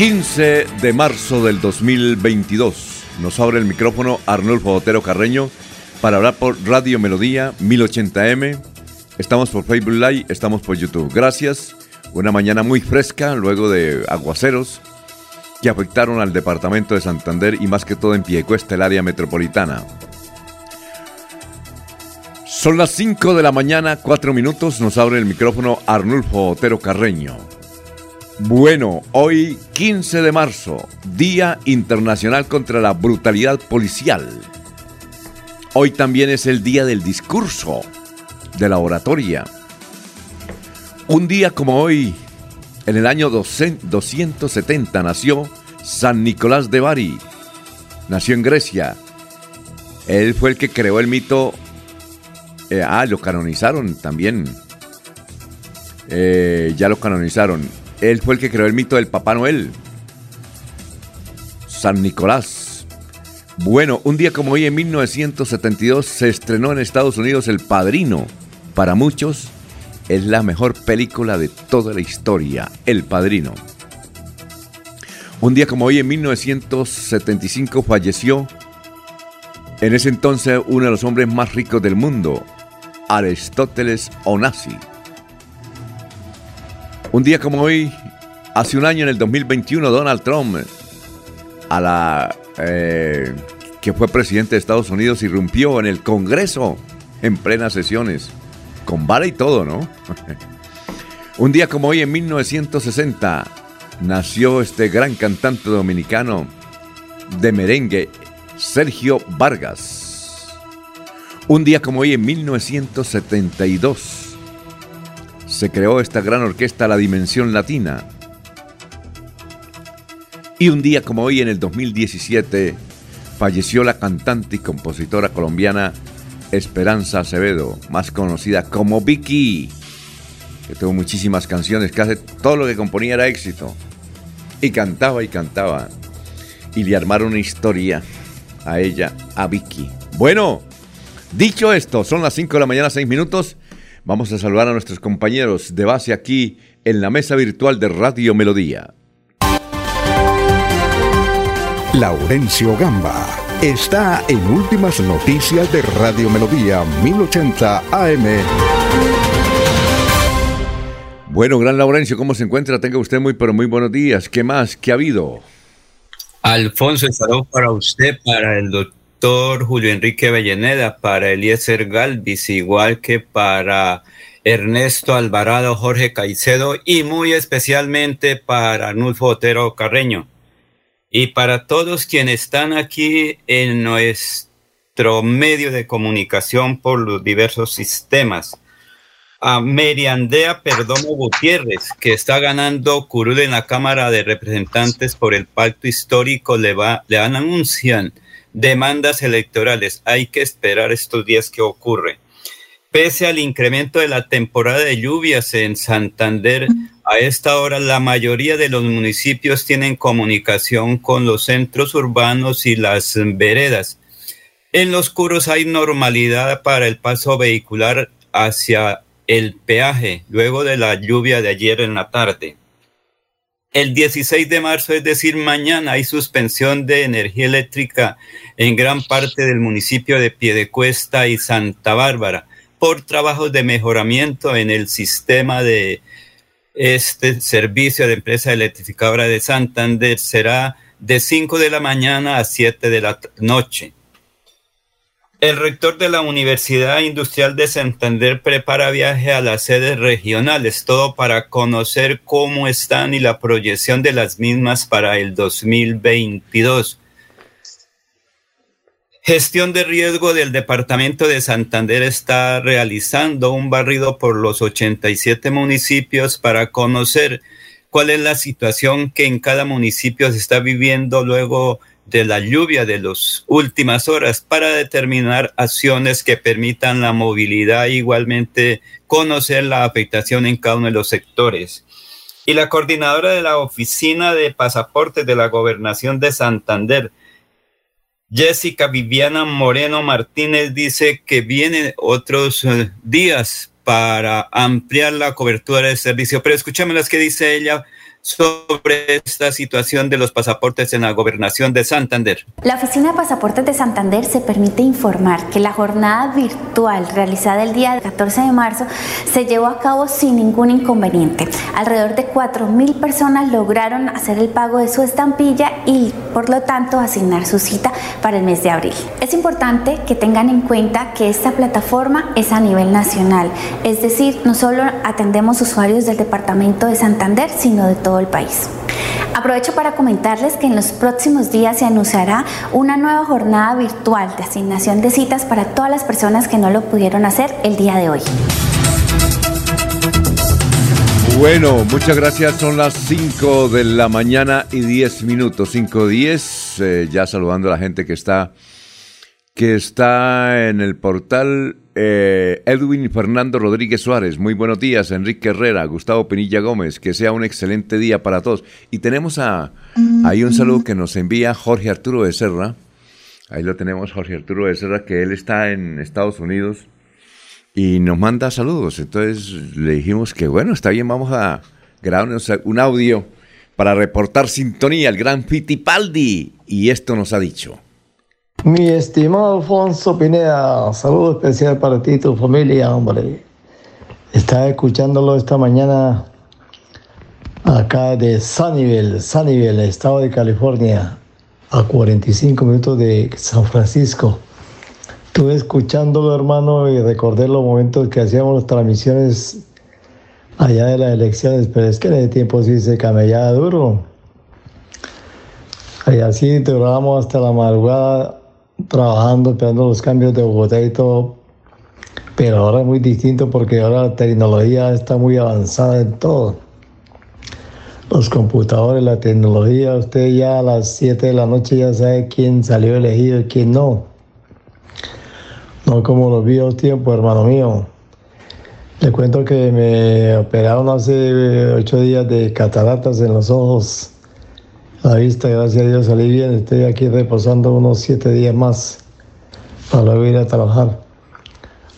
15 de marzo del 2022. Nos abre el micrófono Arnulfo Otero Carreño para hablar por Radio Melodía 1080M. Estamos por Facebook Live, estamos por YouTube. Gracias. Una mañana muy fresca luego de aguaceros que afectaron al departamento de Santander y más que todo en Piecuesta, el área metropolitana. Son las 5 de la mañana, 4 minutos, nos abre el micrófono Arnulfo Otero Carreño. Bueno, hoy 15 de marzo, Día Internacional contra la Brutalidad Policial. Hoy también es el Día del Discurso, de la Oratoria. Un día como hoy, en el año 270 nació San Nicolás de Bari. Nació en Grecia. Él fue el que creó el mito eh, ah, lo canonizaron también. Eh, ya lo canonizaron. Él fue el que creó el mito del Papá Noel. San Nicolás. Bueno, un día como hoy en 1972 se estrenó en Estados Unidos El Padrino. Para muchos es la mejor película de toda la historia, El Padrino. Un día como hoy en 1975 falleció en ese entonces uno de los hombres más ricos del mundo, Aristóteles Onassi. Un día como hoy, hace un año en el 2021, Donald Trump, a la eh, que fue presidente de Estados Unidos, irrumpió en el Congreso en plenas sesiones, con vara y todo, ¿no? un día como hoy, en 1960, nació este gran cantante dominicano de merengue, Sergio Vargas. Un día como hoy, en 1972, se creó esta gran orquesta La Dimensión Latina. Y un día como hoy, en el 2017, falleció la cantante y compositora colombiana Esperanza Acevedo, más conocida como Vicky, que tuvo muchísimas canciones, casi todo lo que componía era éxito. Y cantaba y cantaba. Y le armaron una historia a ella, a Vicky. Bueno, Dicho esto, son las 5 de la mañana, 6 minutos. Vamos a saludar a nuestros compañeros de base aquí en la mesa virtual de Radio Melodía. Laurencio Gamba está en Últimas Noticias de Radio Melodía 1080 AM. Bueno, gran Laurencio, ¿cómo se encuentra? Tenga usted muy, pero muy buenos días. ¿Qué más? ¿Qué ha habido? Alfonso, saludo para usted, para el doctor Julio Enrique Avellaneda, para Eliezer Galvis, igual que para Ernesto Alvarado, Jorge Caicedo y muy especialmente para Nulfo Otero Carreño. Y para todos quienes están aquí en nuestro medio de comunicación por los diversos sistemas. A Meriandea Perdomo Gutiérrez, que está ganando curul en la Cámara de Representantes por el pacto histórico, le, va, le anuncian demandas electorales. Hay que esperar estos días que ocurre. Pese al incremento de la temporada de lluvias en Santander, a esta hora la mayoría de los municipios tienen comunicación con los centros urbanos y las veredas. En los curos hay normalidad para el paso vehicular hacia el peaje luego de la lluvia de ayer en la tarde. El 16 de marzo, es decir, mañana, hay suspensión de energía eléctrica en gran parte del municipio de Piedecuesta y Santa Bárbara por trabajos de mejoramiento en el sistema de este servicio de empresa electrificadora de Santander. Será de 5 de la mañana a 7 de la noche. El rector de la Universidad Industrial de Santander prepara viaje a las sedes regionales, todo para conocer cómo están y la proyección de las mismas para el 2022. Gestión de riesgo del Departamento de Santander está realizando un barrido por los 87 municipios para conocer cuál es la situación que en cada municipio se está viviendo luego de la lluvia de las últimas horas para determinar acciones que permitan la movilidad e igualmente conocer la afectación en cada uno de los sectores. Y la coordinadora de la Oficina de Pasaportes de la Gobernación de Santander, Jessica Viviana Moreno Martínez, dice que vienen otros eh, días para ampliar la cobertura del servicio. Pero escúchame las que dice ella sobre esta situación de los pasaportes en la gobernación de Santander. La Oficina de Pasaportes de Santander se permite informar que la jornada virtual realizada el día 14 de marzo se llevó a cabo sin ningún inconveniente. Alrededor de 4.000 personas lograron hacer el pago de su estampilla y por lo tanto asignar su cita para el mes de abril. Es importante que tengan en cuenta que esta plataforma es a nivel nacional, es decir, no solo atendemos usuarios del departamento de Santander, sino de todo el país. Aprovecho para comentarles que en los próximos días se anunciará una nueva jornada virtual de asignación de citas para todas las personas que no lo pudieron hacer el día de hoy. Bueno, muchas gracias. Son las 5 de la mañana y 10 minutos. 5.10. Eh, ya saludando a la gente que está, que está en el portal eh, Edwin Fernando Rodríguez Suárez, muy buenos días. Enrique Herrera, Gustavo Pinilla Gómez, que sea un excelente día para todos. Y tenemos a, ahí un saludo que nos envía Jorge Arturo de Serra. Ahí lo tenemos, Jorge Arturo de Serra, que él está en Estados Unidos y nos manda saludos. Entonces le dijimos que bueno, está bien, vamos a grabar un audio para reportar sintonía al gran Fittipaldi. Y esto nos ha dicho. Mi estimado Alfonso Pineda, saludo especial para ti y tu familia, hombre. Estaba escuchándolo esta mañana acá de Sunnyvale, Sunnyvale, estado de California, a 45 minutos de San Francisco. Estuve escuchándolo, hermano, y recordé los momentos que hacíamos las transmisiones allá de las elecciones, pero es que en ese tiempo sí se camellaba duro. Y así durábamos hasta la madrugada trabajando, esperando los cambios de Bogotá y todo. Pero ahora es muy distinto porque ahora la tecnología está muy avanzada en todo. Los computadores, la tecnología, usted ya a las 7 de la noche ya sabe quién salió elegido y quién no. No como los viejos tiempos, hermano mío. Le cuento que me operaron hace ocho días de cataratas en los ojos la vista, gracias a Dios salí bien. Estoy aquí reposando unos siete días más para luego ir a trabajar.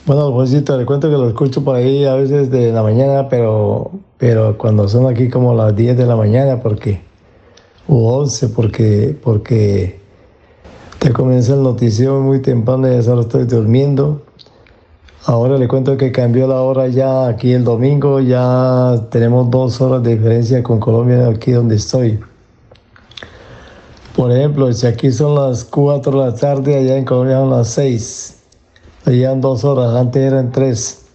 Bueno, Alfonsito, le cuento que lo escucho por ahí a veces de la mañana, pero, pero cuando son aquí como las 10 de la mañana, porque, u 11, porque, porque te comienza el noticiero muy temprano y ya solo estoy durmiendo. Ahora le cuento que cambió la hora ya aquí el domingo, ya tenemos dos horas de diferencia con Colombia aquí donde estoy. Por ejemplo, si aquí son las 4 de la tarde, allá en Colombia son las 6. Allá en dos horas, antes eran tres.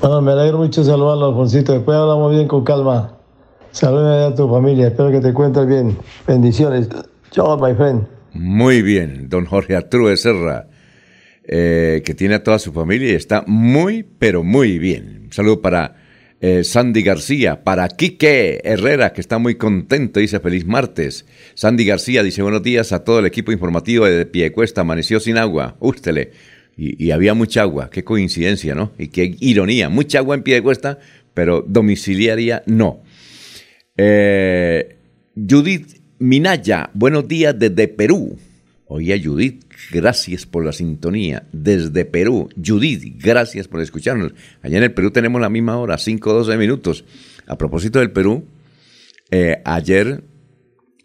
Bueno, me alegro mucho saludarlo, Alfonsito. Después hablamos bien con calma. Saludos a tu familia. Espero que te encuentres bien. Bendiciones. Chao, my friend. Muy bien, don Jorge Arturo Serra, eh, que tiene a toda su familia y está muy, pero muy bien. Un saludo para eh, Sandy García, para Quique Herrera, que está muy contento, dice feliz martes. Sandy García dice buenos días a todo el equipo informativo de Piecuesta, amaneció sin agua, ústele. Y, había mucha agua, qué coincidencia, ¿no? Y qué ironía, mucha agua en Piecuesta, pero domiciliaria no. Eh, Judith Minaya, buenos días desde Perú. Oye, Judith, gracias por la sintonía. Desde Perú, Judith, gracias por escucharnos. Allá en el Perú tenemos la misma hora, 5 12 minutos. A propósito del Perú, eh, ayer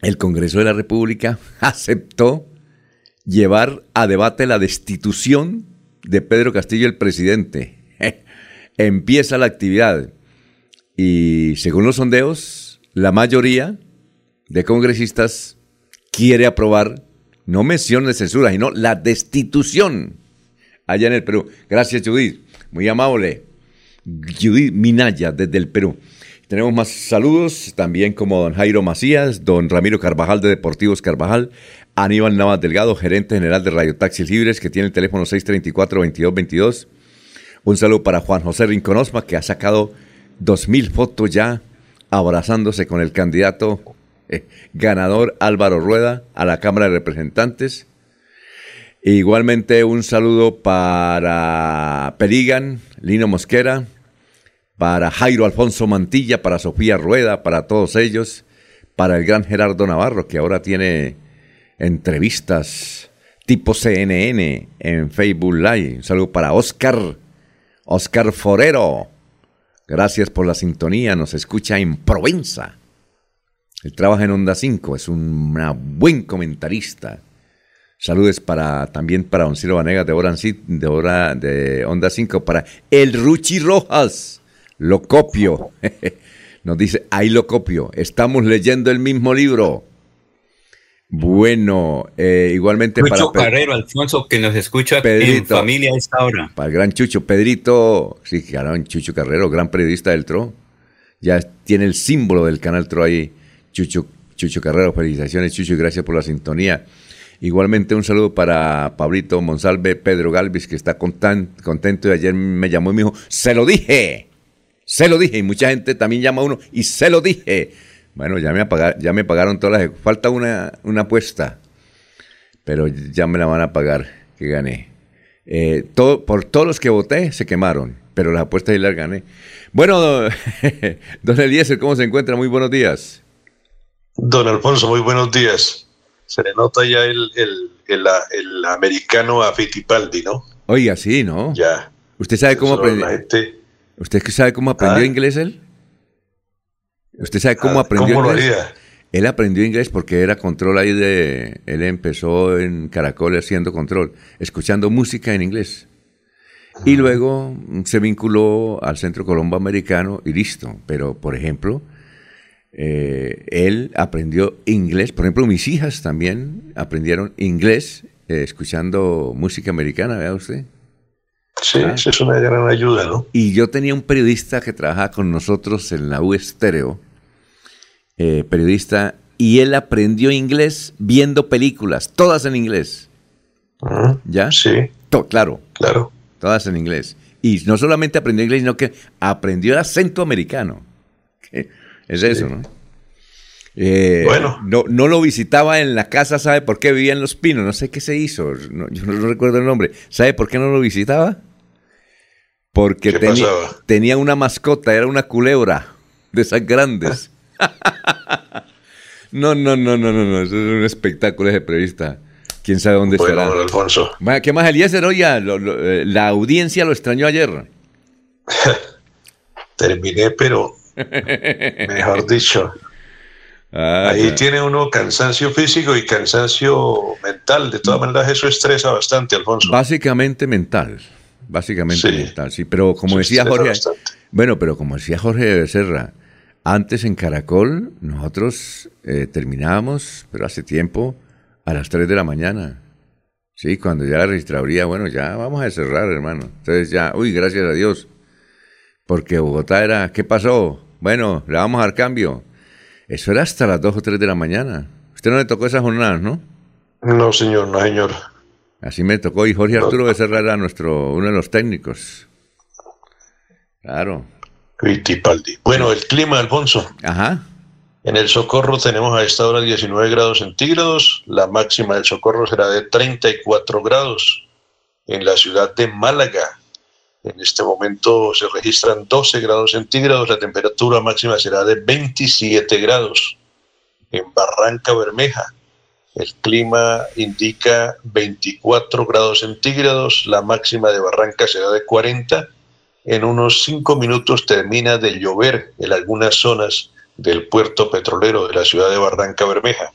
el Congreso de la República aceptó llevar a debate la destitución de Pedro Castillo, el presidente. Empieza la actividad y según los sondeos, la mayoría de congresistas quiere aprobar No mención de censura, sino la destitución allá en el Perú. Gracias, Judith. Muy amable. Judith Minaya, desde el Perú. Tenemos más saludos, también como don Jairo Macías, don Ramiro Carvajal de Deportivos Carvajal, Aníbal Navas Delgado, gerente general de Radio Taxis Libres, que tiene el teléfono 634-2222. Un saludo para Juan José Rinconosma, que ha sacado 2.000 fotos ya abrazándose con el candidato ganador Álvaro Rueda a la Cámara de Representantes. Igualmente un saludo para Perigan, Lino Mosquera, para Jairo Alfonso Mantilla, para Sofía Rueda, para todos ellos, para el gran Gerardo Navarro, que ahora tiene entrevistas tipo CNN en Facebook Live. Un saludo para Oscar, Oscar Forero. Gracias por la sintonía, nos escucha en Provenza. Él trabaja en Onda 5, es un buen comentarista. Saludes para también para Don Ciro Vanegas de, de, de Onda 5, para El Ruchi Rojas lo copio. Nos dice, ahí lo copio. Estamos leyendo el mismo libro. Bueno, eh, igualmente Chucho para Carrero, Alfonso, que nos escucha en familia a esta hora. Para el gran Chucho, Pedrito, sí, claro, Chucho Carrero, gran periodista del TRO. Ya tiene el símbolo del canal TRO ahí, Chucho, Chucho Carrero. Felicitaciones, Chucho, y gracias por la sintonía. Igualmente un saludo para Pablito Monsalve, Pedro Galvis, que está contento ayer me llamó y me dijo, se lo dije. Se lo dije, y mucha gente también llama a uno, y se lo dije. Bueno, ya me, ya me pagaron todas las... Falta una, apuesta, pero ya me la van a pagar, que gané. Eh, por todos los que voté se quemaron, pero las apuestas y las gané. Bueno, don Eliezer, ¿cómo se encuentra? Muy buenos días. Don Alfonso, muy buenos días. Se le nota ya el, el, el, americano a Fittipaldi, ¿no? Oiga, sí, ¿no? Ya. ¿Usted sabe cómo? Gente... ¿Usted sabe cómo aprendió ah. inglés él? ¿Usted sabe cómo ah, aprendió ¿Cómo inglés? Lo él aprendió inglés porque era control ahí de... Él empezó en Caracol haciendo control, escuchando música en inglés. Y luego se vinculó al Centro Colombo Americano y listo. Pero, por ejemplo, eh, él aprendió inglés. Por ejemplo, mis hijas también aprendieron inglés eh, escuchando música americana, vea usted. Sí, ah. eso es una gran ayuda, ¿no? Y yo tenía un periodista que trabajaba con nosotros en la U Estéreo, eh, periodista, y él aprendió inglés viendo películas, todas en inglés. Ah, ¿Ya? Sí. claro. Claro. Todas en inglés. Y no solamente aprendió inglés, sino que aprendió el acento americano. Es eso, ¿no? Eh, bueno. No, no, lo visitaba en la casa, ¿sabe por qué vivía en Los Pinos? No sé qué se hizo, yo no recuerdo el nombre. ¿Sabe por qué no lo visitaba? Porque tenía, tenía una mascota, era una culebra de esas grandes. no, no, no, no, no, no, eso es un espectáculo ese periodista. ¿Quién sabe dónde bueno, estará? Alfonso. ¿Qué más, Eliezer? Oye, eh, la audiencia lo extrañó ayer. Terminé, pero mejor dicho, Ah, Ahí tiene uno cansancio físico y cansancio mental. De todas maneras, eso estresa bastante, Alfonso. Básicamente mental. Básicamente mental, sí. Pero como decía Jorge. Bueno, pero como decía Jorge Becerra, antes en Caracol nosotros eh, terminábamos, pero hace tiempo, a las 3 de la mañana. Sí, cuando ya la registraduría, bueno, ya vamos a cerrar, hermano. Entonces ya, uy, gracias a Dios. Porque Bogotá era, ¿qué pasó? Bueno, le vamos a dar cambio. Eso era hasta las 2 o 3 de la mañana. Usted no le tocó esas jornadas, ¿no? No, señor, no, señor. Así me tocó. Y Jorge Arturo Becerra era nuestro, uno de los técnicos. Claro. Bueno, el clima, Alfonso. Ajá. En el Socorro tenemos a esta hora 19 grados centígrados. La máxima del Socorro será de 34 grados. En la ciudad de Málaga en este momento se registran 12 grados centígrados, la temperatura máxima será de 27 grados. En Barranca Bermeja, el clima indica 24 grados centígrados, la máxima de Barranca será de 40. En unos 5 minutos termina de llover en algunas zonas del puerto petrolero de la ciudad de Barranca Bermeja.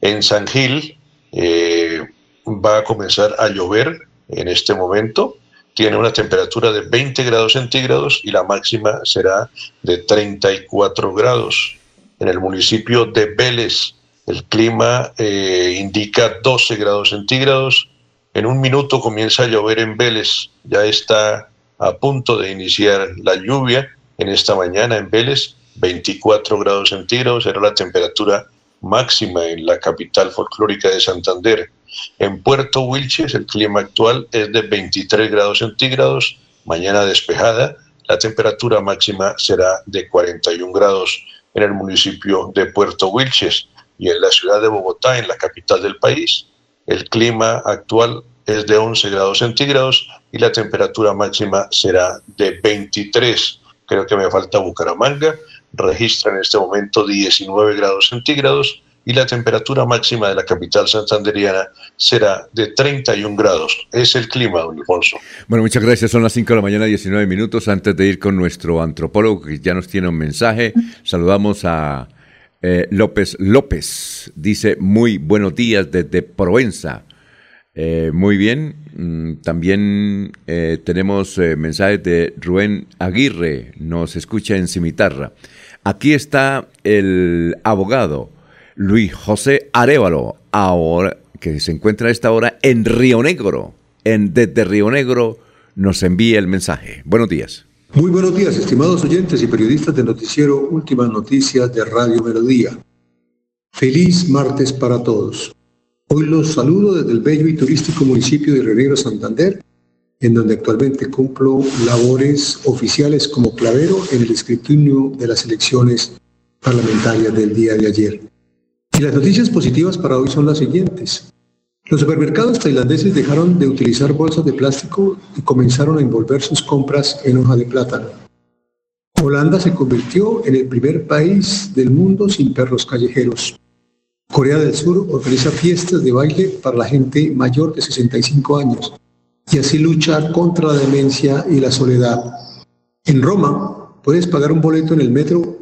En San Gil eh, va a comenzar a llover en este momento tiene una temperatura de 20 grados centígrados y la máxima será de 34 grados. En el municipio de Vélez El clima eh, indica 12 grados centígrados. En un minuto comienza a llover en Vélez. Ya está a punto de iniciar la lluvia en esta mañana en Vélez. 24 grados centígrados era la temperatura máxima en la capital folclórica de Santander. En Puerto Wilches el clima actual es de 23 grados centígrados, mañana despejada, la temperatura máxima será de 41 grados en el municipio de Puerto Wilches y en la ciudad de Bogotá, en la capital del país, el clima actual es de 11 grados centígrados y la temperatura máxima será de 23. Creo que me falta Bucaramanga, registra en este momento 19 grados centígrados y la temperatura máxima de la capital santanderiana será de 31 grados. Es el clima, don Alfonso. Bueno, muchas gracias. Son las 5 de la mañana, 19 minutos. Antes de ir con nuestro antropólogo que ya nos tiene un mensaje, saludamos a eh, López López. Dice, muy buenos días desde Provenza. Eh, muy bien. Mm, también eh, tenemos mensajes de Rubén Aguirre. Nos escucha en Cimitarra. Aquí está el abogado Luis José Arevalo, ahora que se encuentra a esta hora en Río Negro. En, desde Río Negro nos envía el mensaje. Buenos días. Muy buenos días, estimados oyentes y periodistas de noticiero Últimas Noticias de Radio Melodía. Feliz martes para todos. Hoy los saludo desde el bello y turístico municipio de Río Negro, Santander, en donde actualmente cumplo labores oficiales como clavero en el escrutinio de las elecciones parlamentarias del día de ayer. Y las noticias positivas para hoy son las siguientes. Los supermercados tailandeses dejaron de utilizar bolsas de plástico y comenzaron a envolver sus compras en hoja de plátano. Holanda se convirtió en el primer país del mundo sin perros callejeros. Corea del Sur organiza fiestas de baile para la gente mayor de 65 años y así luchar contra la demencia y la soledad. En Roma puedes pagar un boleto en el metro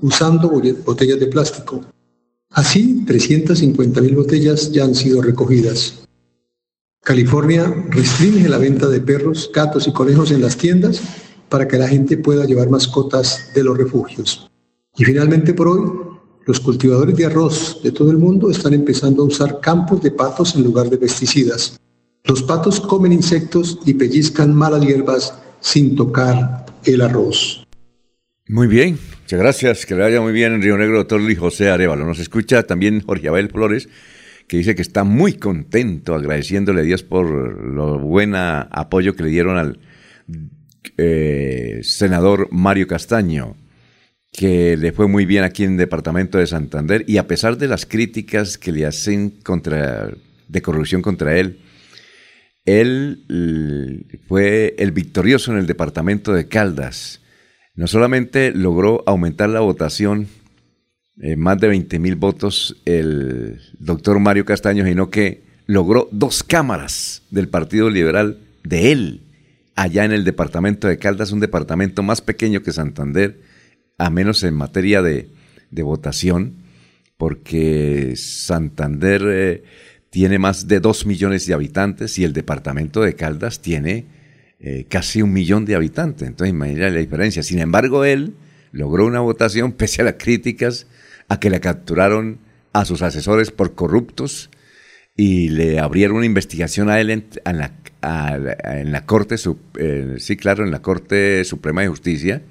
usando botellas de plástico. Así, 350.000 botellas ya han sido recogidas. California restringe la venta de perros, gatos y conejos en las tiendas para que la gente pueda llevar mascotas de los refugios. Y finalmente por hoy, los cultivadores de arroz de todo el mundo están empezando a usar campos de patos en lugar de pesticidas. Los patos comen insectos y pellizcan malas hierbas sin tocar el arroz. Muy bien, muchas gracias. Que le vaya muy bien en Río Negro, doctor Luis José Arevalo. Nos escucha también Jorge Abel Flores, que dice que está muy contento, agradeciéndole a Dios por lo buen apoyo que le dieron al eh, senador Mario Castaño, que le fue muy bien aquí en el departamento de Santander y a pesar de las críticas que le hacen contra, de corrupción contra él, él fue el victorioso en el departamento de Caldas. No solamente logró aumentar la votación, eh, más de 20 mil votos el doctor Mario Castaño, sino que logró dos cámaras del Partido Liberal de él, allá en el departamento de Caldas, un departamento más pequeño que Santander, a menos en materia de, votación, porque Santander... Eh, tiene más de dos millones de habitantes y el departamento de Caldas tiene eh, casi un millón de habitantes. Entonces, imagínate la diferencia. Sin embargo, él logró una votación pese a las críticas a que le capturaron a sus asesores por corruptos y le abrieron una investigación a él en, la, Corte, eh, sí, claro, en la Corte Suprema de Justicia.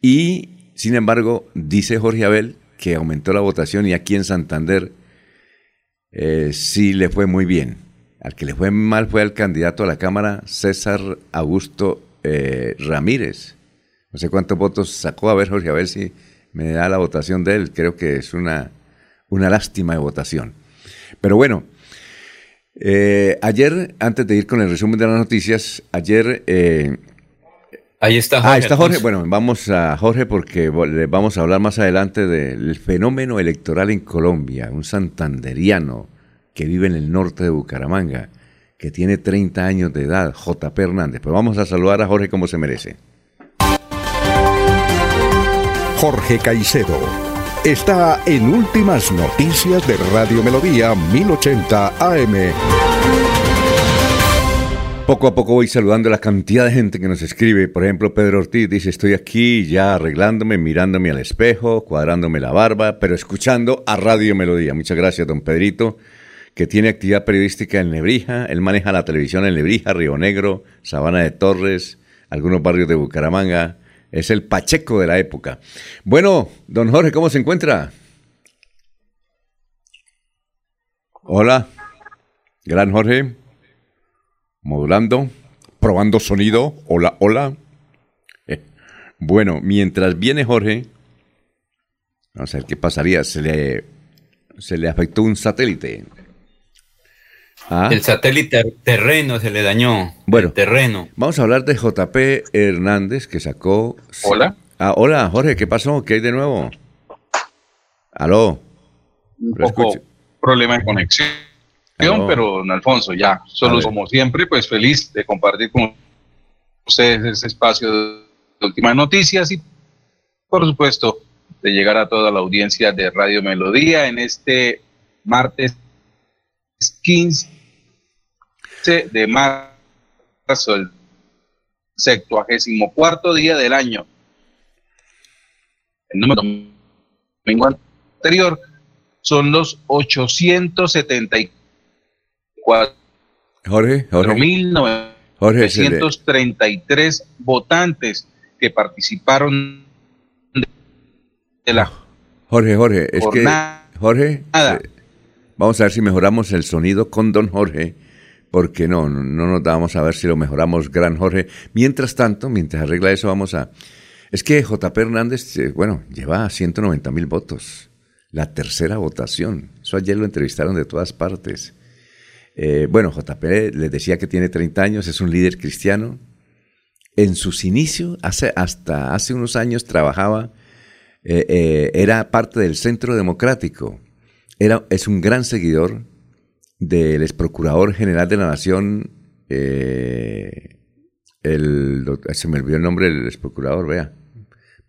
Y, sin embargo, dice Jorge Abel que aumentó la votación y aquí en Santander eh, sí le fue muy bien. Al que le fue mal fue al candidato a la Cámara, César Augusto eh, Ramírez. No sé cuántos votos sacó, a ver Jorge, a ver si me da la votación de él. Creo que es una, una lástima de votación. Pero bueno, eh, ayer, antes de ir con el resumen de las noticias, ayer... Ahí está Jorge. Ah, está Jorge. Bueno, vamos a Jorge porque vamos a hablar más adelante del fenómeno electoral en Colombia. Un santanderiano que vive en el norte de Bucaramanga, que tiene 30 años de edad, JP Hernández. Pues vamos a saludar a Jorge como se merece. Jorge Caicedo está en Últimas Noticias de Radio Melodía 1080 AM. Poco a poco voy saludando a la cantidad de gente que nos escribe. Por ejemplo, Pedro Ortiz dice, estoy aquí ya arreglándome, mirándome al espejo, cuadrándome la barba, pero escuchando a Radio Melodía. Muchas gracias, don Pedrito, que tiene actividad periodística en Lebrija. Él maneja la televisión en Lebrija, Río Negro, Sabana de Torres, algunos barrios de Bucaramanga. Es el Pacheco de la época. Bueno, don Jorge, ¿cómo se encuentra? Hola, gran Jorge modulando, probando sonido, hola, hola. Bueno, mientras viene Jorge, vamos a ver qué pasaría, se le, se le afectó un satélite. Ah. El satélite terreno se le dañó. Bueno, terreno. Vamos a hablar de JP Hernández que sacó. Hola. Ah, hola, Jorge, ¿qué pasó? ¿Qué hay de nuevo? Aló. Un poco problema de conexión pero don Alfonso, ya, solo como siempre, pues feliz de compartir con ustedes ese espacio de últimas noticias y, por supuesto, de llegar a toda la audiencia de Radio Melodía en este martes 15 de marzo, el cuarto día del año. El número domingo anterior son los 874 Jorge, Jorge. 4.933 votantes que participaron de la Jorge, Jorge, es que Jorge, eh, vamos a ver si mejoramos el sonido con don Jorge, porque no, no nos damos a ver si lo mejoramos, gran Jorge. Mientras tanto, mientras arregla eso, vamos a... Es que JP Hernández, eh, bueno, lleva 190 mil votos, la tercera votación. Eso ayer lo entrevistaron de todas partes. Eh, bueno, JP les decía que tiene 30 años, es un líder cristiano. En sus inicios, hace, hasta hace unos años, trabajaba, eh, eh, era parte del Centro Democrático. Era, es un gran seguidor del ex procurador general de la Nación, el, se me olvidó el nombre del ex procurador, vea.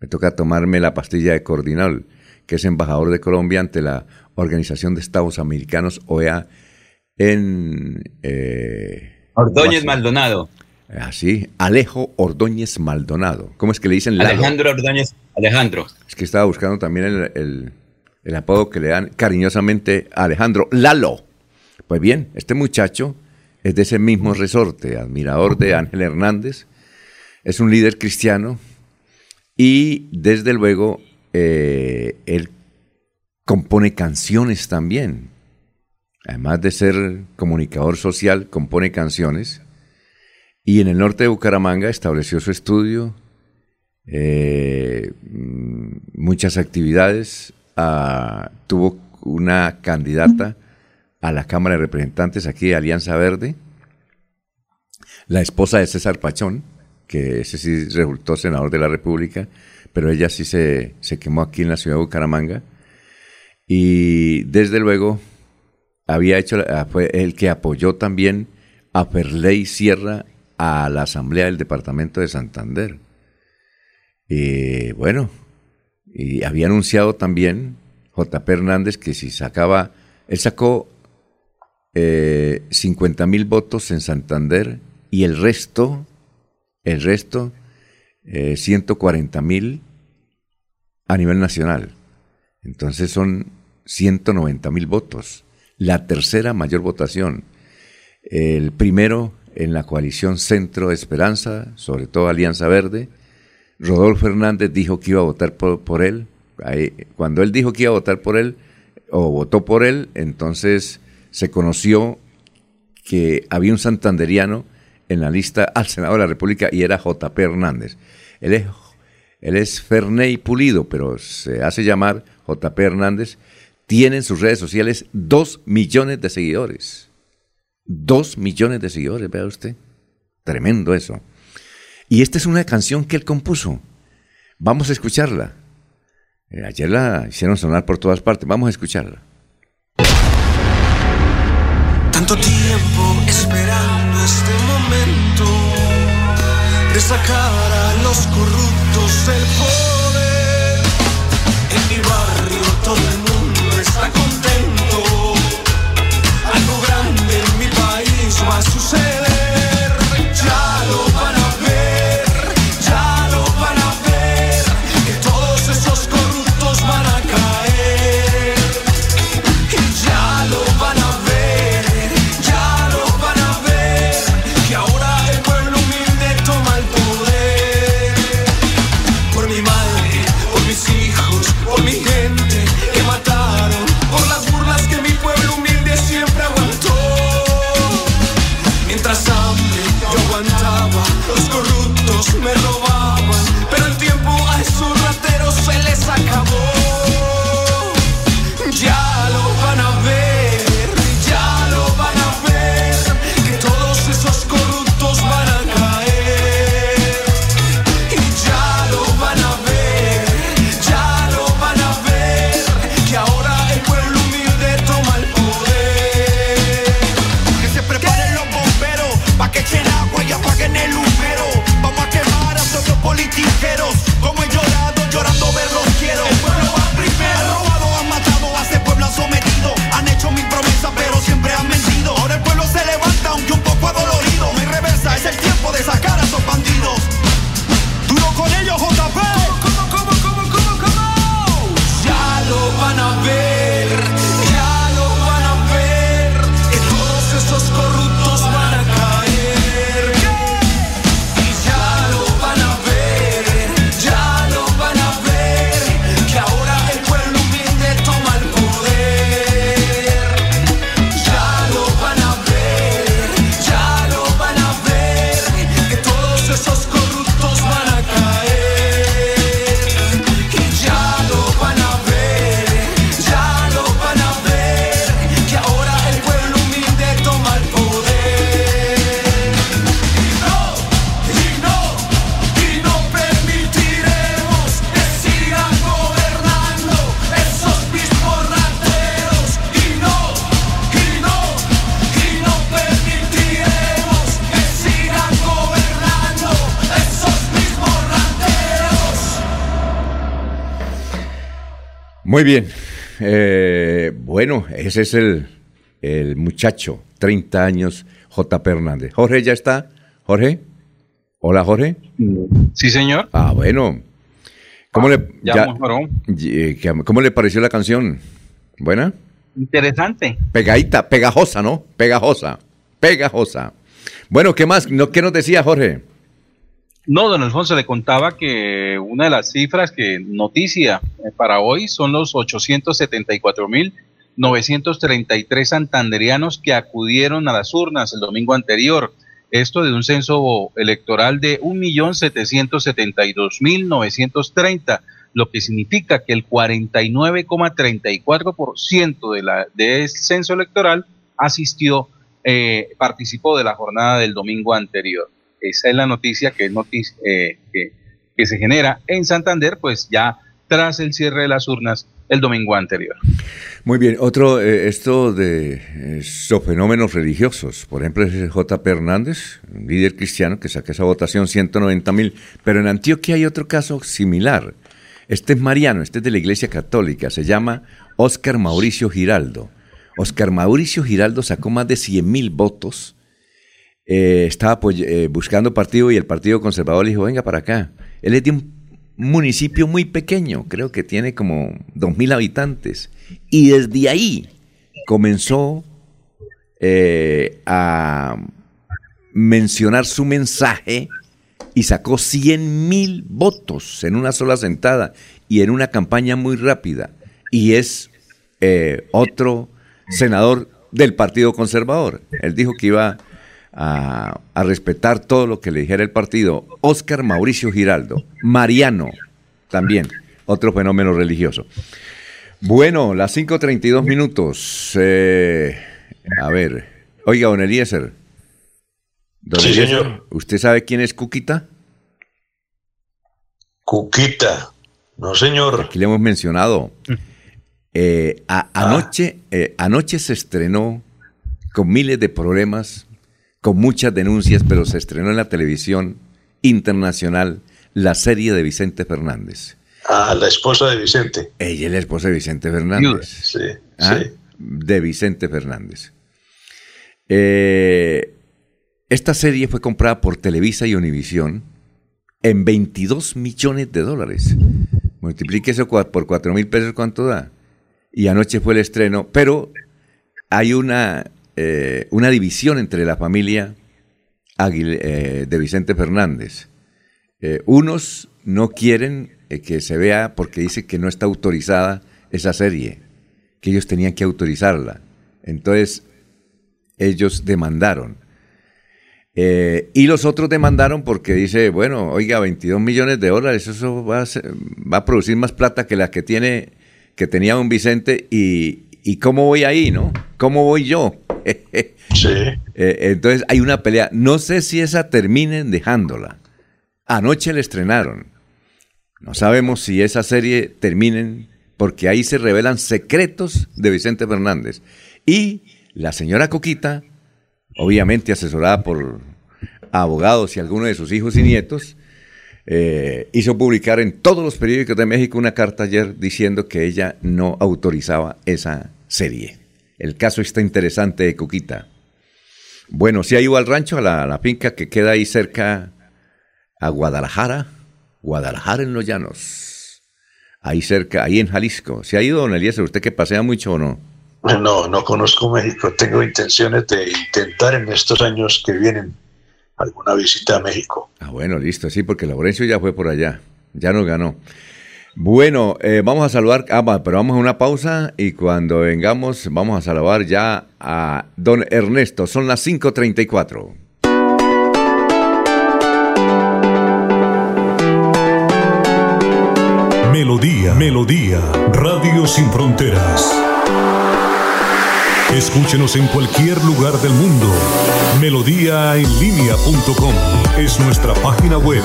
Me toca tomarme la pastilla de Cordinal, que es embajador de Colombia ante la Organización de Estados Americanos, OEA, en... Eh, Ordóñez Maldonado. Así, Alejo Ordóñez Maldonado. ¿Cómo es que le dicen Alejandro Ordóñez, Alejandro. Es que estaba buscando también el, el, apodo que le dan cariñosamente a Alejandro, Lalo. Pues bien, este muchacho es de ese mismo resorte, admirador de Ángel Hernández, es un líder cristiano y desde luego eh, él compone canciones también. Además de ser comunicador social, compone canciones. Y en el norte de Bucaramanga estableció su estudio, eh, mm, muchas actividades, ah, tuvo una candidata a la Cámara de Representantes aquí, Alianza Verde, la esposa de César Pachón, que ese sí resultó senador de la República, pero ella sí se, se quemó aquí en la ciudad de Bucaramanga. Y desde luego había hecho, fue el que apoyó también a Ferley Sierra a la Asamblea del Departamento de Santander. Y bueno, y había anunciado también JP Hernández que si sacaba, él sacó eh, 50 mil votos en Santander y el resto, el resto, eh, 140 mil a nivel nacional. Entonces son 190 mil votos la tercera mayor votación. El primero en la coalición Centro Esperanza, sobre todo Alianza Verde. Rodolfo Hernández dijo que iba a votar por, él. cuando él dijo que iba a votar por él, o votó por él, entonces se conoció que había un santanderiano en la lista al Senado de la República y era JP Hernández. Él es, él es Ferney Pulido, pero se hace llamar JP Hernández tiene en sus redes sociales dos millones de seguidores. Dos millones de seguidores, vea usted. Tremendo eso. Y esta es una canción que él compuso. Vamos a escucharla. Eh, ayer la hicieron sonar por todas partes. Vamos a escucharla. De sacar a los corruptos del poder. En mi barrio todo el mundo está contento. Algo grande en mi país va a suceder. Muy bien. Eh, bueno, ese es el, el muchacho, 30 años, J. Hernández. Jorge ya está. Jorge. Hola, Jorge. Sí, señor. Ah, bueno. ¿Cómo, le, ya, eh, ¿Cómo le pareció la canción? ¿Buena? Interesante. Pegadita, pegajosa, ¿no? Pegajosa. Pegajosa. Bueno, ¿qué más? ¿Qué nos decía Jorge? No, don Alfonso le contaba que una de las cifras que noticia eh, para hoy son los 874.933 santanderianos que acudieron a las urnas el domingo anterior. Esto de un censo electoral de 1.772.930, lo que significa que el 49,34% de la de ese censo electoral asistió, eh, participó de la jornada del domingo anterior. Esa es la noticia eh, que, que se genera en Santander, pues ya tras el cierre de las urnas el domingo anterior. Muy bien, otro, eh, esto de esos fenómenos religiosos, por ejemplo, es J. Hernández, un líder cristiano que saca esa votación 190 mil, pero en Antioquia hay otro caso similar. Este es mariano, este es de la Iglesia Católica, se llama Oscar Mauricio Giraldo. Oscar Mauricio Giraldo sacó más de 100 mil votos, eh, estaba eh, buscando partido y el Partido Conservador le dijo, venga para acá. Él es de un municipio muy pequeño, creo que tiene como dos mil habitantes. Y desde ahí comenzó eh, a mencionar su mensaje y sacó 100 mil votos en una sola sentada y en una campaña muy rápida. Y es otro senador del Partido Conservador. Él dijo que iba a, respetar todo lo que le dijera el partido. Oscar Mauricio Giraldo, Mariano, también, otro fenómeno religioso. Bueno, las 5.32 minutos. Eh, a ver, oiga, don Eliezer. sí, señor. ¿Usted sabe quién es Cuquita? Cuquita, no señor. Aquí le hemos mencionado. Eh, anoche, eh, anoche se estrenó con miles de problemas con muchas denuncias, pero se estrenó en la televisión internacional la serie de Vicente Fernández. Ah, la esposa de Vicente. Ella es la esposa de Vicente Fernández. Sí, ¿Ah? sí. De Vicente Fernández. Eh, esta serie fue comprada por Televisa y Univisión en 22 millones de dólares. Multiplique eso por 4 mil pesos, ¿cuánto da? Y anoche fue el estreno, pero hay una eh, una división entre la familia eh, de Vicente Fernández. Eh, unos no quieren que se vea porque dice que no está autorizada esa serie, que ellos tenían que autorizarla. Entonces, ellos demandaron. y los otros demandaron porque dice, bueno, oiga, 22 millones de dólares, eso va a, va a producir más plata que la que tiene, que tenía un Vicente y, y cómo voy ahí, ¿no? ¿Cómo voy yo? sí. Eh, entonces hay una pelea. No sé si esa terminen dejándola. Anoche la estrenaron. No sabemos si esa serie terminen porque ahí se revelan secretos de Vicente Fernández. Y la señora Coquita, obviamente asesorada por abogados y algunos de sus hijos y nietos, eh, hizo publicar en todos los periódicos de México una carta ayer diciendo que ella no autorizaba esa serie. El caso está interesante de Cuquita. Bueno, si ha ido al rancho, a la, finca que queda ahí cerca a Guadalajara, Guadalajara en los Llanos, ahí cerca, ahí en Jalisco. ¿Se ha ido, don Eliezer? ¿Usted que pasea mucho o no? No, no conozco México. Tengo intenciones de intentar en estos años que vienen alguna visita a México. Ah, bueno, listo, sí, porque Laurencio ya fue por allá, ya nos ganó. Bueno, eh, vamos a saludar, ah, pero vamos a una pausa y cuando vengamos vamos a saludar ya a don Ernesto. Son las 5.34. Melodía, Melodía, Radio Sin Fronteras. Escúchenos en cualquier lugar del mundo. Melodíaenlínea.com es nuestra página web.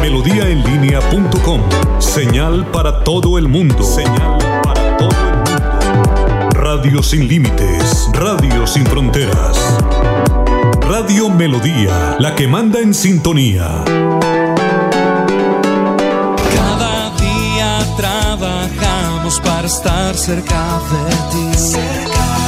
Melodíaenlínea.com. Señal para todo el mundo. Señal para todo el mundo. Radio sin límites. Radio sin fronteras. Radio Melodía, la que manda en sintonía. Cada día trabajamos para estar cerca de ti.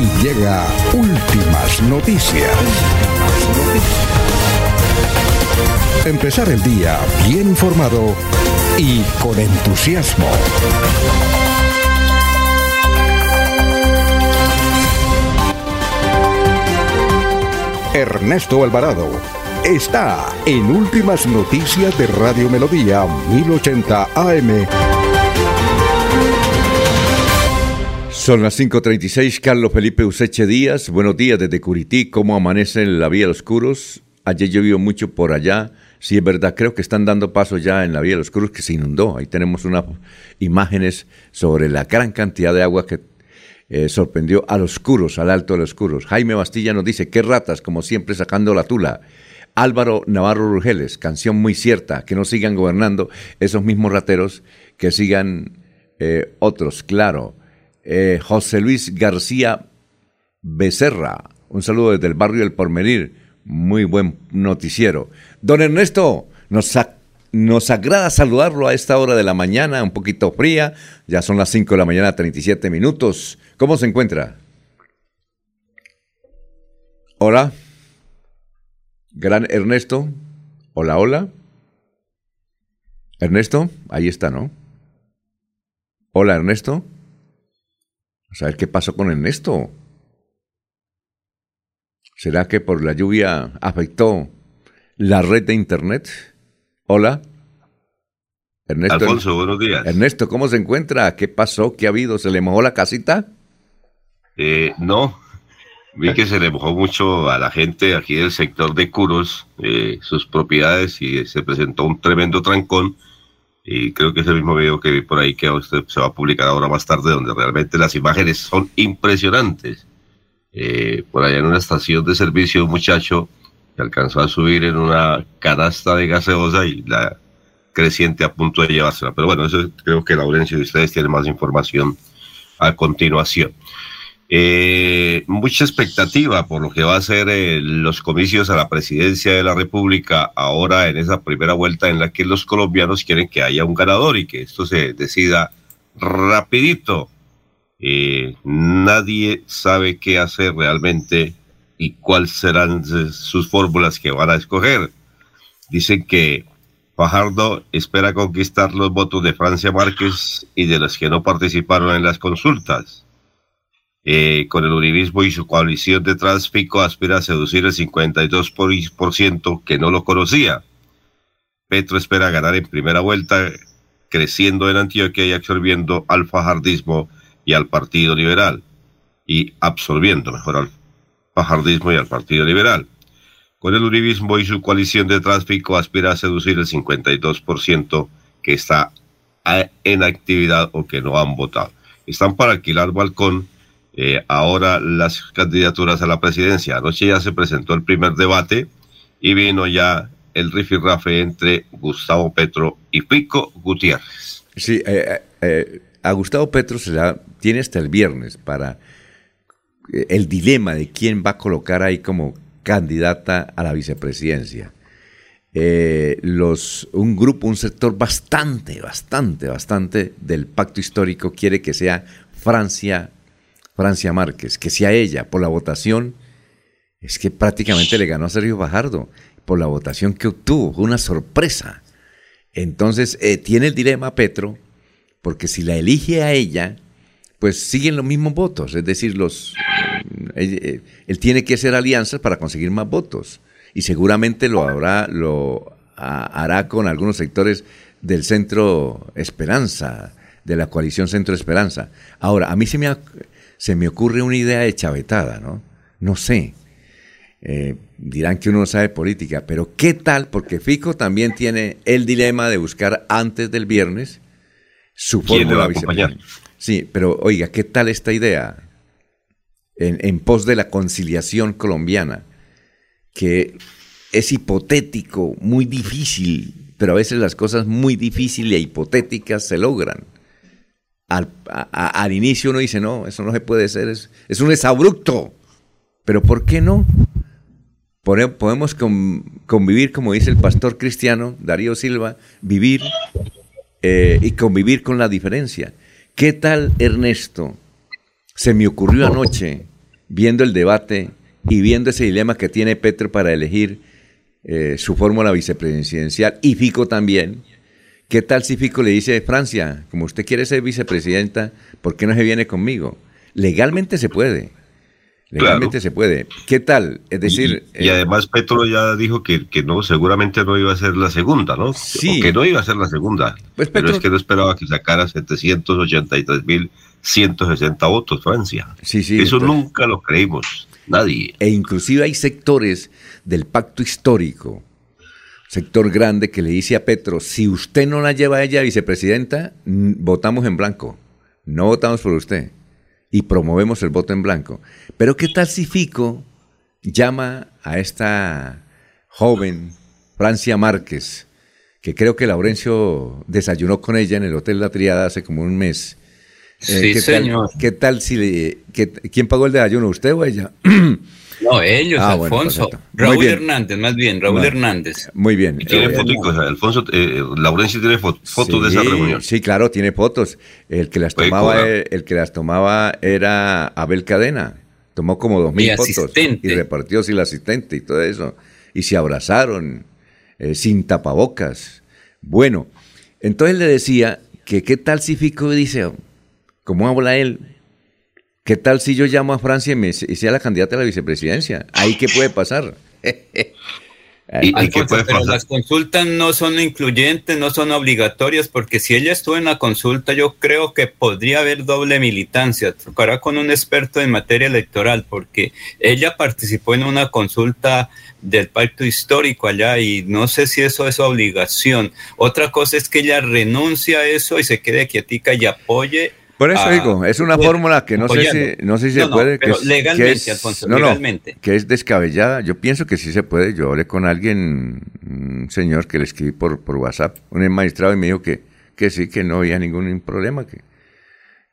y llega últimas noticias. Empezar el día bien informado y con entusiasmo. Ernesto Alvarado está en Últimas Noticias de Radio Melodía 1080 AM. Son las 5.36, Carlos Felipe Useche Díaz, buenos días desde Curití, ¿cómo amanece en la Vía de los Curos? Ayer llovió mucho por allá, sí es verdad, creo que están dando paso ya en la Vía de los Curos que se inundó, ahí tenemos unas imágenes sobre la gran cantidad de agua que eh, sorprendió a los Curos, al Alto de los Curos. Jaime Bastilla nos dice, qué ratas, como siempre sacando la tula. Álvaro Navarro Rugeles, canción muy cierta, que no sigan gobernando esos mismos rateros, que sigan eh, otros, claro. Eh, José Luis García Becerra, un saludo desde el barrio del Pormenir, muy buen noticiero. Don Ernesto, nos, nos agrada saludarlo a esta hora de la mañana, un poquito fría, ya son las 5 de la mañana, 37 minutos. ¿Cómo se encuentra? Hola. Gran Ernesto. Hola, hola. Ernesto, ahí está, ¿no? Hola, Ernesto. A saber qué pasó con Ernesto. ¿Será que por la lluvia afectó la red de internet? Hola. Ernesto. Alfonso, buenos días. Ernesto, ¿cómo se encuentra? ¿Qué pasó? ¿Qué ha habido? ¿Se le mojó la casita? Eh, no, vi que se le mojó mucho a la gente aquí del sector de Curos, eh, sus propiedades, y se presentó un tremendo trancón. Y creo que es el mismo video que vi por ahí que se va a publicar ahora más tarde, donde realmente las imágenes son impresionantes. Eh, por allá en una estación de servicio, un muchacho que alcanzó a subir en una canasta de gaseosa y la creciente a punto de llevársela. Pero bueno, eso creo que Laurencio y ustedes tienen más información a continuación. Eh, mucha expectativa por lo que va a ser eh, los comicios a la presidencia de la República ahora en esa primera vuelta en la que los colombianos quieren que haya un ganador y que esto se decida rapidito. Eh, nadie sabe qué hacer realmente y cuáles serán sus fórmulas que van a escoger. Dicen que Fajardo espera conquistar los votos de Francia Márquez y de los que no participaron en las consultas. Eh, con el uribismo y su coalición detrás, Pico aspira a seducir el 52% que no lo conocía. Petro espera ganar en primera vuelta, creciendo en Antioquia y absorbiendo al fajardismo y al Partido Liberal. Y absorbiendo mejor al fajardismo y al Partido Liberal. Con el uribismo y su coalición detrás, Pico aspira a seducir el 52% que está en actividad o que no han votado. Están para alquilar balcón eh, ahora las candidaturas a la presidencia. Anoche ya se presentó el primer debate y vino ya el rifirrafe entre Gustavo Petro y Pico Gutiérrez. Sí, eh, eh, a Gustavo Petro se la tiene hasta el viernes para el dilema de quién va a colocar ahí como candidata a la vicepresidencia. los, un grupo, un sector bastante, bastante, bastante del pacto histórico quiere que sea Francia Francia Márquez, que sea ella, por la votación, es que prácticamente le ganó a Sergio Bajardo, por la votación que obtuvo, una sorpresa. Entonces, eh, tiene el dilema Petro, porque si la elige a ella, pues siguen los mismos votos, es decir, los, eh, eh, él, tiene que hacer alianzas para conseguir más votos, y seguramente lo, habrá, lo hará con algunos sectores del Centro Esperanza, de la coalición Centro Esperanza. Ahora, a mí se me ha se me ocurre una idea de chavetada, ¿no? No sé. Eh, dirán que uno no sabe política, pero ¿qué tal? Porque Fico también tiene el dilema de buscar antes del viernes su fórmula vicepresidente. Sí, pero oiga, ¿qué tal esta idea? en, pos de la conciliación colombiana, que es hipotético, muy difícil, pero a veces las cosas muy difíciles e hipotéticas se logran. Al, inicio uno dice, no, eso no se puede hacer, es, es un exabrupto. Pero ¿por qué no? Podemos convivir, como dice el pastor cristiano Darío Silva, vivir eh, y convivir con la diferencia. ¿Qué tal, Ernesto? Se me ocurrió anoche, viendo el debate y viendo ese dilema que tiene Petro para elegir eh, su fórmula vicepresidencial y Fico también. ¿Qué tal si Fico le dice, Francia, como usted quiere ser vicepresidenta, ¿por qué no se viene conmigo? Legalmente se puede. Legalmente se puede. ¿Qué tal? Es decir... Y, eh, además Petro ya dijo que, que, no, seguramente no iba a ser la segunda, ¿no? Sí. que no iba a ser la segunda. Pues Pero es que no esperaba que sacara 783.160 votos Francia. Sí, sí. Eso nunca lo creímos, nadie. E inclusive hay sectores del pacto histórico, sector grande que le dice a Petro, si usted no la lleva a ella vicepresidenta, votamos en blanco. No votamos por usted y promovemos el voto en blanco. Pero ¿qué tal si Fico llama a esta joven Francia Márquez, que creo que Laurencio desayunó con ella en el Hotel La Triada hace como un mes? Eh, sí, ¿qué señor. Tal, ¿Qué tal si le... ¿Quién pagó el desayuno, usted o ella? No, ellos, ah, Alfonso. Raúl Hernández, más bien, Raúl Hernández. Muy bien. tiene eh, fotos, Alfonso, eh, Laurencio tiene fotos de esa reunión. Sí, claro, tiene fotos. El que las tomaba, el, que las tomaba era Abel Cadena. Tomó como dos mil fotos y repartió sin el asistente y todo eso. Y se abrazaron eh, sin tapabocas. Bueno, entonces le decía que qué tal si Fico dice, ¿cómo habla él? ¿Qué tal si yo llamo a Francia y, me, sea la candidata a la vicepresidencia? ¿Ahí qué puede pasar? ¿Y, qué puede pero las consultas no son incluyentes, no son obligatorias, porque si ella estuvo en la consulta, yo creo que podría haber doble militancia. Tocará con un experto en materia electoral, porque ella participó en una consulta del pacto histórico allá y no sé si eso es obligación. Otra cosa es que ella renuncia a eso y se quede quietica y apoye por eso digo, es una fórmula que no sé si, no sé si se puede. que legalmente, Alfonso, legalmente. que es descabellada. Yo pienso que sí se puede. Yo hablé con alguien, un señor que le escribí por, por WhatsApp, un magistrado, y me dijo que, que sí, que no había ningún problema. Que,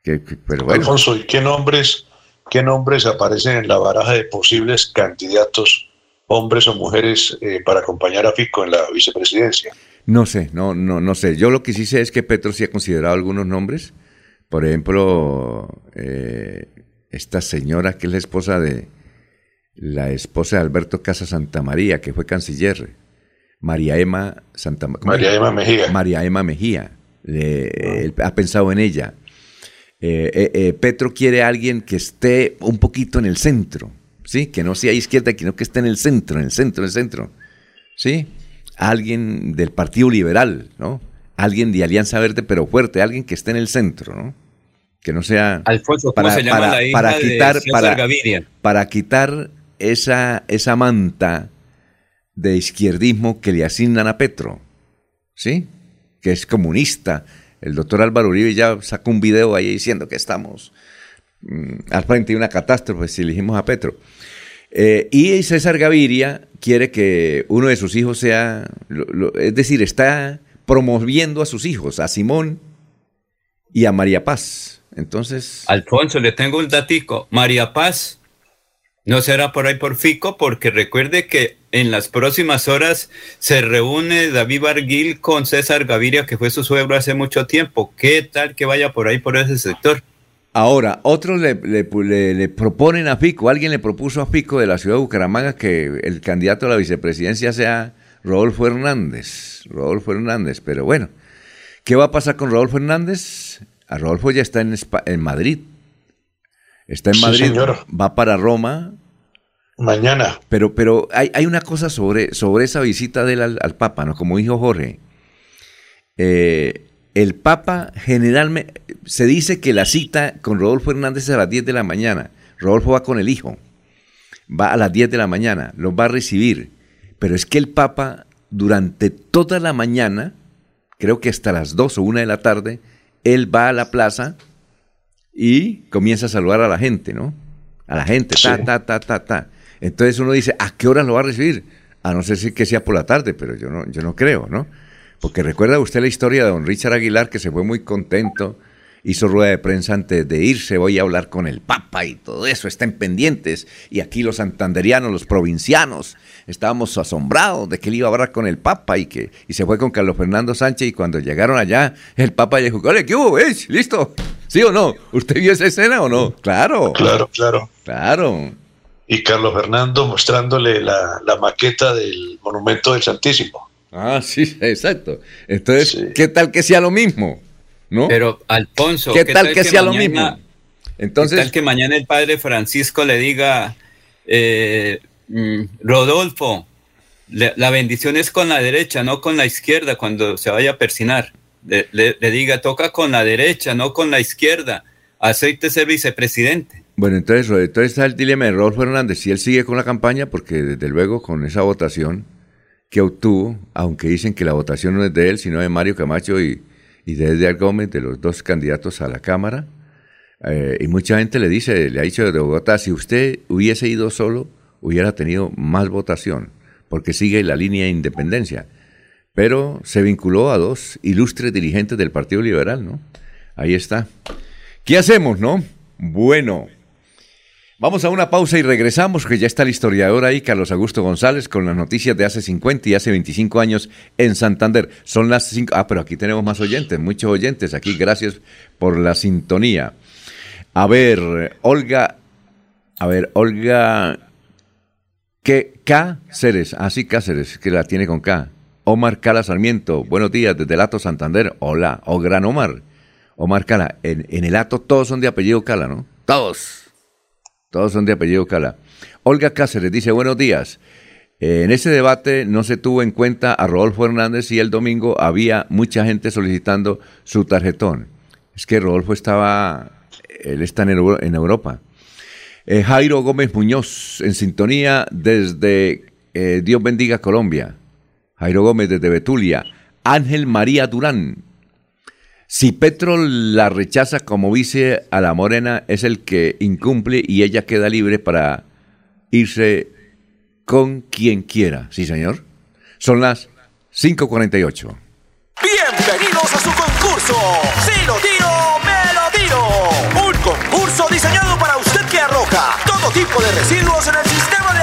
que, pero bueno. Alfonso, ¿y qué nombres, qué nombres aparecen en la baraja de posibles candidatos, hombres o mujeres, eh, para acompañar a Fico en la vicepresidencia? No sé, no, no, no sé. Yo lo que sí sé es que Petro sí ha considerado algunos nombres por ejemplo, eh, esta señora que es la esposa de la esposa de Alberto Casa Santa María, que fue canciller, María Emma Santa María Emma Mejía. María Emma Mejía. ha pensado en ella. Eh, eh, Petro quiere a alguien que esté un poquito en el centro, ¿sí? Que no sea izquierda, sino que esté en el centro, en el centro, en el centro, ¿sí? Alguien del Partido Liberal, ¿no? Alguien de Alianza Verde, pero fuerte, alguien que esté en el centro, ¿no? Que no sea. Alfonso, ¿cómo se llama la hija para quitar, para, para, quitar esa, esa manta de izquierdismo que le asignan a Petro, ¿sí? Que es comunista. El doctor Álvaro Uribe ya sacó un video ahí diciendo que estamos mm, al frente de una catástrofe si elegimos a Petro. Eh, y César Gaviria quiere que uno de sus hijos sea, es decir, está promoviendo a sus hijos, a Simón y a María Paz. Entonces. Alfonso, le tengo un datico. María Paz no será por ahí por Fico, porque recuerde que en las próximas horas se reúne David Barguil con César Gaviria, que fue su suegro hace mucho tiempo. ¿Qué tal que vaya por ahí por ese sector? Ahora, otros le, le, proponen a Fico, alguien le propuso a Fico de la ciudad de Bucaramanga que el candidato a la vicepresidencia sea Rodolfo Hernández. Rodolfo Hernández, pero bueno, ¿qué va a pasar con Rodolfo Hernández? A Rodolfo ya está en, en Madrid. Está en Madrid, va para Roma. Mañana. Pero, pero hay, hay una cosa sobre, sobre esa visita de él al, Papa, ¿no? Como dijo Jorge. Eh, el Papa generalmente, se dice que la cita con Rodolfo Hernández es a las 10 de la mañana. Rodolfo va con el hijo. Va a las 10 de la mañana, los va a recibir. Pero es que el Papa durante toda la mañana, creo que hasta las 2 o 1 de la tarde, él va a la plaza y comienza a saludar a la gente, ¿no? a la gente, ta, ta, ta, ta, ta. Entonces uno dice, ¿a qué hora lo va a recibir? A no ser si que sea por la tarde, pero yo no, yo no creo, ¿no? Porque recuerda usted la historia de don Richard Aguilar, que se fue muy contento, hizo rueda de prensa antes de irse, voy a hablar con el Papa y todo eso, estén pendientes. Y aquí los santanderianos, los provincianos, estábamos asombrados de que él iba a hablar con el Papa y que y se fue con Carlos Fernando Sánchez y cuando llegaron allá, el Papa dijo, ole, ¿qué hubo? ¿Eh? ¿Listo? ¿Sí o no? ¿Usted vio esa escena o no? Claro. Claro, claro. Claro. Y Carlos Fernando mostrándole la, la maqueta del monumento del Santísimo. Ah, sí, exacto. Entonces, ¿qué tal que sea lo mismo? ¿No? Pero, Alfonso, ¿qué, tal, que, sea lo mismo? Entonces, ¿qué tal que mañana el padre Francisco le diga, eh, mm, Rodolfo, la bendición es con la derecha, no con la izquierda, cuando se vaya a persinar? Le, le diga, toca con la derecha, no con la izquierda. Aceite ser vicepresidente. Bueno, entonces, entonces está el dilema de Rodolfo Hernández. Si él sigue con la campaña, porque desde luego con esa votación que obtuvo, aunque dicen que la votación no es de él, sino de Mario Camacho y, y de Edgar Gómez, de los dos candidatos a la Cámara. Eh, y mucha gente le dice, le ha dicho de Bogotá, si usted hubiese ido solo, hubiera tenido más votación, porque sigue la línea de independencia. Pero se vinculó a dos ilustres dirigentes del Partido Liberal, ¿no? Ahí está. ¿Qué hacemos, no? Bueno, Vamos a una pausa y regresamos, que ya está el historiador ahí, Carlos Augusto González, con las noticias de hace 50 y hace 25 años en Santander. Son las 5. Ah, pero aquí tenemos más oyentes, muchos oyentes aquí. Gracias por la sintonía. A ver, Olga. A ver, Olga. ¿Qué? Cáceres. Ah, sí, Cáceres, que la tiene con K. Omar Cala Sarmiento. Buenos días, desde el Ato Santander. Hola. O Gran Omar. Omar Cala. En, en el Ato todos son de apellido Cala, ¿no? Todos. Todos son de apellido Cala. Olga Cáceres dice, buenos días. Eh, en ese debate no se tuvo en cuenta a Rodolfo Hernández y el domingo había mucha gente solicitando su tarjetón. Es que Rodolfo estaba, él está en, Europa. Eh, Jairo Gómez Muñoz, en sintonía desde eh, Dios bendiga Colombia. Jairo Gómez desde Betulia. Ángel María Durán, si Petro la rechaza como vice a la Morena, es el que incumple y ella queda libre para irse con quien quiera. ¿Sí, señor? Son las 5.48. Bienvenidos a su concurso. Si lo tiro, me lo tiro. Un concurso diseñado para usted que arroja todo tipo de residuos en el sistema de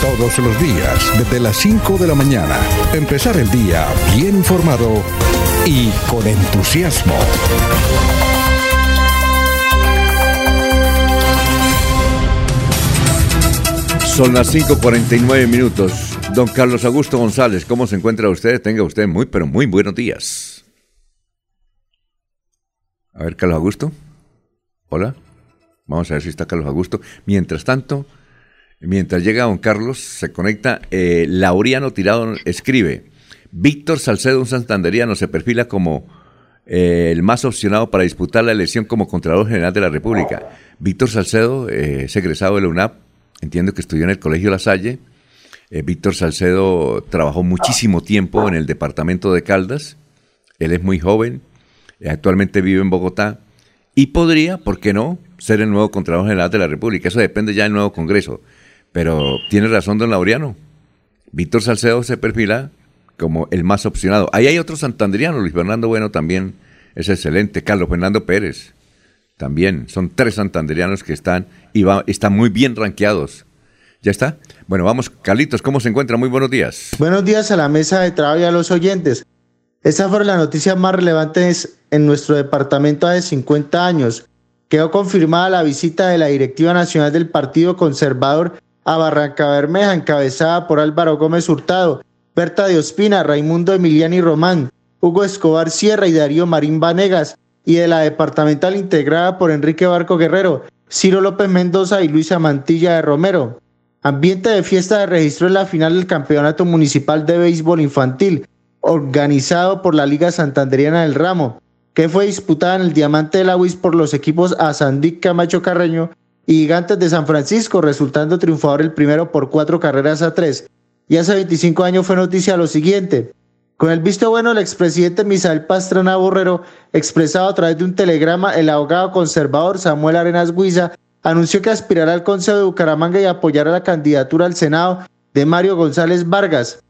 Todos los días, desde las 5 de la mañana, empezar el día bien informado y con entusiasmo. Son las 5.49 minutos. Don Carlos Augusto González, ¿cómo se encuentra usted? Tenga usted muy, pero muy buenos días. A ver, Carlos Augusto. Hola. Vamos a ver si está Carlos Augusto. Mientras tanto, mientras llega don Carlos, se conecta. Eh, Lauriano Tirado escribe: Víctor Salcedo, un santanderiano, se perfila como eh, el más opcionado para disputar la elección como Contralor General de la República. Víctor Salcedo eh, es egresado de la UNAP, entiendo que estudió en el Colegio La Salle. Víctor Salcedo trabajó muchísimo tiempo en el departamento de Caldas. Él es muy joven, actualmente vive en Bogotá y podría, ¿por qué no?, ser el nuevo Contralor General de la República. Eso depende ya del nuevo Congreso. Pero tiene razón don Laureano. Víctor Salcedo se perfila como el más opcionado. Ahí hay otro santandriano, Luis Fernando Bueno también es excelente. Carlos Fernando Pérez también. Son tres santandrianos que están y están muy bien ranqueados. ¿Ya está? Bueno, vamos, Carlitos, ¿cómo se encuentra? Muy buenos días. Buenos días a la mesa de trabajo y a los oyentes. Esa fue la noticia más relevante en nuestro departamento hace 50 años. Quedó confirmada la visita de la Directiva Nacional del Partido Conservador a Barranca Bermeja, encabezada por Álvaro Gómez Hurtado, Berta de Ospina, Raimundo Emiliani Román, Hugo Escobar Sierra y Darío Marín Vanegas, y de la departamental integrada por Enrique Barco Guerrero, Ciro López Mendoza y Luisa Mantilla de Romero. Ambiente de fiesta de registro en la final del Campeonato Municipal de Béisbol Infantil, organizado por la Liga Santanderiana del Ramo, que fue disputada en el Diamante de la UIS por los equipos Azandic Camacho Carreño y Gigantes de San Francisco, resultando triunfador el primero por cuatro carreras a tres. Y hace 25 años fue noticia lo siguiente. Con el visto bueno del expresidente Misael Pastrana Borrero, expresado a través de un telegrama, el abogado conservador Samuel Arenas Guiza anunció que aspirará al Consejo de Bucaramanga y apoyará la candidatura al Senado de Mario González Vargas.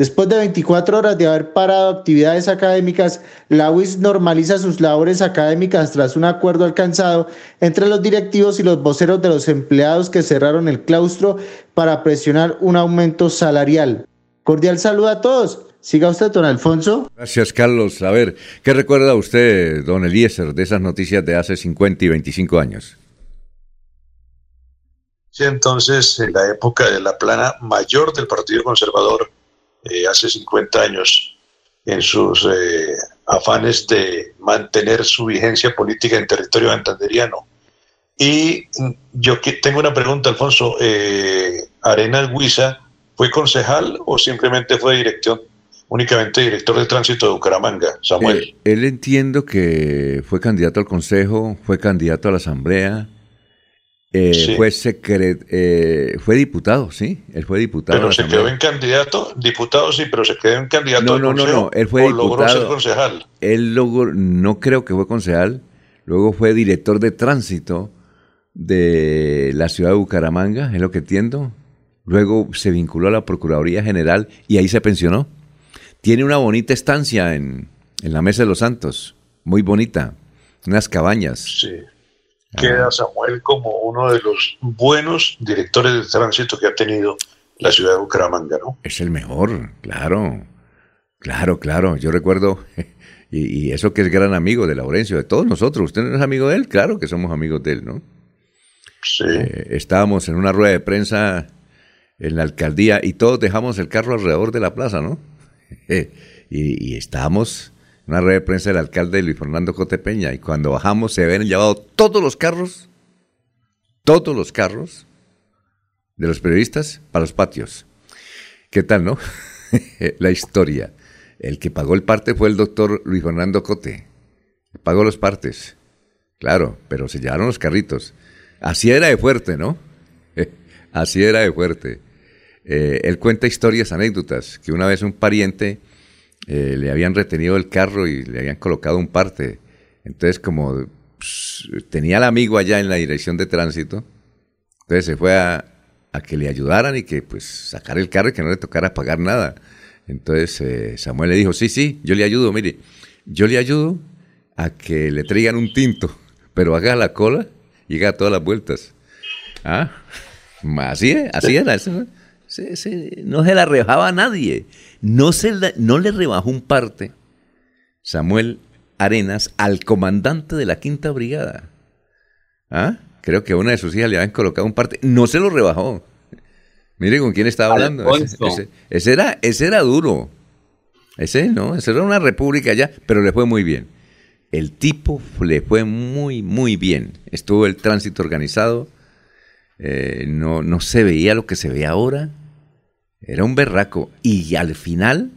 Después de 24 horas de haber parado actividades académicas, la UIS normaliza sus labores académicas tras un acuerdo alcanzado entre los directivos y los voceros de los empleados que cerraron el claustro para presionar un aumento salarial. Cordial saludo a todos. Siga usted, don Alfonso. Gracias, Carlos. A ver, ¿qué recuerda usted, don Eliezer, de esas noticias de hace 50 y 25 años? Sí, entonces, en la época de la plana mayor del Partido Conservador, eh, hace 50 años en sus eh, afanes de mantener su vigencia política en territorio santanderiano. Y yo tengo una pregunta, Alfonso. Eh, ¿Arenas Huiza fue concejal o simplemente fue dirección, únicamente director de tránsito de Bucaramanga, Samuel? él entiendo que fue candidato al consejo, fue candidato a la asamblea, eh, fue secret, eh, fue diputado, sí, él fue diputado. Pero se quedó en candidato, diputado sí, pero se quedó en candidato. No, no, no, no, él fue diputado. logró ser concejal. Él logró, no creo que fue concejal, luego fue director de tránsito de la ciudad de Bucaramanga, es lo que entiendo. Luego se vinculó a la Procuraduría General y ahí se pensionó. Tiene una bonita estancia en, en la Mesa de los Santos, muy bonita, unas cabañas. Sí queda Samuel como uno de los buenos directores de tránsito que ha tenido la ciudad de Bucaramanga, ¿no? Es el mejor, claro, claro, claro. Yo recuerdo, y, eso que es gran amigo de Laurencio, de todos nosotros. ¿Usted no es amigo de él? Claro que somos amigos de él, ¿no? Sí. Eh, estábamos en una rueda de prensa en la alcaldía y todos dejamos el carro alrededor de la plaza, ¿no? y, y estábamos una red de prensa del alcalde Luis Fernando Cotepeña, y cuando bajamos se habían llevado todos los carros, todos los carros de los periodistas para los patios. ¿Qué tal, no? La historia. El que pagó el parte fue el doctor Luis Fernando Cote. Pagó los partes. Claro, pero se llevaron los carritos. Así era de fuerte, ¿no? Así era de fuerte. Eh, él cuenta historias, anécdotas, que una vez un pariente eh, le habían retenido el carro y le habían colocado un parte. Entonces, como pues, tenía al amigo allá en la dirección de tránsito, entonces se fue a, que le ayudaran y que pues sacar el carro y que no le tocara pagar nada. Entonces eh, Samuel le dijo, sí, sí, yo le ayudo, mire, yo le ayudo a que le traigan un tinto, pero haga la cola y haga todas las vueltas. ¿Ah? Así, así era. Eso, se la rebajaba a nadie. No, se no le rebajó un parte Samuel Arenas al comandante de la quinta brigada. ¿Ah? Creo que a una de sus hijas le habían colocado un parte. No se lo rebajó. Mire con quién estaba hablando. Ese, era, ese era duro. Ese no, ese era una república ya, pero le fue muy bien. El tipo le fue muy, muy bien. Estuvo el tránsito organizado. Eh, no, no se veía lo que se ve ahora. Era un berraco. Y al final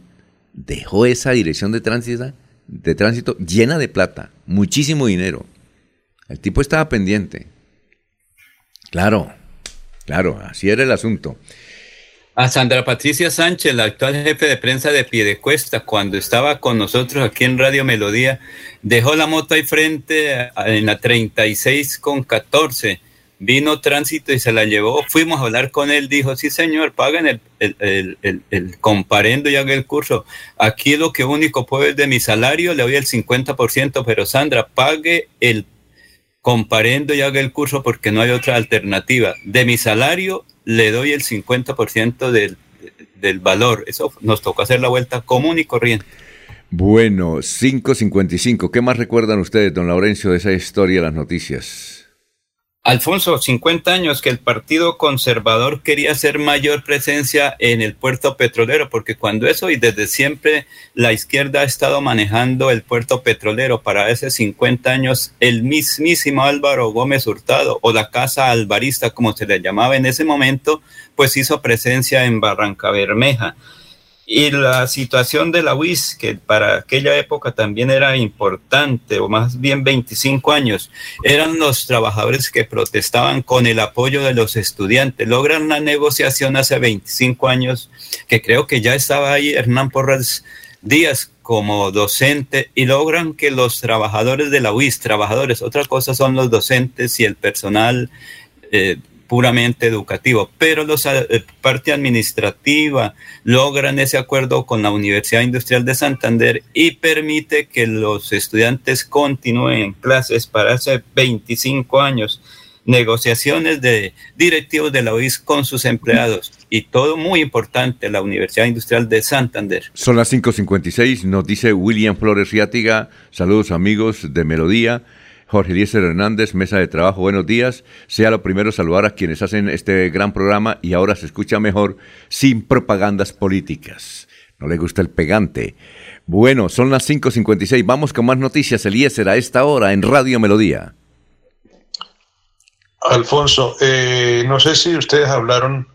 dejó esa dirección de tránsito, de tránsito llena de plata, muchísimo dinero. El tipo estaba pendiente. Claro, claro, así era el asunto. A Sandra Patricia Sánchez, la actual jefe de prensa de Piedecuesta, cuando estaba con nosotros aquí en Radio Melodía, dejó la moto ahí frente en la 36 con 14 vino tránsito y se la llevó. Fuimos a hablar con él, dijo, sí señor, paguen el, el, el, el comparendo y haga el curso. Aquí lo que único puedo es de mi salario, le doy el 50%, pero Sandra, pague el comparendo y haga el curso porque no hay otra alternativa. De mi salario le doy el 50% del, del valor. Eso nos tocó hacer la vuelta común y corriente. Bueno, 5.55. ¿Qué más recuerdan ustedes, don Laurencio, de esa historia de las noticias? Alfonso, 50 años que el Partido Conservador quería hacer mayor presencia en el puerto petrolero, porque cuando eso y desde siempre la izquierda ha estado manejando el puerto petrolero, para ese 50 años el mismísimo Álvaro Gómez Hurtado o la Casa Alvarista, como se le llamaba en ese momento, pues hizo presencia en Barranca Bermeja. Y la situación de la UIS, que para aquella época también era importante, o más bien 25 años, eran los trabajadores que protestaban con el apoyo de los estudiantes. Logran una negociación hace 25 años, que creo que ya estaba ahí Hernán Porras Díaz como docente, y logran que los trabajadores de la UIS, trabajadores, otra cosa son los docentes y el personal. Eh, puramente educativo, pero la eh, parte administrativa logran ese acuerdo con la Universidad Industrial de Santander y permite que los estudiantes continúen clases para hace 25 años, negociaciones de directivos de la OIS con sus empleados y todo muy importante, la Universidad Industrial de Santander. Son las 5.56, nos dice William Flores Riátiga, saludos amigos de Melodía. Jorge Eliezer Hernández, mesa de trabajo, buenos días. Sea lo primero saludar a quienes hacen este gran programa y ahora se escucha mejor sin propagandas políticas. No le gusta el pegante. Bueno, son las 5.56. Vamos con más noticias, Eliezer, a esta hora en Radio Melodía. Alfonso, eh, no sé si ustedes hablaron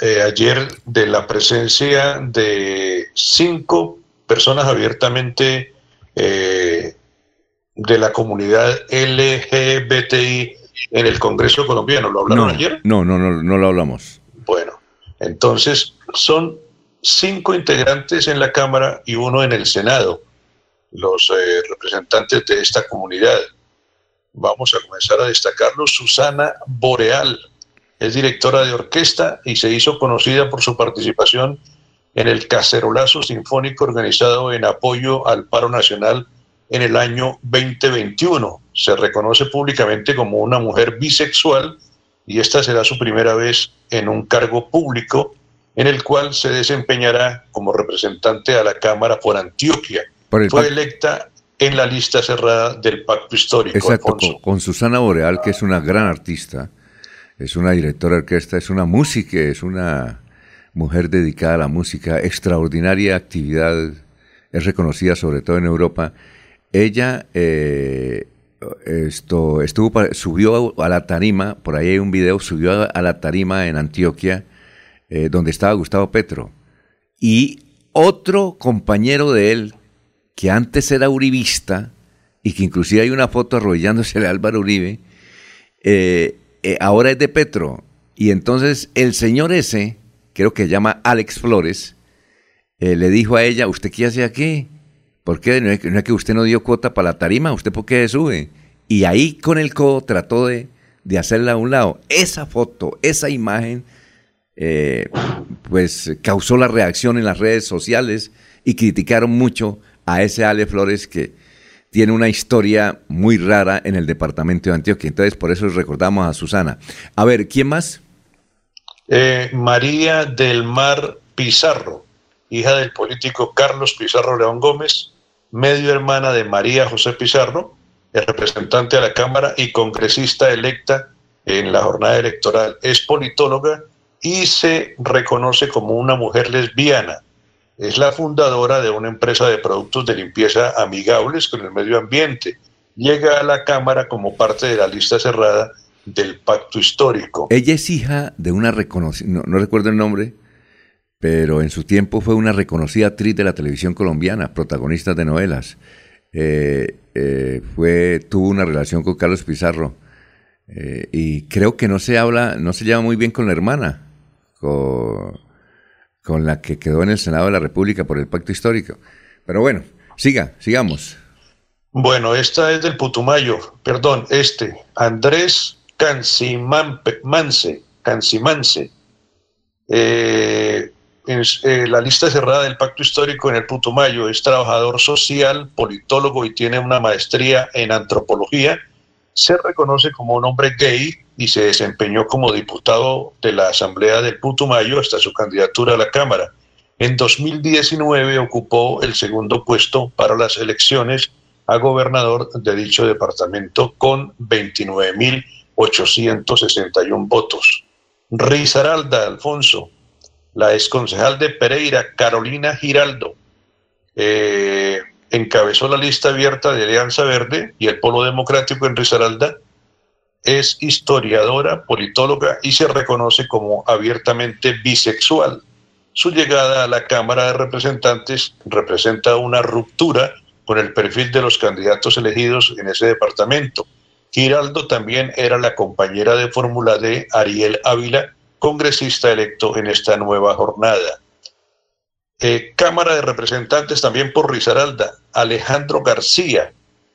eh, ayer de la presencia de cinco personas abiertamente eh, de la comunidad LGBTI en el Congreso colombiano. ¿Lo hablaron ayer? No, no, no, no lo hablamos. Bueno, entonces son cinco integrantes en la Cámara y uno en el Senado, los eh, representantes de esta comunidad. Vamos a comenzar a destacarlo. Susana Boreal es directora de orquesta y se hizo conocida por su participación en el cacerolazo sinfónico organizado en apoyo al paro nacional en el año 2021. Se reconoce públicamente como una mujer bisexual y esta será su primera vez en un cargo público en el cual se desempeñará como representante a la Cámara por Antioquia. Fue electa en la lista cerrada del Pacto Histórico. Exacto, con, Susana Boreal, que es una gran artista, es una directora de orquesta, es una música, es una mujer dedicada a la música, extraordinaria actividad, es reconocida sobre todo en Europa ella eh, esto, estuvo, subió a la tarima, por ahí hay un video, subió a la tarima en Antioquia, eh, donde estaba Gustavo Petro. Y otro compañero de él, que antes era uribista, y que inclusive hay una foto arrodillándose a Álvaro Uribe, eh, ahora es de Petro. Y entonces el señor ese, creo que se llama Alex Flores, le dijo a ella, ¿usted qué hace aquí? ¿Por qué? No es, que usted no dio cuota para la tarima, ¿usted por qué sube? Y ahí con el codo trató de, hacerla a un lado. Esa foto, esa imagen, eh, pues causó la reacción en las redes sociales y criticaron mucho a ese Ale Flores que tiene una historia muy rara en el departamento de Antioquia. Entonces, por eso recordamos a Susana. A ver, ¿quién más? Eh, María del Mar Pizarro hija del político Carlos Pizarro León Gómez, medio hermana de María José Pizarro, es representante de la Cámara y congresista electa en la jornada electoral. Es politóloga y se reconoce como una mujer lesbiana. Es la fundadora de una empresa de productos de limpieza amigables con el medio ambiente. Llega a la Cámara como parte de la lista cerrada del pacto histórico. Ella es hija de una reconocida, no recuerdo el nombre, pero en su tiempo fue una reconocida actriz de la televisión colombiana, protagonista de novelas. Eh, eh, fue, tuvo una relación con Carlos Pizarro eh, y creo que no se habla, no se lleva muy bien con la hermana, con, con, la que quedó en el Senado de la República por el pacto histórico. Pero bueno, siga, sigamos. Bueno, esta es del Putumayo, perdón, este, Andrés Cancimance, Cancimance. Eh, eh, la lista cerrada del Pacto Histórico en el Putumayo. Es trabajador social, politólogo y tiene una maestría en antropología. Se reconoce como un hombre gay y se desempeñó como diputado de la Asamblea del Putumayo hasta su candidatura a la Cámara. En 2019 ocupó el segundo puesto para las elecciones a gobernador de dicho departamento con 29.000 861 votos. Risaralda Alfonso, la exconcejal de Pereira, Carolina Giraldo, eh, encabezó la lista abierta de Alianza Verde y el Polo Democrático en Risaralda. Es historiadora, politóloga y se reconoce como abiertamente bisexual. Su llegada a la Cámara de Representantes representa una ruptura con el perfil de los candidatos elegidos en ese departamento. Giraldo también era la compañera de fórmula de Ariel Ávila, congresista electo en esta nueva jornada. Eh, Cámara de Representantes también por Risaralda, Alejandro García,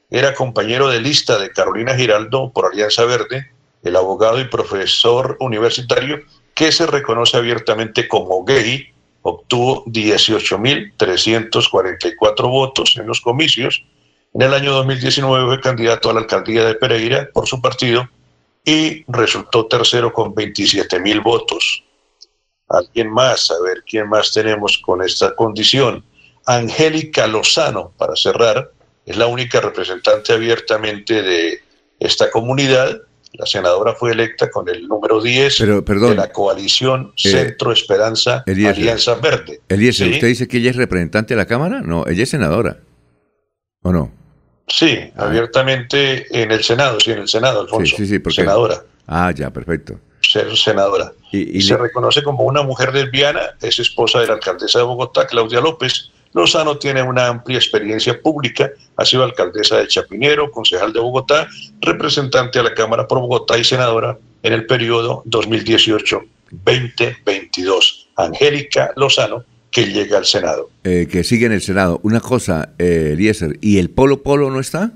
era compañero de lista de Carolina Giraldo por Alianza Verde, el abogado y profesor universitario que se reconoce abiertamente como gay, obtuvo 18.344 votos en los comicios. En el año 2019 fue candidato a la alcaldía de Pereira por su partido y resultó tercero con 27.000 votos. Alguien más, a ver quién más tenemos con esta condición. Angélica Lozano, para cerrar, es la única representante abiertamente de esta comunidad la senadora fue electa con el número 10 de la coalición eh, Centro Esperanza Alianza Verde. Eliezer, ¿usted dice que ella es representante de la Cámara? No, ella es senadora. ¿O no? Sí, ah. abiertamente en el Senado, sí, en el Senado, Alfonso. Sí, sí, sí senadora. Ah, ya, perfecto. Ser senadora. Y, se reconoce como una mujer lesbiana, es esposa de la alcaldesa de Bogotá, Claudia López, Lozano tiene una amplia experiencia pública, ha sido alcaldesa de Chapinero, concejal de Bogotá, representante a la Cámara por Bogotá y senadora en el periodo 2018-2022. Angélica Lozano, que llega al Senado. Eh, que sigue en el Senado. Una cosa, eh, Eliezer, ¿y el Polo Polo no está?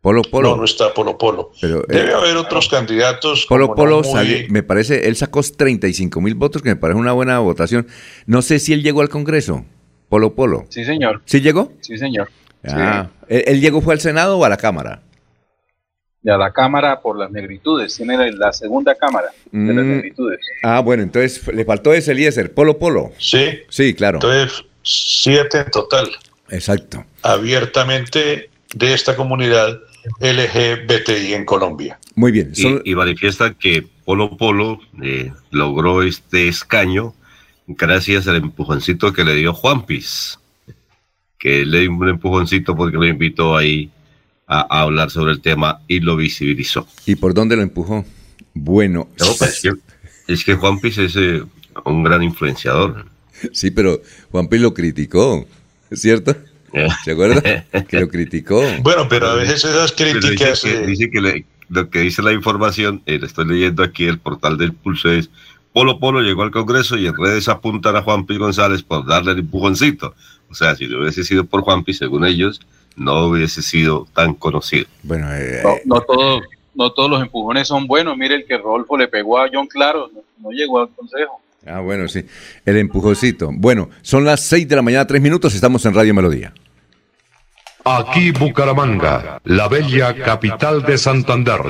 Polo Polo. No, no está Polo Polo. Pero, Debe eh, haber otros candidatos. Polo Polo, me parece, él sacó 35 mil votos, que me parece una buena votación. No sé si él llegó al Congreso. Polo Polo. Sí, señor. ¿Sí llegó? Sí, señor. Ah, ¿Él, llegó fue al Senado o a la Cámara? Y a la Cámara por las negritudes. Tiene la segunda Cámara de las mm. negritudes. Ah, bueno, entonces le faltó ese Eliezer, Polo Polo. Sí. Sí, claro. Entonces, siete en total. Exacto. Abiertamente de esta comunidad LGBTI en Colombia. Muy bien. Y, manifiesta que Polo Polo eh, logró este escaño gracias al empujoncito que le dio Juan Piz, que le dio un empujoncito porque lo invitó ahí a, hablar sobre el tema y lo visibilizó. ¿Y por dónde lo empujó? Bueno. Pues, es, que, Juan Piz es eh, un gran influenciador. Sí, pero Juan Piz lo criticó, ¿es cierto? Eh. ¿Se acuerda? que lo criticó. Bueno, pero a veces esas críticas... Dice que, lo que dice la información, eh, le estoy leyendo aquí el portal del Pulso es Polo Polo llegó al Congreso y en redes apuntan a Juan P. González por darle el empujoncito. O sea, si no hubiese sido por Juan P., según ellos, no hubiese sido tan conocido. Bueno, eh, no, no, todos los empujones son buenos. Mire, el que Rolfo le pegó a John Claro no, llegó al Consejo. Ah, bueno, sí. El empujoncito. Bueno, son las 6 de la mañana, tres minutos, estamos en Radio Melodía. Aquí Bucaramanga, la bella capital de Santander.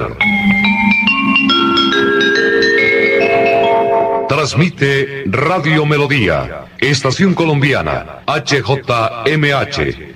Transmite Radio Melodía, Estación Colombiana, HJMH,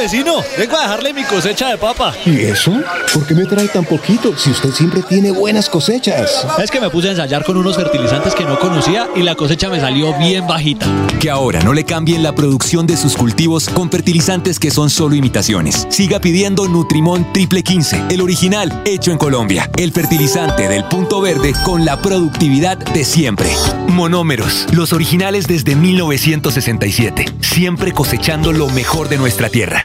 Vecino, vengo a dejarle mi cosecha de papa. ¿Y eso? ¿Por qué me trae tan poquito si usted siempre tiene buenas cosechas? Es que me puse a ensayar con unos fertilizantes que no conocía y la cosecha me salió bien bajita. Que ahora no le cambien la producción de sus cultivos con fertilizantes que son solo imitaciones. Siga pidiendo Nutrimón Triple 15, el original hecho en Colombia. El fertilizante del punto verde con la productividad de siempre. Monómeros, los originales desde 1967, siempre cosechando lo mejor de nuestra tierra.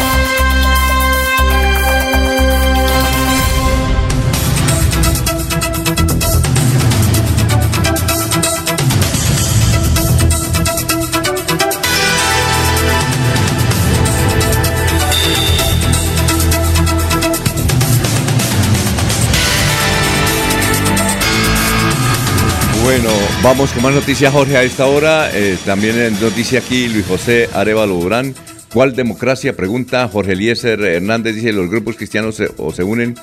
Bueno, vamos con más noticias, Jorge, a esta hora. Eh, también noticia aquí, Luis José Arevalo Durán. ¿Cuál democracia? Pregunta Jorge Eliezer Hernández. Dice, los grupos cristianos se, o se unen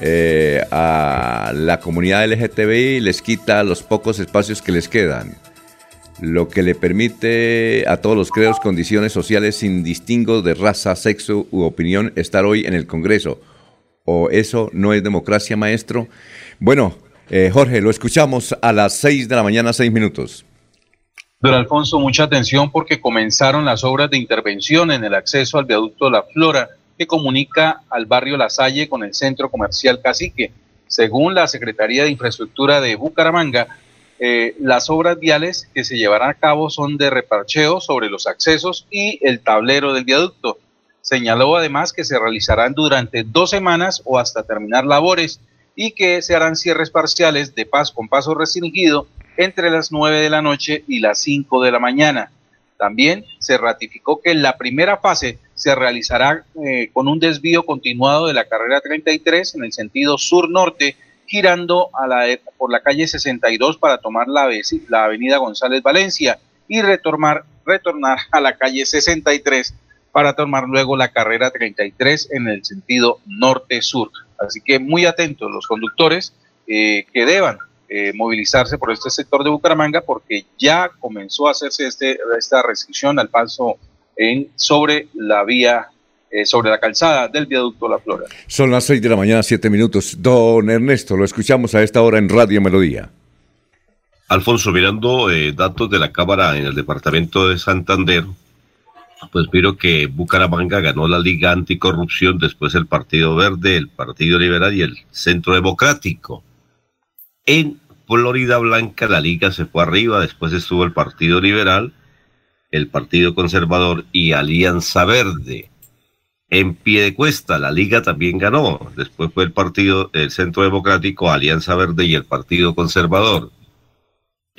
eh, a la comunidad LGTBI y les quita los pocos espacios que les quedan. Lo que le permite a todos los creos condiciones sociales sin distingo de raza, sexo u opinión estar hoy en el Congreso. ¿O eso no es democracia, maestro? Bueno, eh, Jorge, lo escuchamos a las 6 de la mañana, 6 minutos. Don Alfonso, mucha atención porque comenzaron las obras de intervención en el acceso al viaducto La Flora que comunica al barrio La Salle con el centro comercial Cacique. Según la Secretaría de Infraestructura de Bucaramanga, eh, las obras viales que se llevarán a cabo son de reparcheo sobre los accesos y el tablero del viaducto. Señaló además que se realizarán durante dos semanas o hasta terminar labores y que se harán cierres parciales de paz con paso restringido entre las 9 de la noche y las 5 de la mañana. También se ratificó que la primera fase se realizará eh, con un desvío continuado de la carrera 33 en el sentido sur-norte, girando a la, por la calle 62 para tomar la, avenida González Valencia y retornar a la calle 63 para tomar luego la carrera 33 en el sentido norte-sur. Así que muy atentos los conductores eh, que deban eh, movilizarse por este sector de Bucaramanga porque ya comenzó a hacerse este, esta restricción al paso en, sobre la vía, eh, sobre la calzada del viaducto La Flora. Son las 6 de la mañana, 7 minutos. Don Ernesto, lo escuchamos a esta hora en Radio Melodía. Alfonso, mirando datos de la Cámara en el departamento de Santander, pues miro que Bucaramanga ganó la Liga Anticorrupción, después el Partido Verde, el Partido Liberal y el Centro Democrático. En Florida Blanca la Liga se fue arriba, después estuvo el Partido Liberal, el Partido Conservador y Alianza Verde. En Piedecuesta la Liga también ganó, después fue el Partido, el Centro Democrático, Alianza Verde y el Partido Conservador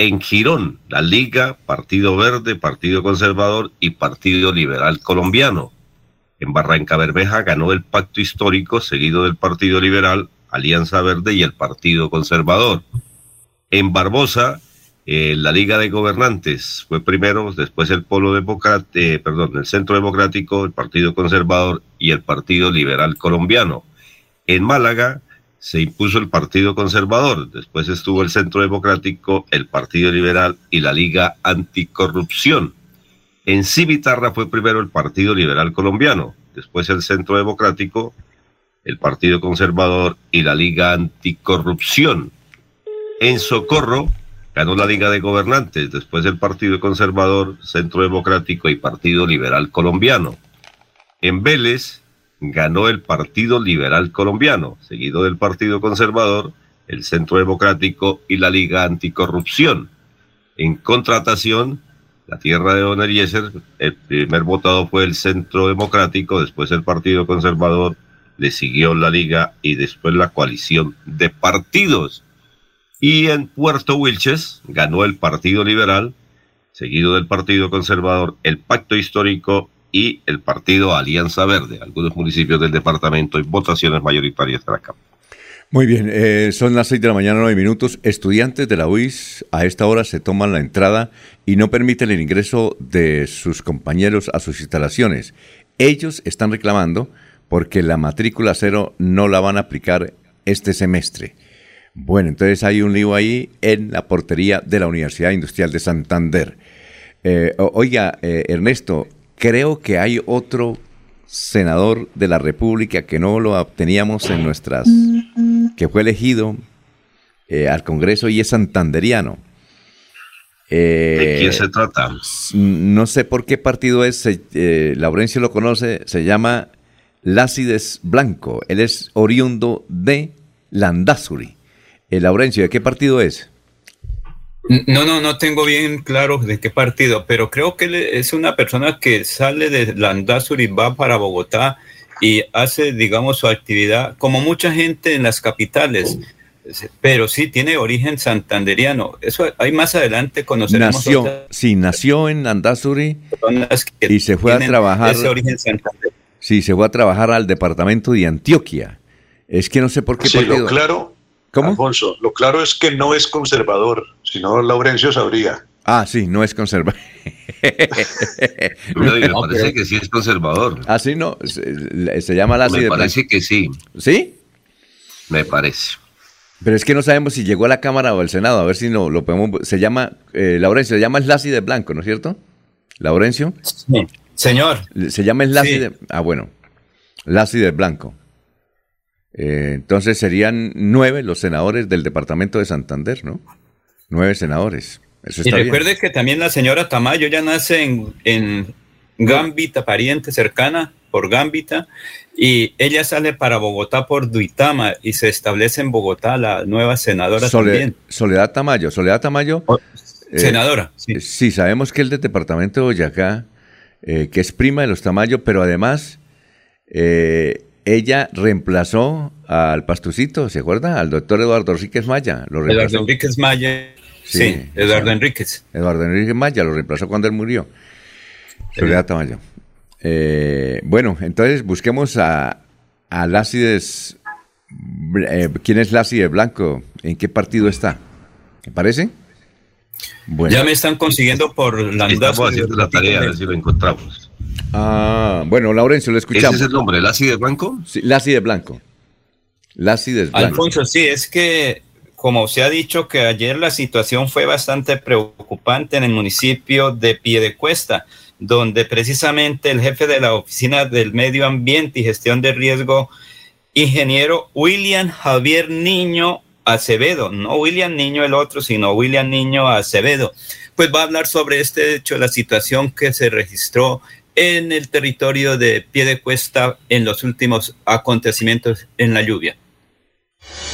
en Girón, la Liga, Partido Verde, Partido Conservador y Partido Liberal Colombiano. En Barranca Bermeja ganó el Pacto Histórico, seguido del Partido Liberal, Alianza Verde y el Partido Conservador. En Barbosa, eh, la Liga de Gobernantes fue primero, después el Polo Democrático, eh, perdón, el Centro Democrático, el Partido Conservador y el Partido Liberal Colombiano. En Málaga, se impuso el Partido Conservador, después estuvo el Centro Democrático, el Partido Liberal y la Liga Anticorrupción. En Cimitarra fue primero el Partido Liberal Colombiano, después el Centro Democrático, el Partido Conservador y la Liga Anticorrupción. En Socorro ganó la Liga de Gobernantes, después el Partido Conservador, Centro Democrático y Partido Liberal Colombiano. En Vélez ganó el Partido Liberal Colombiano, seguido del Partido Conservador, el Centro Democrático y la Liga Anticorrupción. En contratación, la tierra de Don Eliezer, el primer votado fue el Centro Democrático, después el Partido Conservador, le siguió la Liga y después la coalición de partidos. Y en Puerto Wilches ganó el Partido Liberal, seguido del Partido Conservador, el Pacto Histórico y el partido Alianza Verde. Algunos municipios del departamento y votaciones mayoritarias de la Cámara. Muy bien, eh, son las 6 de la mañana, 9 minutos. Estudiantes de la UIS a esta hora se toman la entrada y no permiten el ingreso de sus compañeros a sus instalaciones. Ellos están reclamando porque la matrícula cero no la van a aplicar este semestre. Bueno, entonces hay un lío ahí en la portería de la Universidad Industrial de Santander. Eh, oiga, eh, Ernesto, creo que hay otro senador de la República que no lo teníamos en nuestras, que fue elegido eh, al Congreso y es santanderiano. ¿De quién se trata? No sé por qué partido es, eh, Laurencio lo conoce, se llama Lácides Blanco. Él es oriundo de Landazuri. El Laurencio, ¿de qué partido es? No, no, no tengo bien claro de qué partido, pero creo que es una persona que sale de Landazuri, va para Bogotá y hace, digamos, su actividad, como mucha gente en las capitales, pero sí tiene origen santanderiano. Eso ahí más adelante conoceremos. Nació, sí, nació en Landazuri y se fue a trabajar. Ese origen. Sí, se fue a trabajar al departamento de Antioquia. Es que no sé por qué sí, Lo claro, ¿Cómo? Alfonso, lo claro es que no es conservador, sino Laurencio sabría. Ah, sí, no es conservador. no, me parece que sí es conservador. Ah, sí, no, se, llama la Me parece que sí. ¿Sí? Me parece. Pero es que no sabemos si llegó a la Cámara o al Senado, a ver si no lo podemos... Se llama, eh, Laurencio, se llama Lassi de Blanco, ¿no es cierto? Laurencio. Sí, señor. Se llama Lassi de... Ah, bueno, Lassi de Blanco. Eh, entonces serían nueve los senadores del departamento de Santander, ¿no? Nueve senadores. Eso y recuerde que también la señora Tamayo ya nace en, en Gambita, pariente cercana por Gambita, y ella sale para Bogotá por Duitama y se establece en Bogotá la nueva senadora también. Soledad Tamayo, Soledad Tamayo. Eh, senadora, sí. Sí, sabemos que es del departamento de Boyacá, que es prima de los Tamayo, pero además eh, ella reemplazó al pastucito, ¿se acuerda? Al doctor Eduardo Enríquez Maya. Lo Eduardo Enríquez Maya. Sí, Eduardo Enríquez. Eduardo Enríquez Maya lo reemplazó cuando él murió. Soledad Tamayo. Eh, bueno, entonces busquemos a, a Lácides. Eh, ¿Quién es Lácides Blanco? ¿En qué partido está? ¿Me parece? Bueno. Ya me están consiguiendo por la Estamos haciendo la tarea, a ver si lo encontramos. Ah, bueno, Laurencio, lo escuchamos. ¿Ese es el nombre, Lassi de Blanco? Sí, Lassi de Blanco. Lassi de Blanco. Alfonso, sí, es que, como se ha dicho, que ayer la situación fue bastante preocupante en el municipio de Piedecuesta, donde precisamente el jefe de la Oficina del Medio Ambiente y Gestión de Riesgo, ingeniero William Javier Niño Acevedo, no William Niño el otro, sino William Niño Acevedo, pues va a hablar sobre este hecho, la situación que se registró en el territorio de Piedecuesta en los últimos acontecimientos en la lluvia.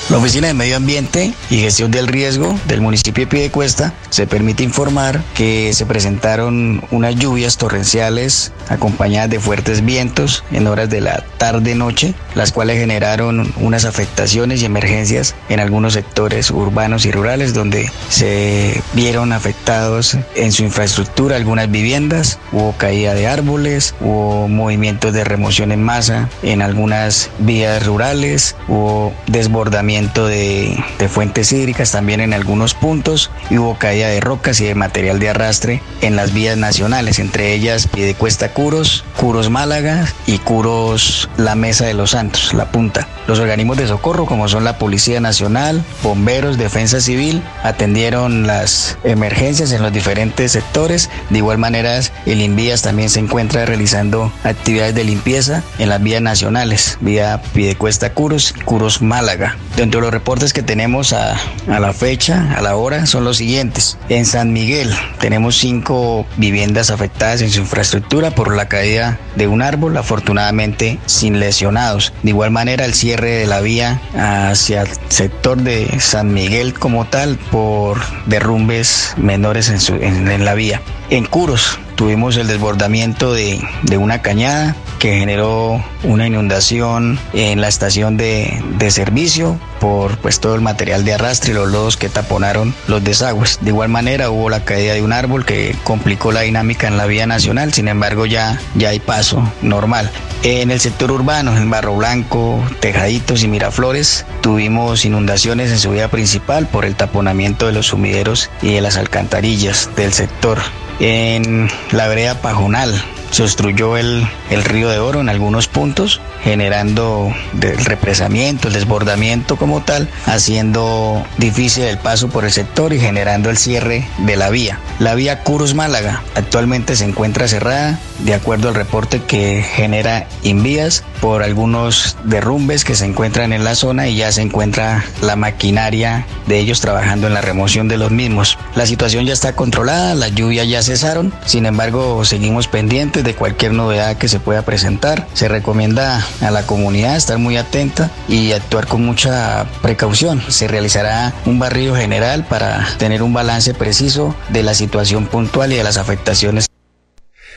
La Oficina de Medio Ambiente y Gestión del Riesgo del municipio de Piedecuesta se permite informar que se presentaron unas lluvias torrenciales acompañadas de fuertes vientos en horas de la tarde-noche, las cuales generaron unas afectaciones y emergencias en algunos sectores urbanos y rurales donde se vieron afectados en su infraestructura algunas viviendas, hubo caída de árboles, hubo movimientos de remoción en masa en algunas vías rurales, hubo desbordamiento de, fuentes hídricas también en algunos puntos y hubo caída de rocas y de material de arrastre en las vías nacionales, entre ellas Piedecuesta Curos, Curos Málaga y Curos La Mesa de los Santos, La Punta. Los organismos de socorro, como son la Policía Nacional, Bomberos, Defensa Civil, atendieron las emergencias en los diferentes sectores. De igual manera, el INVIAS también se encuentra realizando actividades de limpieza en las vías nacionales, vía Piedecuesta Curos, Curos Málaga. Dentro de los reportes que tenemos a, la fecha, a la hora, son los siguientes. En San Miguel tenemos cinco viviendas afectadas en su infraestructura por la caída de un árbol, afortunadamente sin lesionados. De igual manera, el cierre de la vía hacia el sector de San Miguel como tal por derrumbes menores en, en la vía. En Curos tuvimos el desbordamiento de, una cañada que generó una inundación en la estación de, servicio por pues todo el material de arrastre y los lodos que taponaron los desagües. De igual manera hubo la caída de un árbol que complicó la dinámica en la vía nacional, sin embargo ya, ya hay paso normal. En el sector urbano, en Barro Blanco, Tejaditos y Miraflores, tuvimos inundaciones en su vía principal por el taponamiento de los sumideros y de las alcantarillas del sector en la vereda Pajonal se obstruyó el, el río de Oro en algunos puntos, generando el represamiento, el desbordamiento como tal, haciendo difícil el paso por el sector y generando el cierre de la vía. La vía Curus Málaga actualmente se encuentra cerrada, de acuerdo al reporte que genera Invías, por algunos derrumbes que se encuentran en la zona y ya se encuentra la maquinaria de ellos trabajando en la remoción de los mismos. La situación ya está controlada, las lluvias ya cesaron, sin embargo seguimos pendientes de cualquier novedad que se pueda presentar. Se recomienda a la comunidad estar muy atenta y actuar con mucha precaución. Se realizará un barrido general para tener un balance preciso de la situación puntual y de las afectaciones.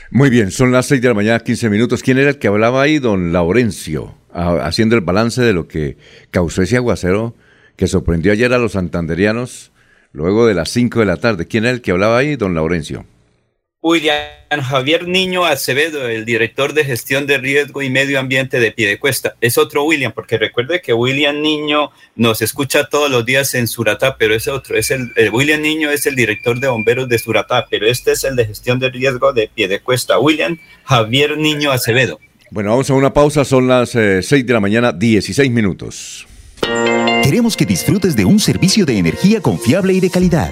Muy bien, son las 6 de la mañana, 15 minutos. ¿Quién era el que hablaba ahí? Don Laurencio, haciendo el balance de lo que causó ese aguacero que sorprendió ayer a los santanderianos luego de las 5 de la tarde. ¿Quién era el que hablaba ahí? Don Laurencio. William Javier Niño Acevedo, el director de gestión de riesgo y medio ambiente de Piedecuesta. Es otro William, porque recuerde que William Niño nos escucha todos los días en Suratá, pero es otro. Es el, William Niño es el director de bomberos de Suratá, pero este es el de gestión de riesgo de Piedecuesta. William Javier Niño Acevedo. Bueno, vamos a una pausa, son las 6 eh, de la mañana, 16 minutos. Queremos que disfrutes de un servicio de energía confiable y de calidad.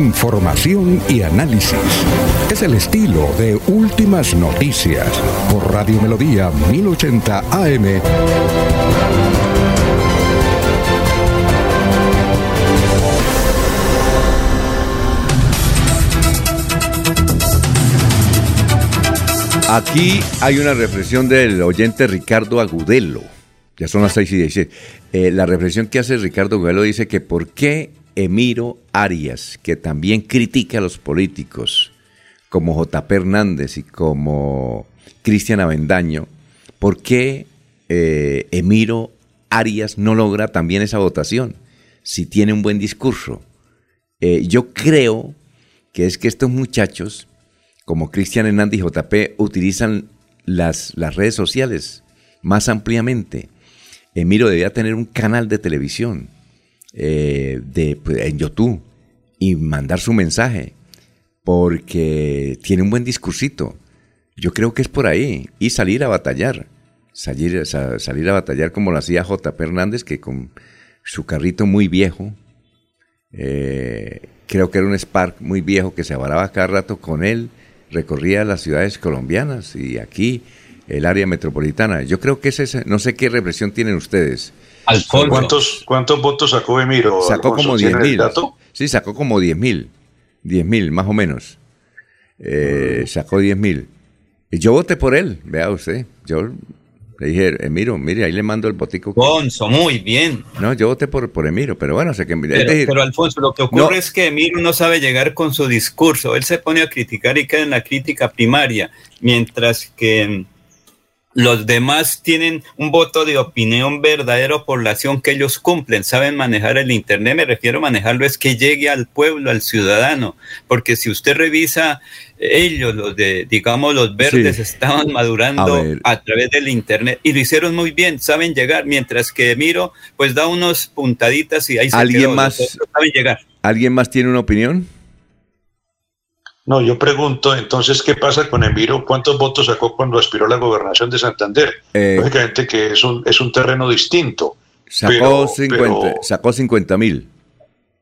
Información y análisis. Es el estilo de Últimas Noticias por Radio Melodía 1080 AM. Aquí hay una reflexión del oyente Ricardo Agudelo. Ya son las 6 y 16. Eh, la reflexión que hace Ricardo Agudelo dice que por qué Emiro Arias, que también critica a los políticos, como J.P. Hernández y como Cristian Avendaño, ¿por qué eh, Emiro Arias no logra también esa votación si tiene un buen discurso? Eh, yo creo que es que estos muchachos, como Cristian Hernández y JP, utilizan las, las redes sociales más ampliamente. Emiro debía tener un canal de televisión eh, de, pues, en YouTube y mandar su mensaje, porque tiene un buen discursito. Yo creo que es por ahí. Y salir a batallar. Salir, salir a batallar como lo hacía J. Hernández, que con su carrito muy viejo, eh, creo que era un Spark muy viejo que se avaraba cada rato con él, recorría las ciudades colombianas y aquí el área metropolitana. Yo creo que ese, no sé qué represión tienen ustedes. ¿Cuántos, ¿Cuántos votos sacó Emiro? Sacó como 10 mil. Sí, sacó como 10 mil. 10 mil, más o menos. Eh, sacó 10 mil. Y yo voté por él, vea usted. Yo le dije, Emiro, mire, ahí le mando el botico. Alfonso, muy bien. No, yo voté por, por Emiro, pero bueno, sé que... Pero, pero Alfonso, lo que ocurre es que Emiro no sabe llegar con su discurso. Él se pone a criticar y queda en la crítica primaria, mientras que los demás tienen un voto de opinión verdadero población que ellos cumplen, saben manejar el Internet, me refiero a manejarlo, es que llegue al pueblo, al ciudadano, porque si usted revisa, ellos, los de, digamos, los verdes, estaban madurando a, través del Internet y lo hicieron muy bien, saben llegar, mientras que Miro, pues da unos puntaditas y ahí se ¿Alguien más, saben llegar. ¿Alguien más tiene una opinión? No, yo pregunto entonces qué pasa con Emiro, cuántos votos sacó cuando aspiró a la gobernación de Santander. Eh, Lógicamente que es un, es un terreno distinto. Sacó 50 mil.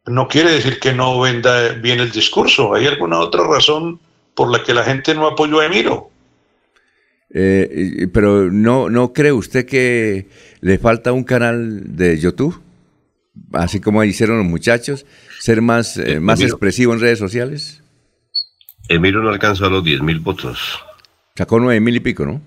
No quiere decir que no venda bien el discurso. ¿Hay alguna otra razón por la que la gente no apoyó a Emiro? Eh, pero no, ¿no cree usted que le falta un canal de YouTube? Así como hicieron los muchachos, ser más, eh, más expresivo en redes sociales. Emiro no alcanzó a los 10.000 votos. Sacó 9.000 y pico, ¿no?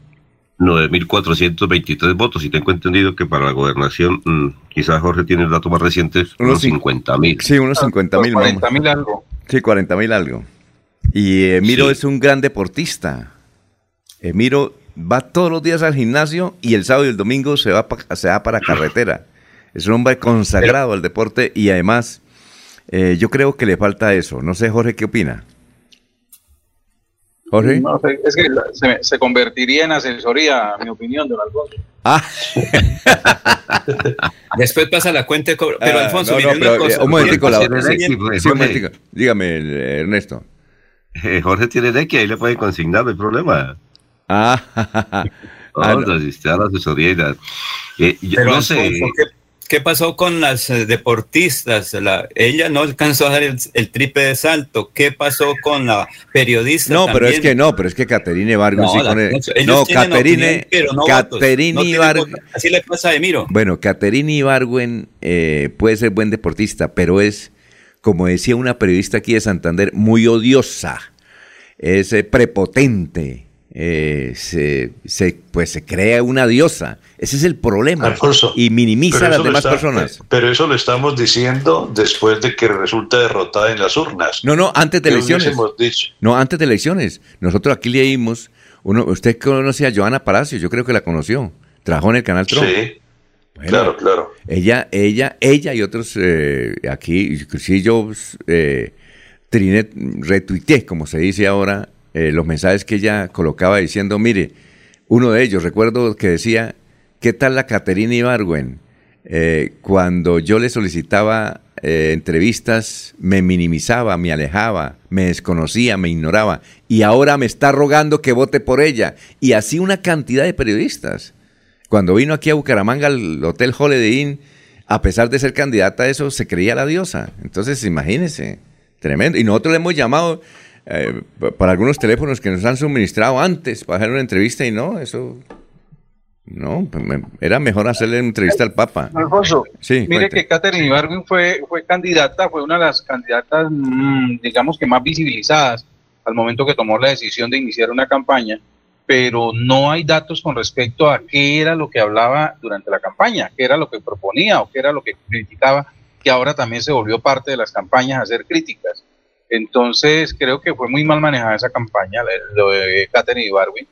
9.423 votos y tengo entendido que para la gobernación, mm, quizás Jorge tiene el dato más reciente, unos 50.000. Sí, unos 50.000. 40.000 algo. Sí, 40.000 algo. Y Emiro es un gran deportista. Emiro va todos los días al gimnasio y el sábado y el domingo se va, se va para carretera. Es un hombre consagrado al deporte y además Eh, yo creo que le falta eso. No sé, Jorge, ¿qué opina? Jorge. No, es que se, se, convertiría en asesoría, mi opinión, don Alfonso. Ah. Después pasa la cuenta, pero ah, Alfonso, no, no, pero, cosa, un momentico, la, sí, sí, un momentico. Dígame, Ernesto. Eh, Jorge tiene de que ahí le puede consignar, el problema. Ah, ah no. usted a la asesoría y la, eh, yo pero, no sé. ¿qué, ¿qué, pasó con las eh, deportistas? La, ella no alcanzó a dar el, el, triple de salto. ¿Qué pasó con la periodista? No, también? pero es que no, pero es que Caterine Vargas no, sí con el, no, Caterine, no Caterine Ibargüen. Así le pasa a Emiro. Bueno, Caterine Ibargüen eh, puede ser buen deportista, pero es como decía una periodista aquí de Santander, muy odiosa, es eh, prepotente, eh, se, se, pues se crea una diosa. Ese es el problema. Alfonso, y minimiza a las demás está, personas. Pero eso lo estamos diciendo después de que resulta derrotada en las urnas. No, no, antes de elecciones. No, antes de elecciones. Nosotros aquí leímos, uno, usted conoce a Joana Palacio, yo creo que la conoció. Trabajó en el canal. Sí. Bueno, claro, claro. Ella, ella, ella y otros eh, aquí, sí, yo eh, triné, retuiteé, como se dice ahora, eh, los mensajes que ella colocaba diciendo, mire, uno de ellos, recuerdo que decía, ¿qué tal la Caterina Ibargüen? Eh, cuando yo le solicitaba eh, entrevistas, me minimizaba, me alejaba, me desconocía, me ignoraba, y ahora me está rogando que vote por ella. Y así una cantidad de periodistas. Cuando vino aquí a Bucaramanga al Hotel Holiday Inn, a pesar de ser candidata a eso, se creía la diosa. Entonces, imagínense, tremendo. Y nosotros le hemos llamado eh, para algunos teléfonos que nos han suministrado antes para hacer una entrevista y no, eso... No, era mejor hacerle una entrevista al Papa. Alfonso, sí, mire cuente. que Catherine Ibargüen fue, fue candidata, fue una de las candidatas, mmm, digamos que más visibilizadas al momento que tomó la decisión de iniciar una campaña pero no hay datos con respecto a qué era lo que hablaba durante la campaña, qué era lo que proponía o qué era lo que criticaba, que ahora también se volvió parte de las campañas a hacer críticas. Entonces, creo que fue muy mal manejada esa campaña, lo de Catherine Ibarwin.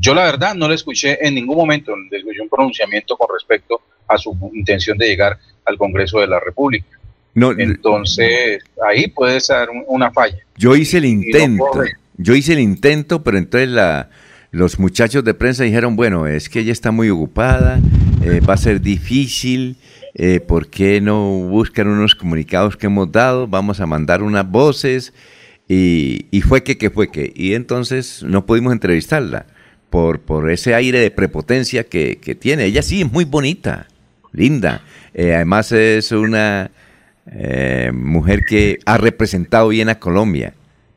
Yo, la verdad, no le escuché en ningún momento, le escuché un pronunciamiento con respecto a su intención de llegar al Congreso de la República. No, entonces, ahí puede ser una falla. Yo hice el intento, no yo hice el intento, pero entonces la, los muchachos de prensa dijeron, bueno, es que ella está muy ocupada, eh, va a ser difícil, eh, ¿por qué no buscan unos comunicados que hemos dado? Vamos a mandar unas voces. Y, y fue que, que fue que. Y entonces no pudimos entrevistarla por, por ese aire de prepotencia que, que tiene. Ella sí es muy bonita, linda. Eh, además es una eh, mujer que ha representado bien a Colombia,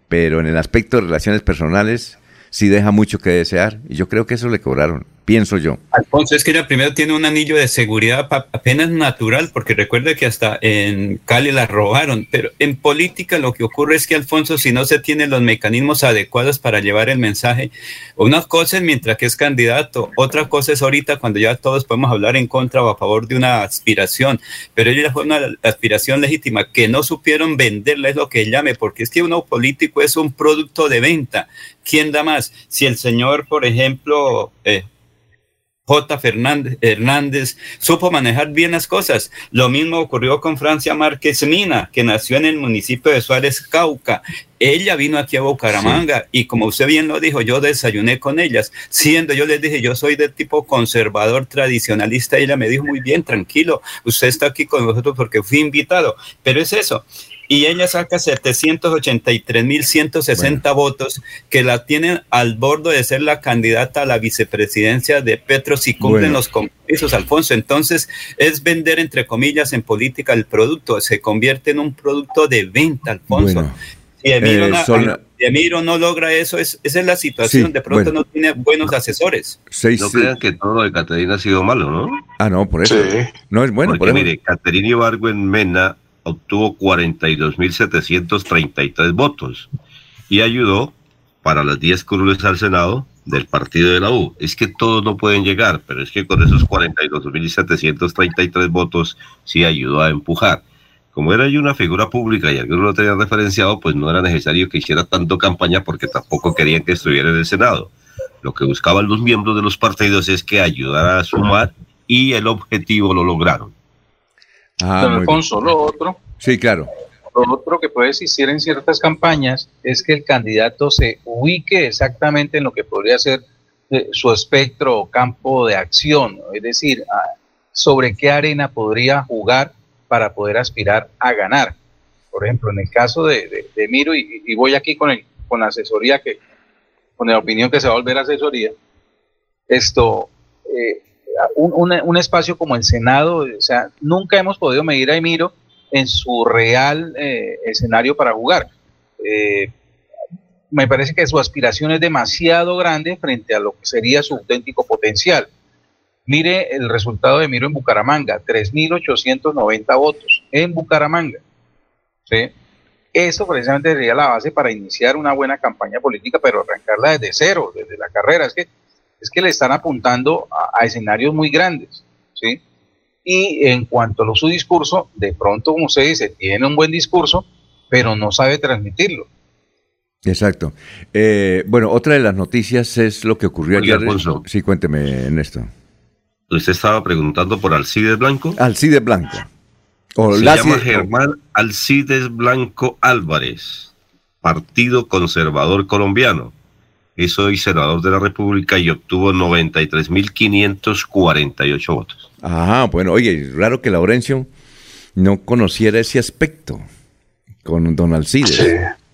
pero en el aspecto de relaciones personales sí deja mucho que desear. Y yo creo que eso le cobraron pienso yo. Alfonso, es que ella primero tiene un anillo de seguridad apenas natural, porque recuerde que hasta en Cali la robaron, pero en política lo que ocurre es que, Alfonso, si no se tienen los mecanismos adecuados para llevar el mensaje, una cosa es mientras que es candidato, otra cosa es ahorita cuando ya todos podemos hablar en contra o a favor de una aspiración, pero ella fue una aspiración legítima, que no supieron venderla, es lo que llame, porque es que uno político es un producto de venta. ¿Quién da más? Si el señor, por ejemplo, eh, J. Fernández, Hernández supo manejar bien las cosas. Lo mismo ocurrió con Francia Márquez Mina, que nació en el municipio de Suárez, Cauca. Ella vino aquí a Bucaramanga sí. y como usted bien lo dijo, yo desayuné con ellas, siendo yo les dije, yo soy de tipo conservador, tradicionalista, y ella me dijo muy bien, tranquilo, usted está aquí con nosotros porque fui invitado, pero es eso, y ella saca 783.160 bueno. votos que la tienen al borde de ser la candidata a la vicepresidencia de Petro si cumplen bueno. los compromisos, Alfonso. Entonces es vender, entre comillas, en política el producto, se convierte en un producto de venta, Alfonso. Bueno. Si Emiro, eh, no, son... Emiro, no, logra eso, es, esa es la situación. Sí, de pronto bueno. no tiene buenos asesores. Seis, no crean que todo lo de Caterina ha sido malo, ¿no? Ah, no, por eso. Sí. No es bueno. Porque, por eso. mire, Caterina Ibargüen Mena obtuvo 42.733 votos y ayudó para las 10 curules al Senado del partido de la U. Es que todos no pueden llegar, pero es que con esos 42.733 votos sí ayudó a empujar. Como era yo una figura pública y algunos lo tenían referenciado, pues no era necesario que hiciera tanto campaña porque tampoco querían que estuviera en el Senado. Lo que buscaban los miembros de los partidos es que ayudara a sumar y el objetivo lo lograron. Ah, Don Alfonso, lo otro. Sí, claro. lo otro que puede existir en ciertas campañas es que el candidato se ubique exactamente en lo que podría ser eh, su espectro o campo de acción, es decir, sobre qué arena podría jugar para poder aspirar a ganar. Por ejemplo, en el caso de, Miro, y, voy aquí con, el, con la asesoría, que, con la opinión que se va a volver asesoría, esto, eh, un, un, espacio como el Senado, o sea, nunca hemos podido medir a Emiro en su real eh, escenario para jugar. Eh, me parece que su aspiración es demasiado grande frente a lo que sería su auténtico potencial. Mire el resultado de Miro en Bucaramanga, 3.890 votos en Bucaramanga. ¿sí? Eso precisamente sería la base para iniciar una buena campaña política, pero arrancarla desde cero, desde la carrera. Es que, es que le están apuntando a, a escenarios muy grandes. ¿sí? Y en cuanto a su discurso, de pronto, como usted dice, tiene un buen discurso, pero no sabe transmitirlo. Exacto. Eh, bueno, otra de las noticias es lo que ocurrió ayer. Sí, cuénteme, Ernesto. Usted estaba preguntando por Alcides Blanco. Alcides Blanco. Se llama Germán Alcides Blanco Álvarez, Partido Conservador Colombiano. Es hoy senador de la República y obtuvo 93.548 votos. Ajá, bueno, oye, raro que Laurencio no conociera ese aspecto con don Alcides.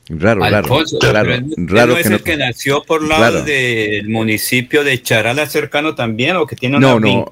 Raro, raro, raro, raro. es el que nació por lado del municipio de Charala cercano también o que tiene una no, no.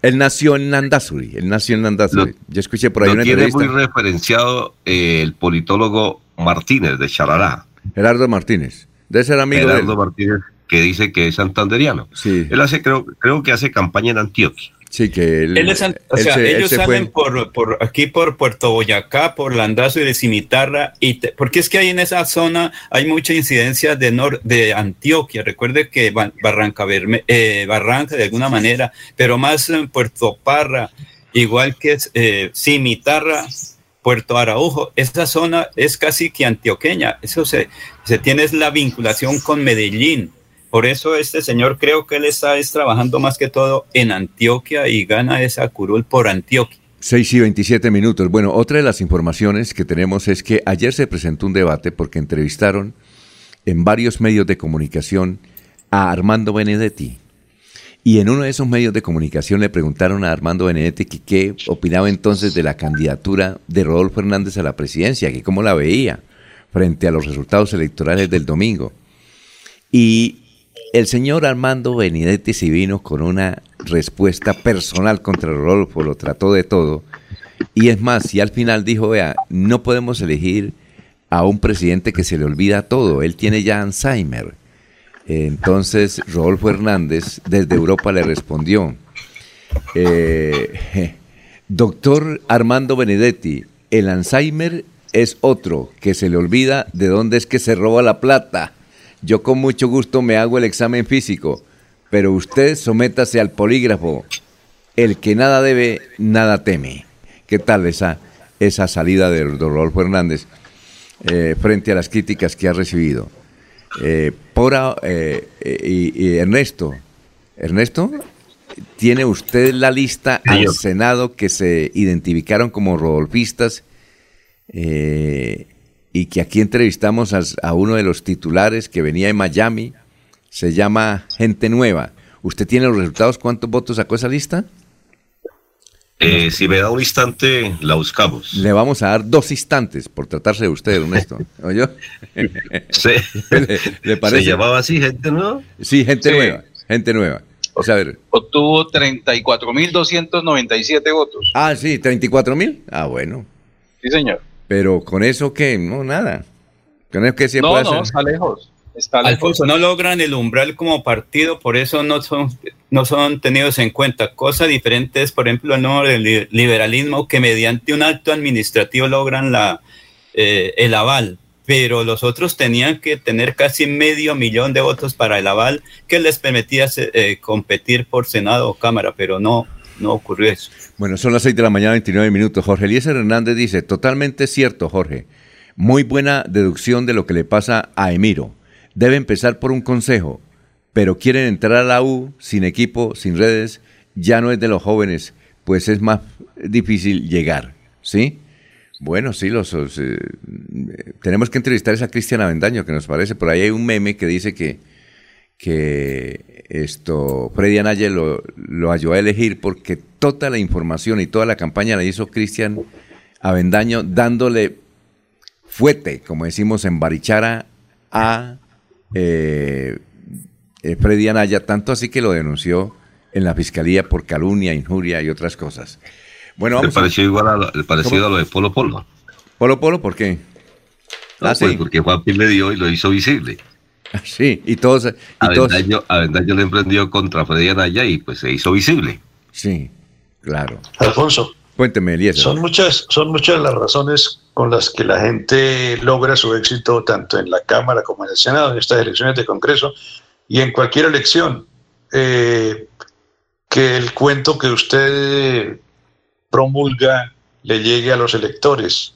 Él nació en Nandazuri, él nació en Nandazuri. Yo escuché por ahí una tiene muy referenciado eh, el politólogo Martínez de Charalá. Gerardo Martínez. De ser amigo Gerardo Martínez que dice que es santanderiano. Sí. Él hace creo creo que hace campaña en Antioquia. Sí, que él, o sea, ellos salen por, por, aquí por Puerto Boyacá, por Landazo y de Cimitarra, y porque es que ahí en esa zona hay mucha incidencia de, nor, de Antioquia. Recuerde que Barranca, eh, Barranca de alguna manera, pero más en Puerto Parra, igual que eh, Cimitarra, Puerto Araujo, esa zona es casi que antioqueña. Eso se, se tiene la vinculación con Medellín por eso este señor creo que él está trabajando más que todo en Antioquia y gana esa curul por Antioquia. 6 y 27 minutos. Bueno, otra de las informaciones que tenemos es que ayer se presentó un debate porque entrevistaron en varios medios de comunicación a Armando Benedetti. Y en uno de esos medios de comunicación le preguntaron a Armando Benedetti qué opinaba entonces de la candidatura de Rodolfo Hernández a la presidencia, que cómo la veía frente a los resultados electorales del domingo. Y el señor Armando Benedetti se vino con una respuesta personal contra Rodolfo, lo trató de todo. Y es más, y al final dijo, vea, no podemos elegir a un presidente que se le olvida todo, él tiene ya Alzheimer. Entonces Rodolfo Hernández desde Europa le respondió, eh, doctor Armando Benedetti, el Alzheimer es otro que se le olvida de dónde es que se roba la plata. Yo con mucho gusto me hago el examen físico, pero usted sométase al polígrafo. El que nada debe, nada teme. ¿Qué tal esa, esa salida del Rodolfo Hernández eh, frente a las críticas que ha recibido? Eh, eh, y, Ernesto, Ernesto, ¿tiene usted la lista al Senado que se identificaron como rodolfistas? Eh, y que aquí entrevistamos a, uno de los titulares que venía de Miami, se llama Gente Nueva. ¿Usted tiene los resultados? ¿Cuántos votos sacó esa lista? Eh, si me da un instante, la buscamos. Le vamos a dar dos instantes por tratarse de usted, Ernesto. ¿Oyó? sí. ¿Le, parece? ¿Se llamaba así, gente nueva? Sí, gente nueva. Gente nueva. O sea, a ver. Obtuvo 34.297 votos. Ah, sí, 34.000. Ah, bueno. Sí, señor. Pero con eso que no, nada. Con eso que se no, no, está lejos. Está Alfonso, no logran el umbral como partido, por eso no son, no son tenidos en cuenta. Cosa diferente es, por ejemplo, el liberalismo, que mediante un acto administrativo logran la, eh, el aval, pero los otros tenían que tener casi medio millón de votos para el aval que les permitía eh, competir por Senado o Cámara, pero no, no ocurrió eso. Bueno, son las 6 de la mañana, 29 minutos. Jorge Eliezer Hernández dice, totalmente cierto, Jorge. Muy buena deducción de lo que le pasa a Emiro. Debe empezar por un consejo, pero quieren entrar a la U sin equipo, sin redes, ya no es de los jóvenes, pues es más difícil llegar, ¿sí? Bueno, sí, los, eh, tenemos que entrevistar a Cristian Avendaño, que nos parece. Por ahí hay un meme que dice que, que esto Freddy Anaya lo, lo ayudó a elegir porque toda la información y toda la campaña la hizo Cristian Avendaño dándole fuete, como decimos en Barichara, a eh, eh, Freddy Anaya, tanto así que lo denunció en la fiscalía por calumnia, injuria y otras cosas. Bueno, vamos pareció igual a lo, parecido a lo de Polo Polo. ¿Polo Polo por qué? ah, pues porque Juan Pi le dio y lo hizo visible. Sí, y todos... Y Avendaño, Avendaño le emprendió contra Freddy Anaya y pues se hizo visible. Sí, claro. Alfonso. Cuénteme, Eliezer. Son muchas, son muchas las razones con las que la gente logra su éxito tanto en la Cámara como en el Senado, en estas elecciones de Congreso y en cualquier elección. Eh, que el cuento que usted promulga le llegue a los electores,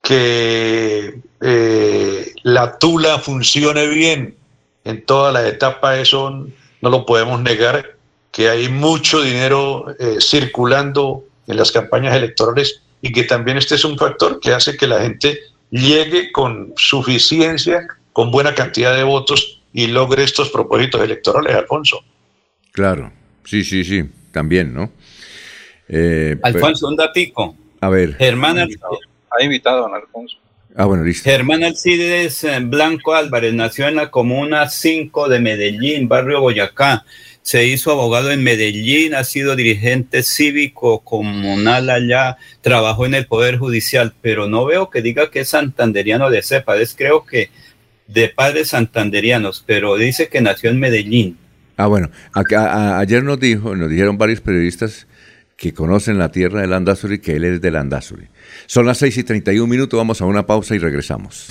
que eh, la tula funcione bien en toda la etapa, eso no lo podemos negar, que hay mucho dinero eh, circulando en las campañas electorales y que también este es un factor que hace que la gente llegue con suficiencia, con buena cantidad de votos y logre estos propósitos electorales, Alfonso. Claro, sí, sí, sí, también, ¿no? Eh, Alfonso, un datico. A ver. Germán ha invitado a don Alfonso. Ah, bueno, listo. Germán Alcides eh, Blanco Álvarez nació en la comuna 5 de Medellín, barrio Boyacá. Se hizo abogado en Medellín, ha sido dirigente cívico comunal allá, trabajó en el Poder Judicial, pero no veo que diga que es santanderiano de cepa, es creo que de padres santanderianos, pero dice que nació en Medellín. Ah, bueno, ayer nos dijo, nos dijeron varios periodistas que conocen la tierra del Andazuri, que él es del Andazuri. Son las 6 y 31 minutos, vamos a una pausa y regresamos.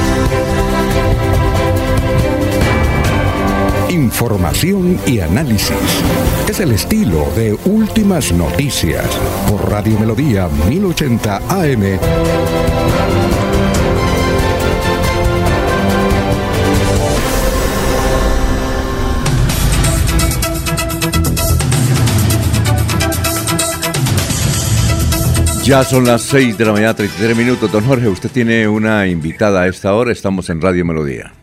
Información y análisis. Es el estilo de Últimas Noticias por Radio Melodía 1080 AM. Ya son las 6 de la mañana, 33 minutos. Don Jorge, usted tiene una invitada a esta hora. Estamos en Radio Melodía.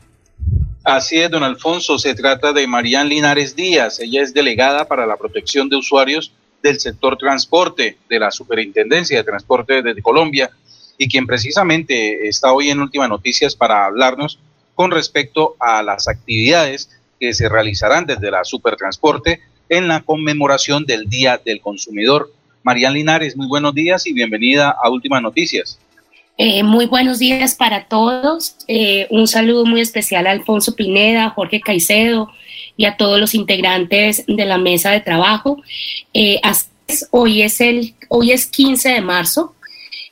Así es, don Alfonso. Se trata de Marían Linares Díaz. Ella es delegada para la protección de usuarios del sector transporte de la Superintendencia de Transporte de Colombia y quien precisamente está hoy en Últimas Noticias para hablarnos con respecto a las actividades que se realizarán desde la Supertransporte en la conmemoración del Día del Consumidor. Marían Linares, muy buenos días y bienvenida a Últimas Noticias. Eh, muy buenos días para todos. Eh, un saludo muy especial a Alfonso Pineda, Jorge Caicedo y a todos los integrantes de la mesa de trabajo. Eh, hoy, es el, hoy es 15 de marzo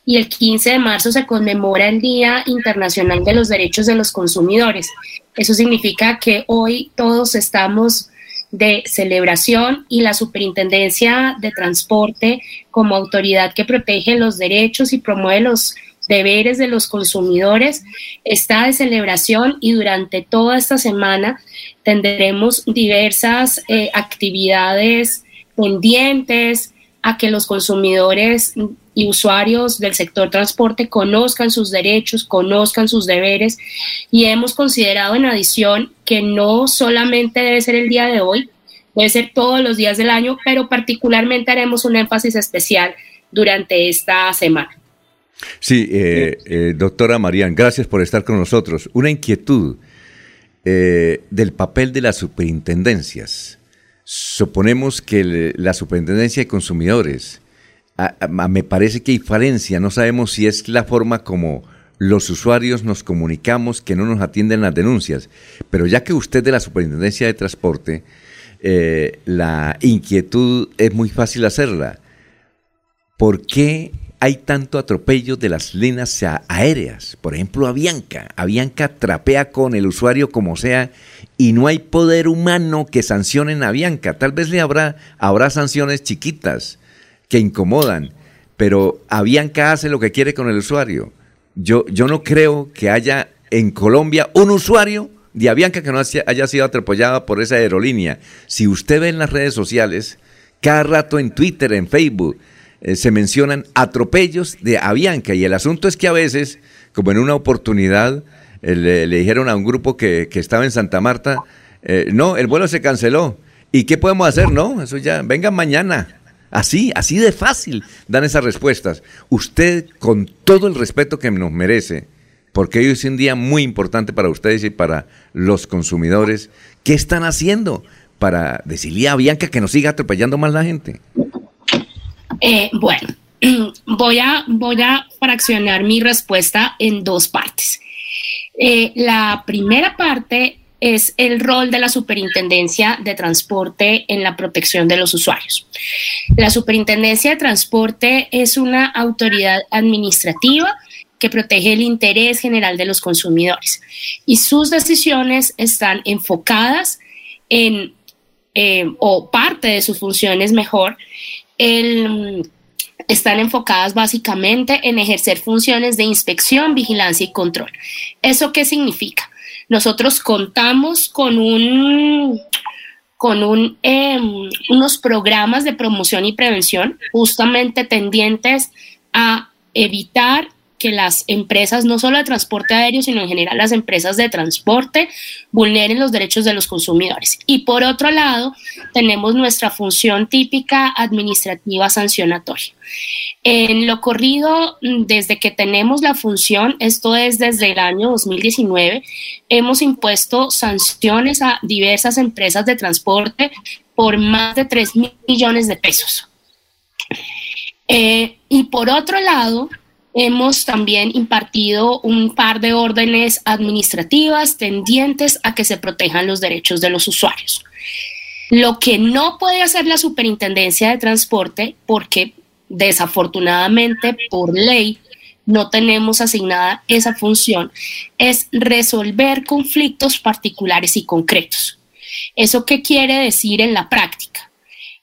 y el 15 de marzo se conmemora el Día Internacional de los Derechos de los Consumidores. Eso significa que hoy todos estamos de celebración y la Superintendencia de Transporte como autoridad que protege los derechos y promueve los deberes de los consumidores está de celebración y durante toda esta semana tendremos diversas eh, actividades pendientes a que los consumidores y usuarios del sector transporte conozcan sus derechos, conozcan sus deberes y hemos considerado en adición que no solamente debe ser el día de hoy, puede ser todos los días del año, pero particularmente haremos un énfasis especial durante esta semana. Sí, eh, eh, doctora Marían, gracias por estar con nosotros. Una inquietud eh, del papel de las superintendencias. Suponemos que la superintendencia de consumidores, me parece que hay falencia, no sabemos si es la forma como los usuarios nos comunicamos que no nos atienden las denuncias, pero ya que usted de la superintendencia de transporte, la inquietud es muy fácil hacerla. ¿Por qué hay tanto atropello de las líneas aéreas. Por ejemplo, Avianca. Avianca trapea con el usuario como sea y no hay poder humano que sancionen a Avianca. Tal vez le habrá, habrá sanciones chiquitas que incomodan, pero Avianca hace lo que quiere con el usuario. Yo, yo no creo que haya en Colombia un usuario de Avianca que no haya sido atropellado por esa aerolínea. Si usted ve en las redes sociales, cada rato en Twitter, en Facebook, eh, se mencionan atropellos de Avianca y el asunto es que a veces, como en una oportunidad, eh, le, dijeron a un grupo que, estaba en Santa Marta, eh, no, el vuelo se canceló. ¿Y qué podemos hacer? No, eso ya, vengan mañana. Así, así de fácil dan esas respuestas. Usted, con todo el respeto que nos merece, porque hoy es un día muy importante para ustedes y para los consumidores, ¿qué están haciendo para decirle a Bianca que no siga atropellando más la gente? Eh, bueno, voy a, voy a fraccionar mi respuesta en dos partes. Eh, la primera parte es el rol de la Superintendencia de Transporte en la protección de los usuarios. La Superintendencia de Transporte es una autoridad administrativa que protege el interés general de los consumidores y sus decisiones están enfocadas en, eh, o parte de sus funciones mejor, el, están enfocadas básicamente en ejercer funciones de inspección, vigilancia y control. ¿Eso qué significa? Nosotros contamos con un con un, em, unos programas de promoción y prevención justamente tendientes a evitar que las empresas, no solo de transporte aéreo, sino en general las empresas de transporte, vulneren los derechos de los consumidores. Y por otro lado, tenemos nuestra función típica administrativa sancionatoria. En lo corrido, desde que tenemos la función, esto es desde el año 2019, hemos impuesto sanciones a diversas empresas de transporte por más de 3 mil millones de pesos. Eh, y por otro lado, Hemos también impartido un par de órdenes administrativas tendientes a que se protejan los derechos de los usuarios. Lo que no puede hacer la Superintendencia de Transporte, porque desafortunadamente por ley no tenemos asignada esa función, es resolver conflictos particulares y concretos. ¿Eso qué quiere decir en la práctica?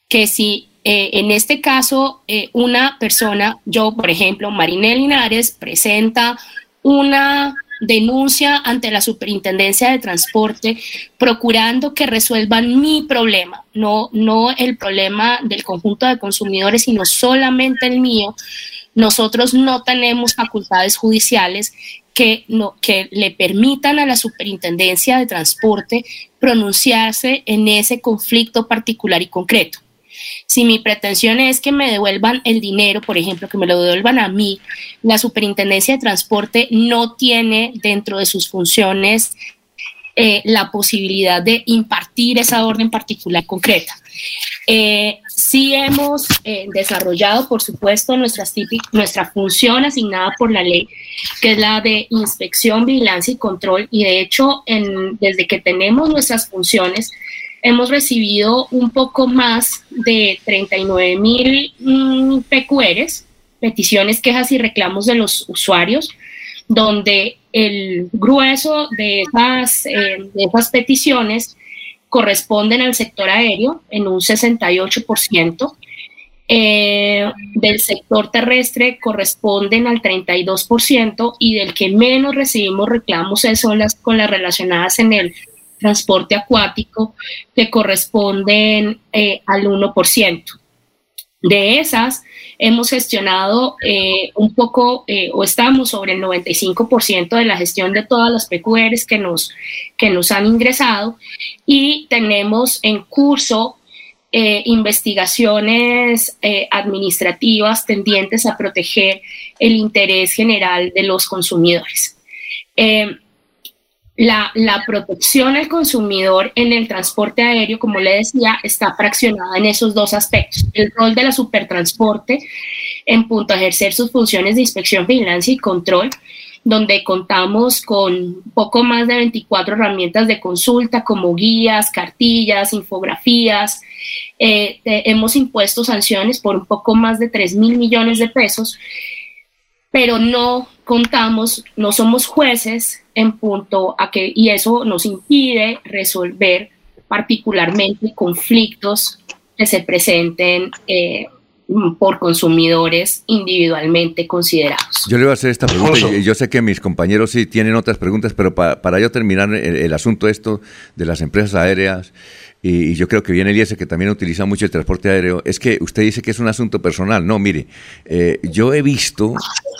Que si eh, en este caso, eh, una persona, yo por ejemplo, Marinel Linares, presenta una denuncia ante la Superintendencia de Transporte procurando que resuelvan mi problema, no, el problema del conjunto de consumidores, sino solamente el mío. Nosotros no tenemos facultades judiciales que le permitan a la Superintendencia de Transporte pronunciarse en ese conflicto particular y concreto. Si mi pretensión es que me devuelvan el dinero, por ejemplo, que me lo devuelvan a mí, la Superintendencia de Transporte no tiene dentro de sus funciones eh, la posibilidad de impartir esa orden particular concreta. Eh, sí hemos eh, desarrollado, por supuesto, nuestra función asignada por la ley, que es la de inspección, vigilancia y control. Y de hecho, desde que tenemos nuestras funciones, hemos recibido un poco más de 39 mil mm, PQRs, peticiones, quejas y reclamos de los usuarios, donde el grueso de esas, eh, de esas peticiones corresponden al sector aéreo en un 68%, eh, del sector terrestre corresponden al 32% y del que menos recibimos reclamos son las con las relacionadas en el transporte acuático que corresponden eh, al 1%. De esas, hemos gestionado eh, un poco eh, o estamos sobre el 95% de la gestión de todas las PQRs que nos, que nos han ingresado y tenemos en curso investigaciones administrativas tendientes a proteger el interés general de los consumidores. La, protección al consumidor en el transporte aéreo, como le decía, está fraccionada en esos dos aspectos. El rol de la supertransporte en punto a ejercer sus funciones de inspección, vigilancia y control, donde contamos con poco más de 24 herramientas de consulta como guías, cartillas, infografías. Eh, hemos impuesto sanciones por un poco más de 3 mil millones de pesos, pero no contamos, no somos jueces en punto a que, y eso nos impide resolver particularmente conflictos que se presenten eh, por consumidores individualmente considerados. Yo le voy a hacer esta pregunta y yo sé que mis compañeros sí tienen otras preguntas, pero para yo terminar el, el, asunto esto de las empresas aéreas y, yo creo que viene Eliezer que también utiliza mucho el transporte aéreo, es que usted dice que es un asunto personal. No, mire, eh, yo he visto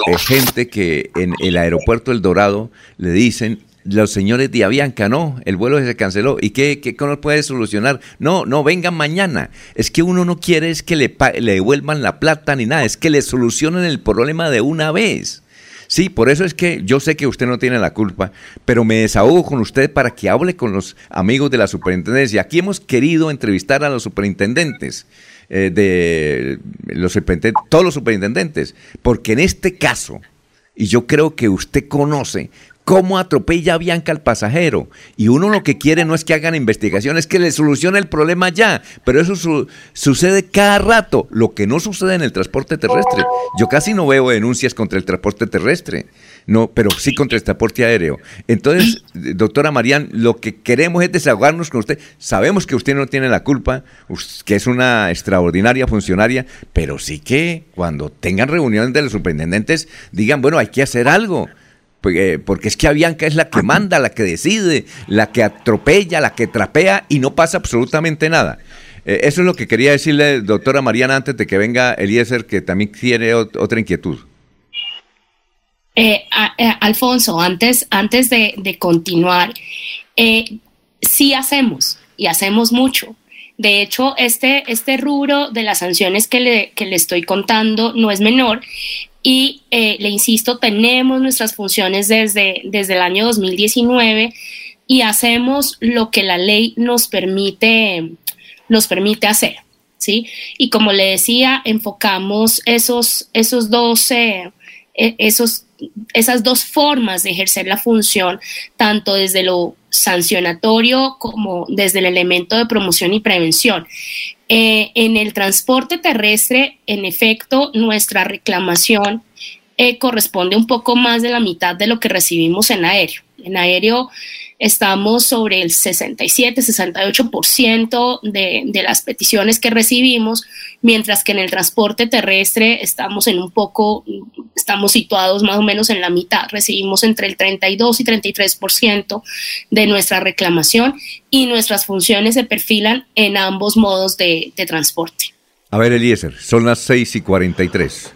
eh, gente que en el aeropuerto El Dorado le dicen, los señores de Avianca, no, el vuelo se canceló. ¿Y qué, qué cómo puede solucionar? No, no, vengan mañana. Es que uno no quiere es que le, le devuelvan la plata ni nada, es que le solucionen el problema de una vez. Sí, por eso es que yo sé que usted no tiene la culpa, pero me desahogo con usted para que hable con los amigos de la superintendencia. Aquí hemos querido entrevistar a los superintendentes. Eh, de los todos los superintendentes, porque en este caso, y yo creo que usted conoce cómo atropella a Bianca al pasajero. Y uno lo que quiere no es que hagan investigaciones, es que le solucione el problema ya. Pero eso sucede cada rato, lo que no sucede en el transporte terrestre. Yo casi no veo denuncias contra el transporte terrestre, no, pero sí contra el transporte aéreo. Entonces, doctora Marían, lo que queremos es desahogarnos con usted. Sabemos que usted no tiene la culpa, que es una extraordinaria funcionaria, pero sí que cuando tengan reuniones de los superintendentes digan, bueno, hay que hacer algo porque es que Avianca es la que manda, la que decide, la que atropella, la que trapea y no pasa absolutamente nada. Eh, eso es lo que quería decirle, doctora Mariana, antes de que venga Eliezer, que también tiene otra inquietud. Eh, eh, Alfonso, antes, antes de, continuar, sí hacemos y hacemos mucho. De hecho, este, este rubro de las sanciones que le, que le estoy contando no es menor y eh, le insisto, tenemos nuestras funciones desde, desde el año 2019 y hacemos lo que la ley nos permite, nos permite hacer. ¿sí? Y como le decía, enfocamos esos, esos e, esos, esas dos formas de ejercer la función, tanto desde lo sancionatorio como desde el elemento de promoción y prevención. Eh, en el transporte terrestre, en efecto, nuestra reclamación eh, corresponde un poco más de la mitad de lo que recibimos en aéreo. En aéreo estamos sobre el 67-68% de, de las peticiones que recibimos, mientras que en el transporte terrestre estamos en un poco, estamos situados más o menos en la mitad, recibimos entre el 32 y 33% de nuestra reclamación y nuestras funciones se perfilan en ambos modos de, transporte. A ver, Eliezer, son las 6 y 43.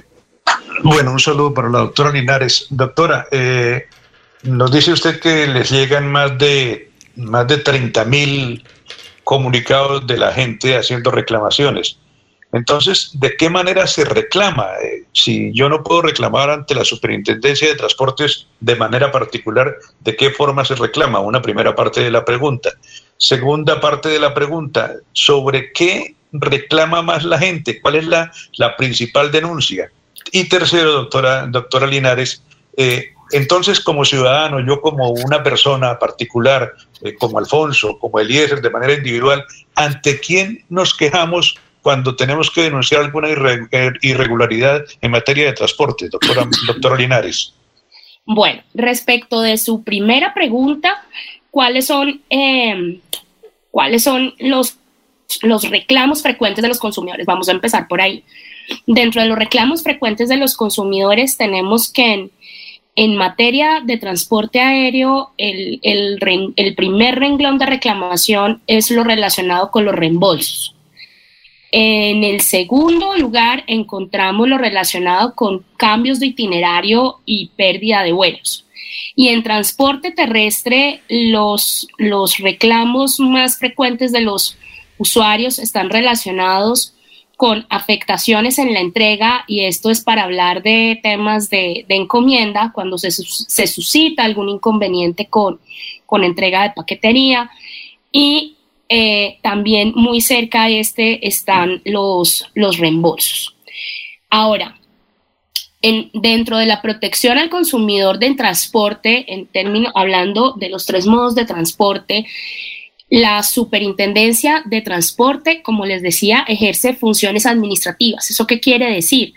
Bueno, un saludo para la doctora Linares. Doctora, eh, nos dice usted que les llegan más de, más de 30 mil comunicados de la gente haciendo reclamaciones. Entonces, ¿de qué manera se reclama? Eh, si yo no puedo reclamar ante la Superintendencia de Transportes de manera particular, ¿de qué forma se reclama? Una primera parte de la pregunta. Segunda parte de la pregunta, ¿sobre qué reclama más la gente? ¿Cuál es la, la principal denuncia? Y tercero, doctora, doctora Linares, eh, entonces como ciudadano, yo como una persona particular, eh, como Alfonso, como Eliezer, de manera individual, ¿ante quién nos quejamos cuando tenemos que denunciar alguna eh, irregularidad en materia de transporte, doctora, doctora Linares? Bueno, respecto de su primera pregunta, ¿cuáles son, em, ¿cuáles son los, los reclamos frecuentes de los consumidores? Vamos a empezar por ahí. Dentro de los reclamos frecuentes de los consumidores tenemos que en, materia de transporte aéreo, el, primer renglón de reclamación es lo relacionado con los reembolsos. En el segundo lugar encontramos lo relacionado con cambios de itinerario y pérdida de vuelos. Y en transporte terrestre, los, los reclamos más frecuentes de los usuarios están relacionados con afectaciones en la entrega y esto es para hablar de temas de, encomienda, cuando se, suscita algún inconveniente con, con entrega de paquetería y eh, también muy cerca de este están los, los reembolsos. Ahora, en, dentro de la protección al consumidor del transporte, en términos, hablando de los tres modos de transporte, la superintendencia de transporte, como les decía, ejerce funciones administrativas. ¿Eso qué quiere decir?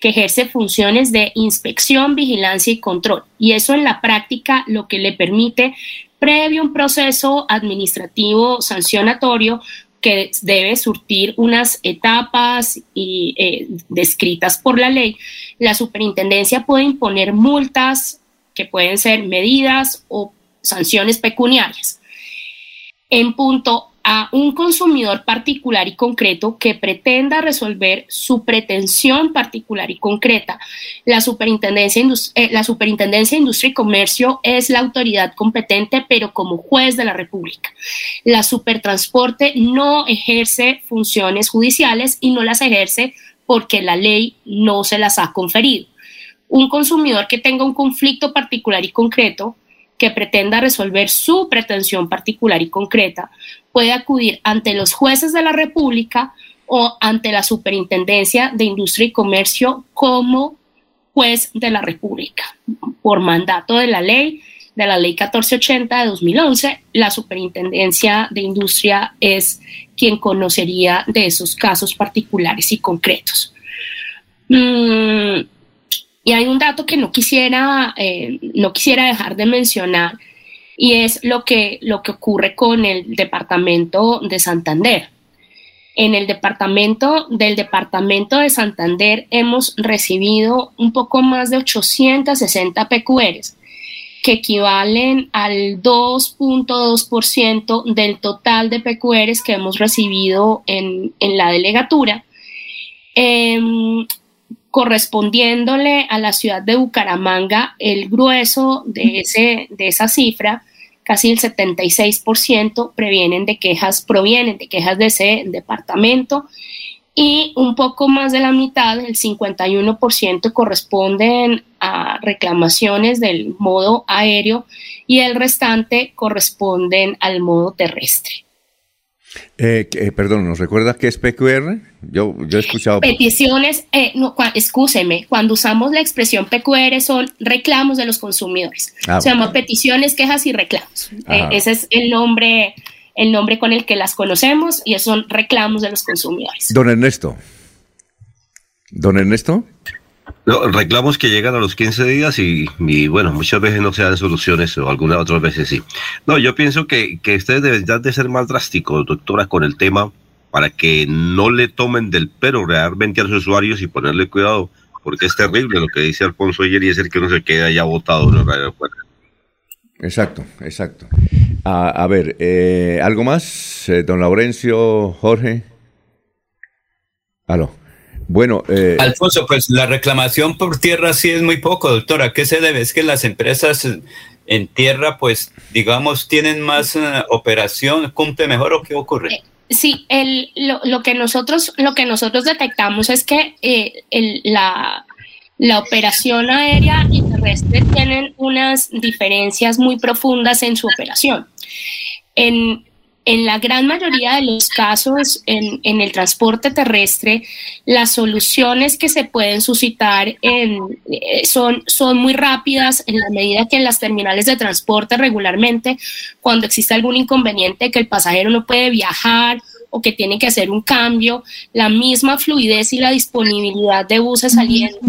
Que ejerce funciones de inspección, vigilancia y control. Y eso en la práctica lo que le permite, previo a un proceso administrativo sancionatorio, que debe surtir unas etapas eh, descritas por la ley, la superintendencia puede imponer multas que pueden ser medidas o sanciones pecuniarias en punto a un consumidor particular y concreto que pretenda resolver su pretensión particular y concreta. La Superintendencia, eh, la Superintendencia de Industria y Comercio es la autoridad competente, pero como juez de la República. La Supertransporte no ejerce funciones judiciales y no las ejerce porque la ley no se las ha conferido. Un consumidor que tenga un conflicto particular y concreto que pretenda resolver su pretensión particular y concreta puede acudir ante los jueces de la República o ante la Superintendencia de Industria y Comercio como juez de la República. Por mandato de la ley, de la ley 1480 de 2011, la Superintendencia de Industria es quien conocería de esos casos particulares y concretos. Mm, y hay un dato que no quisiera, eh, no quisiera dejar de mencionar y es lo que, lo que ocurre con el departamento de Santander. En el departamento del departamento de Santander hemos recibido un poco más de 860 PQRs que equivalen al 2.2% del total de PQRs que hemos recibido en, en la delegatura. Eh, correspondiéndole a la ciudad de Bucaramanga el grueso de, ese, de esa cifra, casi el 76% previenen de quejas, provienen de quejas de ese departamento y un poco más de la mitad, el 51%, corresponden a reclamaciones del modo aéreo y el restante corresponden al modo terrestre. Eh, eh, perdón, ¿nos recuerda qué es PQR? Yo, yo he escuchado. Peticiones, eh, no, excúseme, cuando usamos la expresión PQR son reclamos de los consumidores. Ah, Se llama peticiones, quejas y reclamos. Eh, ese es el nombre, el nombre con el que las conocemos y son reclamos de los consumidores. Don Ernesto. Don Ernesto. No, reclamos que llegan a los 15 días y, bueno, muchas veces no se dan soluciones o algunas otras veces sí. No, yo pienso que, que ustedes deberían de ser más drásticos, doctora, con el tema para que no le tomen del pero realmente a los usuarios y ponerle cuidado, porque es terrible lo que dice Alfonso ayer y es el que uno se queda ya botado en el aeropuerto. Exacto, exacto. A, ver, eh, ¿algo más, eh, don Laurencio, Jorge? Aló. Bueno, eh, Alfonso, pues la reclamación por tierra sí es muy poco, doctora. ¿Qué se debe? Es que las empresas en tierra, pues, digamos, tienen más eh, operación, cumple mejor o qué ocurre? Eh, sí, el, lo, que nosotros, lo que nosotros detectamos es que la, la operación aérea y terrestre tienen unas diferencias muy profundas en su operación. En, en la gran mayoría de los casos en, el transporte terrestre, las soluciones que se pueden suscitar en, eh, son, son muy rápidas en la medida que en las terminales de transporte regularmente, cuando existe algún inconveniente que el pasajero no puede viajar o que tiene que hacer un cambio, la misma fluidez y la disponibilidad de buses saliendo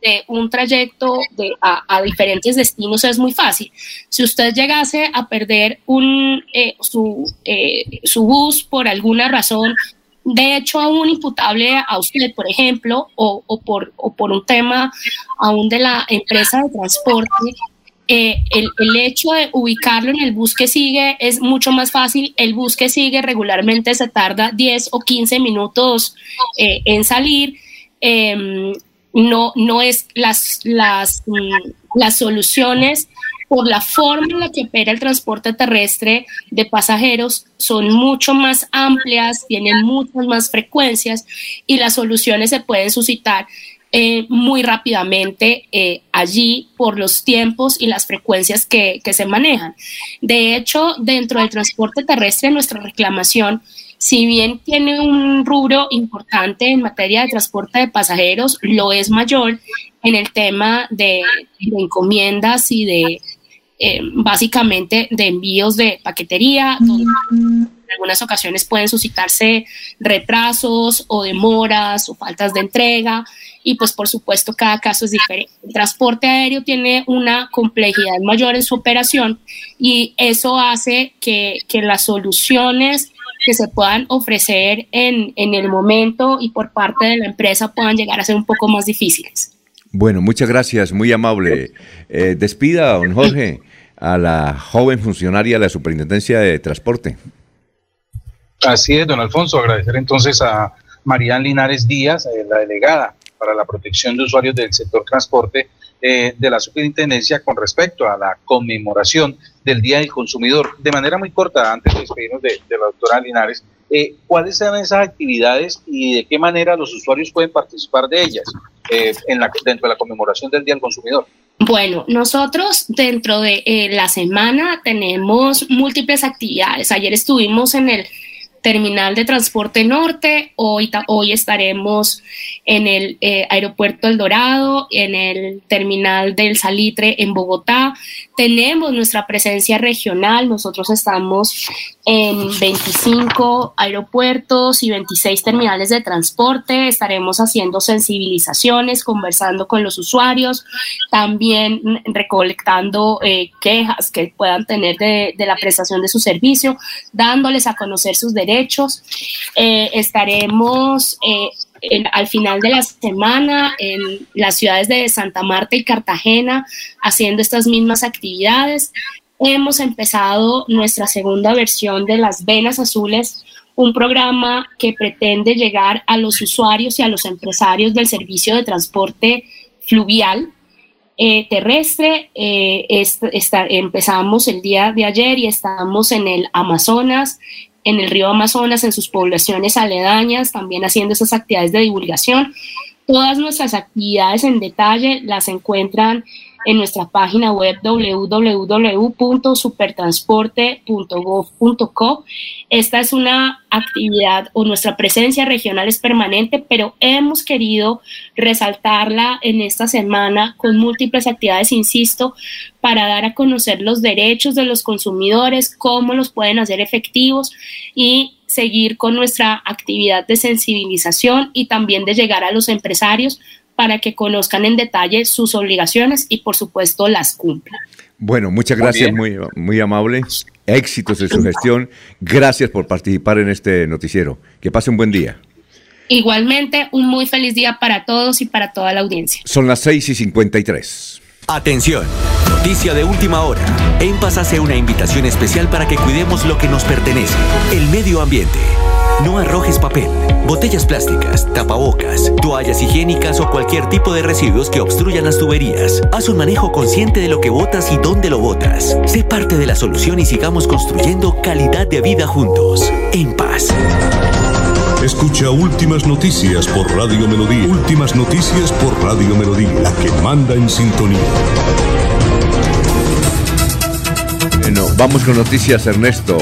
de un trayecto de, a, diferentes destinos es muy fácil. Si usted llegase a perder un, eh, su, eh, su bus por alguna razón, de hecho aún imputable a usted, por ejemplo, o, o, por, o por un tema aún de la empresa de transporte, eh, el, el, hecho de ubicarlo en el bus que sigue es mucho más fácil. El bus que sigue regularmente se tarda 10 o 15 minutos en salir. Em, no, no es las, las, mm, las soluciones por la forma en la que opera el transporte terrestre de pasajeros, son mucho más amplias, tienen muchas más frecuencias y las soluciones se pueden suscitar eh, muy rápidamente eh, allí por los tiempos y las frecuencias que, que, se manejan. De hecho, dentro del transporte terrestre, nuestra reclamación, si bien tiene un rubro importante en materia de transporte de pasajeros, lo es mayor en el tema de, de encomiendas y de eh, básicamente de envíos de paquetería, donde en algunas ocasiones pueden suscitarse retrasos o demoras o faltas de entrega y pues por supuesto cada caso es diferente. El transporte aéreo tiene una complejidad mayor en su operación y eso hace que, que las soluciones que se puedan ofrecer en, en, el momento y por parte de la empresa puedan llegar a ser un poco más difíciles. Bueno, muchas gracias, muy amable. Eh, despida, don Jorge, a la joven funcionaria de la Superintendencia de Transporte. Así es, don Alfonso, agradecer entonces a Marían Linares Díaz, eh, la delegada para la protección de usuarios del sector transporte eh, de la superintendencia con respecto a la conmemoración del Día del Consumidor. De manera muy corta, antes de despedirnos de, de la doctora Linares, eh, ¿cuáles son esas actividades y de qué manera los usuarios pueden participar de ellas eh, en la, dentro de la conmemoración del Día del Consumidor? Bueno, nosotros dentro de eh, la semana tenemos múltiples actividades. Ayer estuvimos en el terminal de transporte norte. Hoy, hoy estaremos en el eh, aeropuerto El Dorado, en el terminal del Salitre en Bogotá. Tenemos nuestra presencia regional. Nosotros estamos en 25 aeropuertos y 26 terminales de transporte. Estaremos haciendo sensibilizaciones, conversando con los usuarios, también recolectando eh, quejas que puedan tener de, de la prestación de su servicio, dándoles a conocer sus derechos derechos. Eh, estaremos eh, en, al final de la semana en las ciudades de Santa Marta y Cartagena haciendo estas mismas actividades. Hemos empezado nuestra segunda versión de las Venas Azules, un programa que pretende llegar a los usuarios y a los empresarios del servicio de transporte fluvial, eh, terrestre. Eh, empezamos el día de ayer y estamos en el Amazonas, en el río Amazonas, en sus poblaciones aledañas, también haciendo esas actividades de divulgación. Todas nuestras actividades en detalle las encuentran en nuestra página web www.supertransporte.gov.co. Esta es una actividad o nuestra presencia regional es permanente, pero hemos querido resaltarla en esta semana con múltiples actividades, insisto, para dar a conocer los derechos de los consumidores, cómo los pueden hacer efectivos y seguir con nuestra actividad de sensibilización y también de llegar a los empresarios para que conozcan en detalle sus obligaciones y por supuesto las cumplan. Bueno, muchas gracias, muy, muy, amable. Éxitos en su gestión. Gracias por participar en este noticiero. Que pase un buen día. Igualmente, un muy feliz día para todos y para toda la audiencia. Son las 6 y 53. Atención, noticia de última hora. En Paz hace una invitación especial para que cuidemos lo que nos pertenece, el medio ambiente. No arrojes papel, botellas plásticas, tapabocas, toallas higiénicas o cualquier tipo de residuos que obstruyan las tuberías. Haz un manejo consciente de lo que botas y dónde lo botas. Sé parte de la solución y sigamos construyendo calidad de vida juntos. En paz. Escucha Últimas Noticias por Radio Melodía. Últimas Noticias por Radio Melodía, la que manda en sintonía. Bueno, vamos con noticias, Ernesto.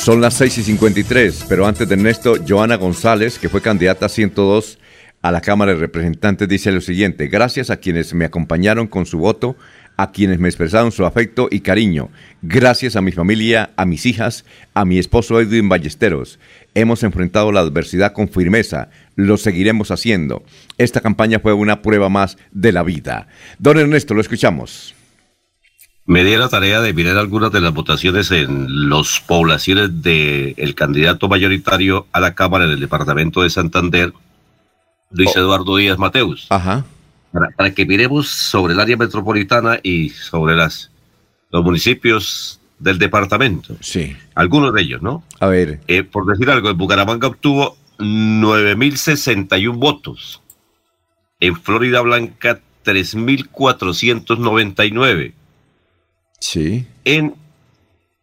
Son las 6 y 53, pero antes de Ernesto, Joana González, que fue candidata a 102 a la Cámara de Representantes, dice lo siguiente, gracias a quienes me acompañaron con su voto, a quienes me expresaron su afecto y cariño, gracias a mi familia, a mis hijas, a mi esposo Edwin Ballesteros. Hemos enfrentado la adversidad con firmeza, lo seguiremos haciendo. Esta campaña fue una prueba más de la vida. Don Ernesto, lo escuchamos me di la tarea de mirar algunas de las votaciones en las poblaciones del candidato mayoritario a la Cámara en el departamento de Santander, Luis oh. Eduardo Díaz Mateus. Ajá. Para, que miremos sobre el área metropolitana y sobre las, los municipios del departamento. Sí. Algunos de ellos, ¿no? A ver. Eh, por decir algo, en Bucaramanga obtuvo 9.061 votos. En Florida Blanca, 3.499 Sí. En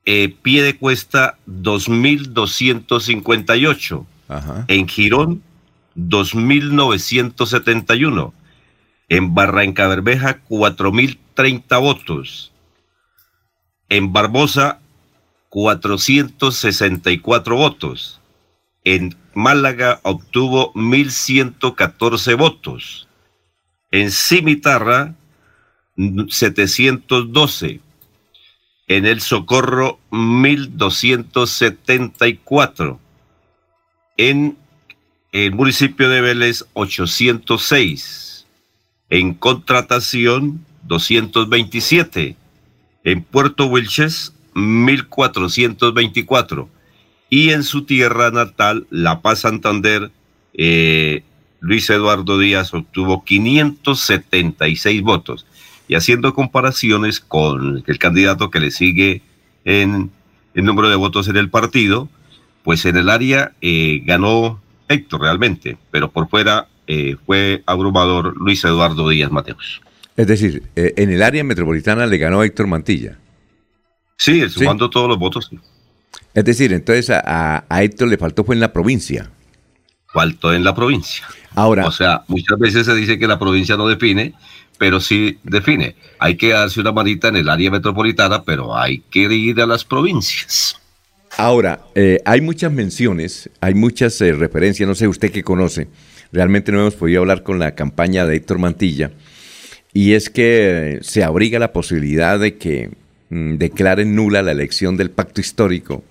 eh, pie de cuesta 2.258. Ajá. En Girón 2.971. En Barranca Bermeja 4.030 votos. En Barbosa 464 votos. En Málaga obtuvo 1.114 votos. En Cimitarra 712. En El Socorro 1274. En el municipio de Vélez 806. En contratación 227. En Puerto Wilches 1424. Y en su tierra natal, La Paz Santander, eh, Luis Eduardo Díaz obtuvo 576 votos. Y haciendo comparaciones con el candidato que le sigue en el número de votos en el partido, pues en el área eh, ganó Héctor realmente, pero por fuera eh, fue abrumador Luis Eduardo Díaz Mateos. Es decir, eh, en el área metropolitana le ganó Héctor Mantilla. Sí, sumando todos los votos. sí. Es decir, entonces a, a Héctor le faltó fue en la provincia. Faltó en la provincia. Ahora. O sea, muchas veces se dice que la provincia no define, pero sí define. Hay que darse una manita en el área metropolitana, pero hay que ir a las provincias. Ahora, eh, hay muchas menciones, hay muchas eh, referencias, no sé usted qué conoce. Realmente no hemos podido hablar con la campaña de Héctor Mantilla. Y es que eh, se abriga la posibilidad de que mm, declaren nula la elección del pacto histórico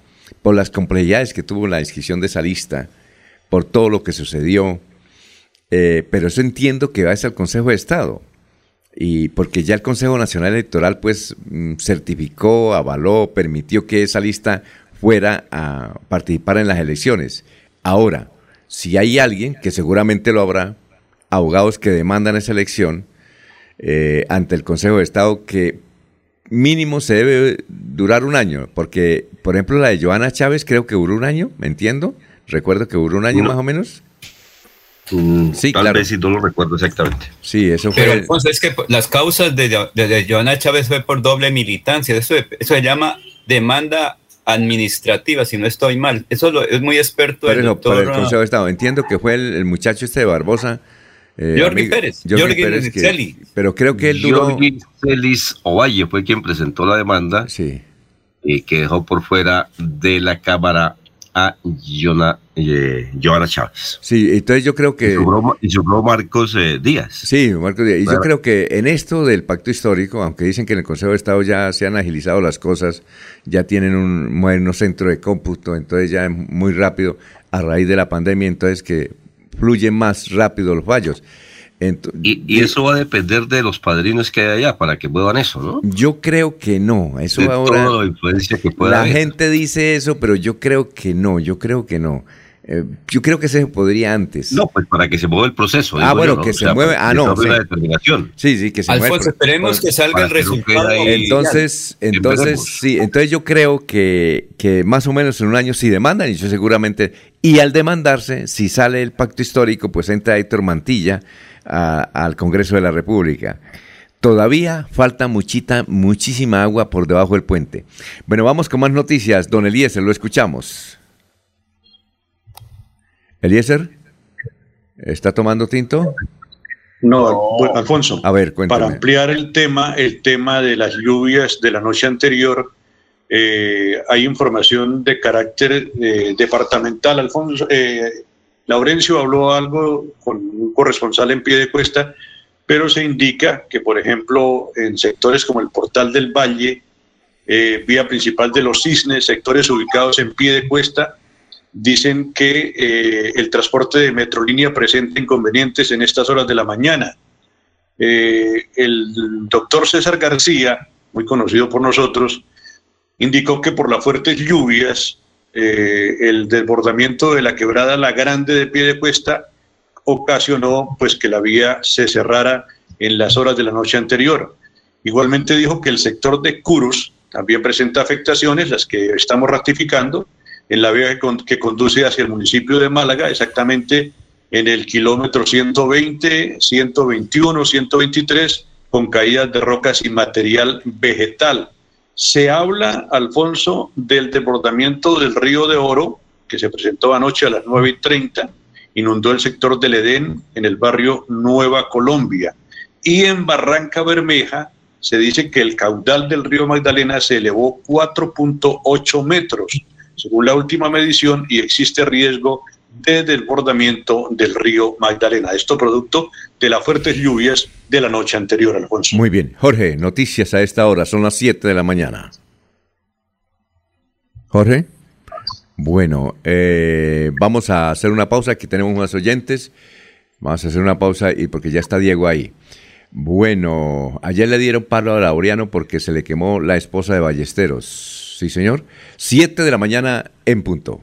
por las complejidades que tuvo la inscripción de esa lista, por todo lo que sucedió. Eh, pero eso entiendo que va a ser al Consejo de Estado. Y porque ya el Consejo Nacional Electoral pues mm, certificó, avaló, permitió que esa lista fuera a participar en las elecciones. Ahora, si hay alguien, que seguramente lo habrá, abogados que demandan esa elección eh, ante el Consejo de Estado, que mínimo se debe durar un año, porque, por ejemplo, la de Joana Chávez creo que duró un año, ¿me entiendo? Recuerdo que duró un año No. más o menos. Sí, Tal claro. vez si no lo recuerdo exactamente. Sí, eso fue. Pero Alfonso, es que las causas de, de, de Joana Chávez fue por doble militancia. Eso, eso se llama demanda administrativa, si no estoy mal. Eso lo- es muy experto Por el eso, doctor. por el Consejo de Estado. Entiendo que fue el, el muchacho este de Barbosa. eh, Jorge amigo- Pérez, Jorge Jorge Pérez, que- pero creo que él duró. Jorge Celis Ovalle fue quien presentó la demanda y que dejó por fuera de la Cámara a Joana, eh, Joana Chávez. Sí, entonces yo creo que. Y sobró, y sobró Marcos eh, Díaz. Sí, Marcos Díaz. Y yo creo que en esto del pacto histórico, aunque dicen que en el Consejo de Estado ya se han agilizado las cosas, ya tienen un moderno centro de cómputo, entonces ya es muy rápido a raíz de la pandemia, entonces que fluyen más rápido los fallos. Y, y eso va a depender de los padrinos que hay allá para que muevan eso, ¿no? Yo creo que no. Eso de ahora. toda la influencia que pueda La haber. gente dice eso, pero yo creo que no. Yo creo que no. Eh, yo creo que se podría antes. No, pues para que se mueva el proceso. Ah, bueno, yo, ¿no? que O se sea, mueve. para Ah, que no. se abra sí. la determinación. Sí, sí, que se mueve. Alfonso, esperemos que salga el resultado. ahí. Entonces, entonces, sí, entonces yo creo que, que más o menos en un año sí demandan, y yo seguramente, y al demandarse, si sale el pacto histórico, pues entra Héctor Mantilla al Congreso de la República. Todavía falta muchita, muchísima agua por debajo del puente. Bueno, vamos con más noticias. Don Eliezer, lo escuchamos. Eliezer, ¿está tomando tinto? No, Alfonso. A ver, cuéntame. Para ampliar el tema, el tema de las lluvias de la noche anterior, eh, hay información de carácter eh, departamental. Alfonso, eh, Laurencio habló algo con un corresponsal en pie de cuesta, pero se indica que, por ejemplo, en sectores como el Portal del Valle, eh, vía principal de los Cisnes, sectores ubicados en pie de cuesta, dicen que eh, el transporte de Metrolínea presenta inconvenientes en estas horas de la mañana. Eh, el doctor César García, muy conocido por nosotros, indicó que por las fuertes lluvias, eh, el desbordamiento de la quebrada La Grande de pie de cuesta ocasionó pues que la vía se cerrara en las horas de la noche anterior. Igualmente dijo que el sector de Curus también presenta afectaciones, las que estamos ratificando, en la vía que, que conduce hacia el municipio de Málaga, exactamente en el kilómetro 120, 121, 123, con caídas de rocas y material vegetal. Se habla, Alfonso, del desbordamiento del río de Oro, que se presentó anoche a las 9 y 30, inundó el sector del Edén en el barrio Nueva Colombia. Y en Barranca Bermeja se dice que el caudal del río Magdalena se elevó 4.8 metros, según la última medición, y existe riesgo de desbordamiento del río Magdalena. Esto producto de las fuertes lluvias de la noche anterior, Alfonso. Muy bien. Jorge, noticias a esta hora, son las 7 de la mañana. Jorge. Bueno, eh, vamos a hacer una pausa, aquí tenemos unos oyentes. Vamos a hacer una pausa y porque ya está Diego ahí. Bueno, ayer le dieron palo a Laureano porque se le quemó la esposa de Ballesteros. Sí, señor. Siete de la mañana en punto.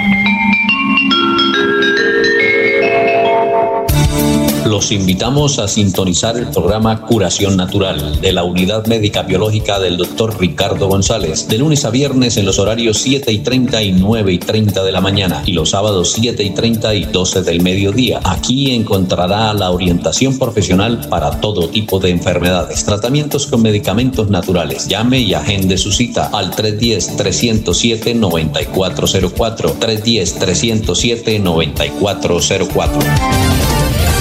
Los invitamos a sintonizar el programa Curación Natural de la Unidad Médica Biológica del Dr. Ricardo González, de lunes a viernes en los horarios 7 y 30 y 9 y 30 de la mañana y los sábados 7 y 30 y 12 del mediodía. Aquí encontrará la orientación profesional para todo tipo de enfermedades, tratamientos con medicamentos naturales. Llame y agende su cita al 310-307-9404. 310-307-9404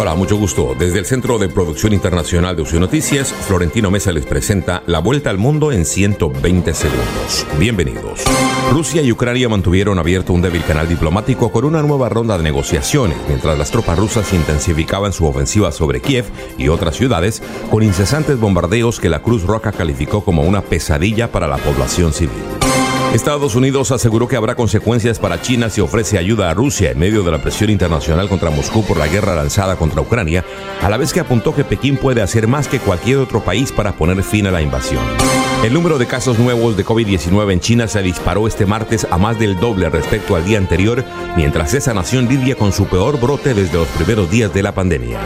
Hola, mucho gusto. Desde el Centro de Producción Internacional de UCI Noticias, Florentino Mesa les presenta La Vuelta al Mundo en 120 segundos. Bienvenidos. Rusia y Ucrania mantuvieron abierto un débil canal diplomático con una nueva ronda de negociaciones, mientras las tropas rusas intensificaban su ofensiva sobre Kiev y otras ciudades con incesantes bombardeos que la Cruz Roja calificó como una pesadilla para la población civil. Estados Unidos aseguró que habrá consecuencias para China si ofrece ayuda a Rusia en medio de la presión internacional contra Moscú por la guerra lanzada contra Ucrania, a la vez que apuntó que Pekín puede hacer más que cualquier otro país para poner fin a la invasión. El número de casos nuevos de COVID-19 en China se disparó este martes a más del doble respecto al día anterior, mientras esa nación lidia con su peor brote desde los primeros días de la pandemia.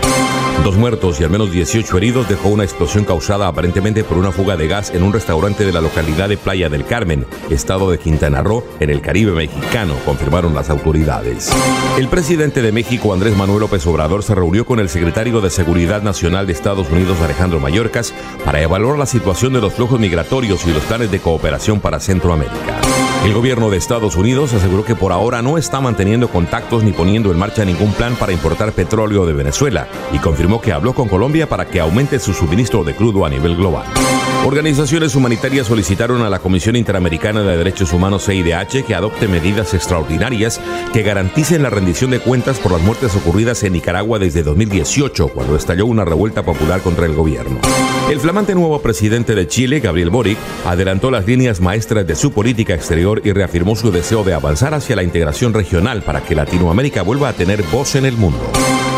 Dos muertos y al menos 18 heridos dejó una explosión causada aparentemente por una fuga de gas en un restaurante de la localidad de Playa del Carmen, estado de Quintana Roo, en el Caribe mexicano, confirmaron las autoridades. El presidente de México, Andrés Manuel López Obrador, se reunió con el secretario de Seguridad Nacional de Estados Unidos, Alejandro Mayorkas, para evaluar la situación de los flujos migratorios y los planes de cooperación para Centroamérica. El gobierno de Estados Unidos aseguró que por ahora no está manteniendo contactos ni poniendo en marcha ningún plan para importar petróleo de Venezuela y confirmó que habló con Colombia para que aumente su suministro de crudo a nivel global. Organizaciones humanitarias solicitaron a la Comisión Interamericana de Derechos Humanos CIDH que adopte medidas extraordinarias que garanticen la rendición de cuentas por las muertes ocurridas en Nicaragua desde 2018, cuando estalló una revuelta popular contra el gobierno. El flamante nuevo presidente de Chile, Gabriel Boric, adelantó las líneas maestras de su política exterior y reafirmó su deseo de avanzar hacia la integración regional para que Latinoamérica vuelva a tener voz en el mundo.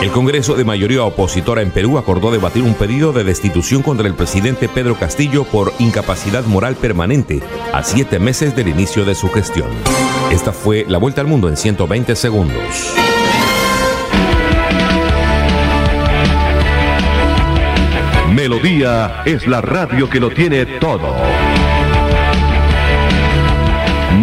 El Congreso de mayoría opositora en Perú acordó debatir un pedido de destitución contra el presidente Pedro Castillo por incapacidad moral permanente a siete meses del inicio de su gestión. Esta fue la vuelta al mundo en 120 segundos. Melodía es la radio que lo tiene todo.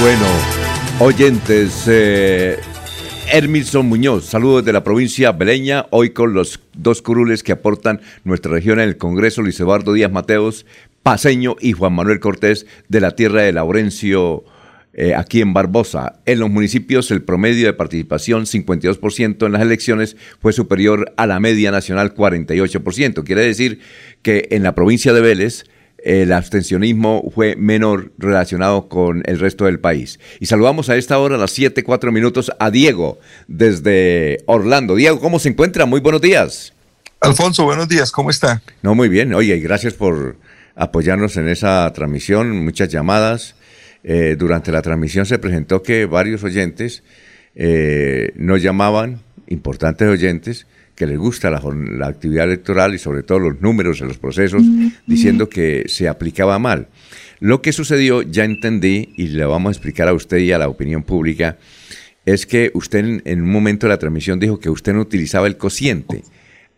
Bueno, oyentes, eh, Hermilson Muñoz, saludos de la provincia Beleña, hoy con los dos curules que aportan nuestra región en el Congreso, Luis Eduardo Díaz Mateos, Paseño y Juan Manuel Cortés de la tierra de Laurencio eh, aquí en Barbosa. En los municipios el promedio de participación 52% en las elecciones fue superior a la media nacional 48%. Quiere decir que en la provincia de Vélez el abstencionismo fue menor relacionado con el resto del país. Y saludamos a esta hora, a las 7, 4 minutos, a Diego desde Orlando. Diego, ¿cómo se encuentra? Muy buenos días. Alfonso, buenos días, ¿cómo está? No, muy bien. Oye, gracias por apoyarnos en esa transmisión, muchas llamadas. Eh, durante la transmisión se presentó que varios oyentes eh, nos llamaban, importantes oyentes, que les gusta la, actividad electoral y sobre todo los números de los procesos, diciendo que se aplicaba mal. Lo que sucedió, ya entendí, y le vamos a explicar a usted y a la opinión pública, es que usted en, un momento de la transmisión dijo que usted no utilizaba el cociente.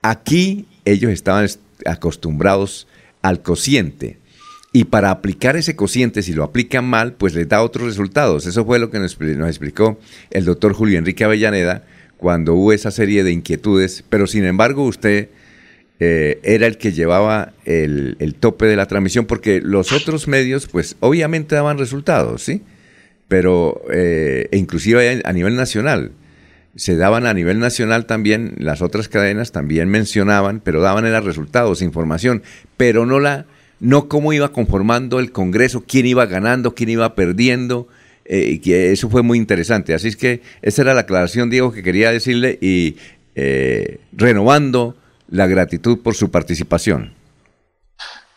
Aquí ellos estaban acostumbrados al cociente. Y para aplicar ese cociente, si lo aplican mal, pues les da otros resultados. Eso fue lo que nos, nos explicó el doctor Julio Enrique Avellaneda, cuando hubo esa serie de inquietudes, pero sin embargo usted eh, era el que llevaba el, tope de la transmisión, porque los otros medios, pues obviamente daban resultados, ¿sí? Pero eh, e inclusive a nivel nacional, se daban a nivel nacional también, las otras cadenas también mencionaban, pero daban eran resultados, información, pero no la, no cómo iba conformando el Congreso, quién iba ganando, quién iba perdiendo, eh, y que eso fue muy interesante. Así es que esa era la aclaración, Diego, que quería decirle y eh, renovando la gratitud por su participación.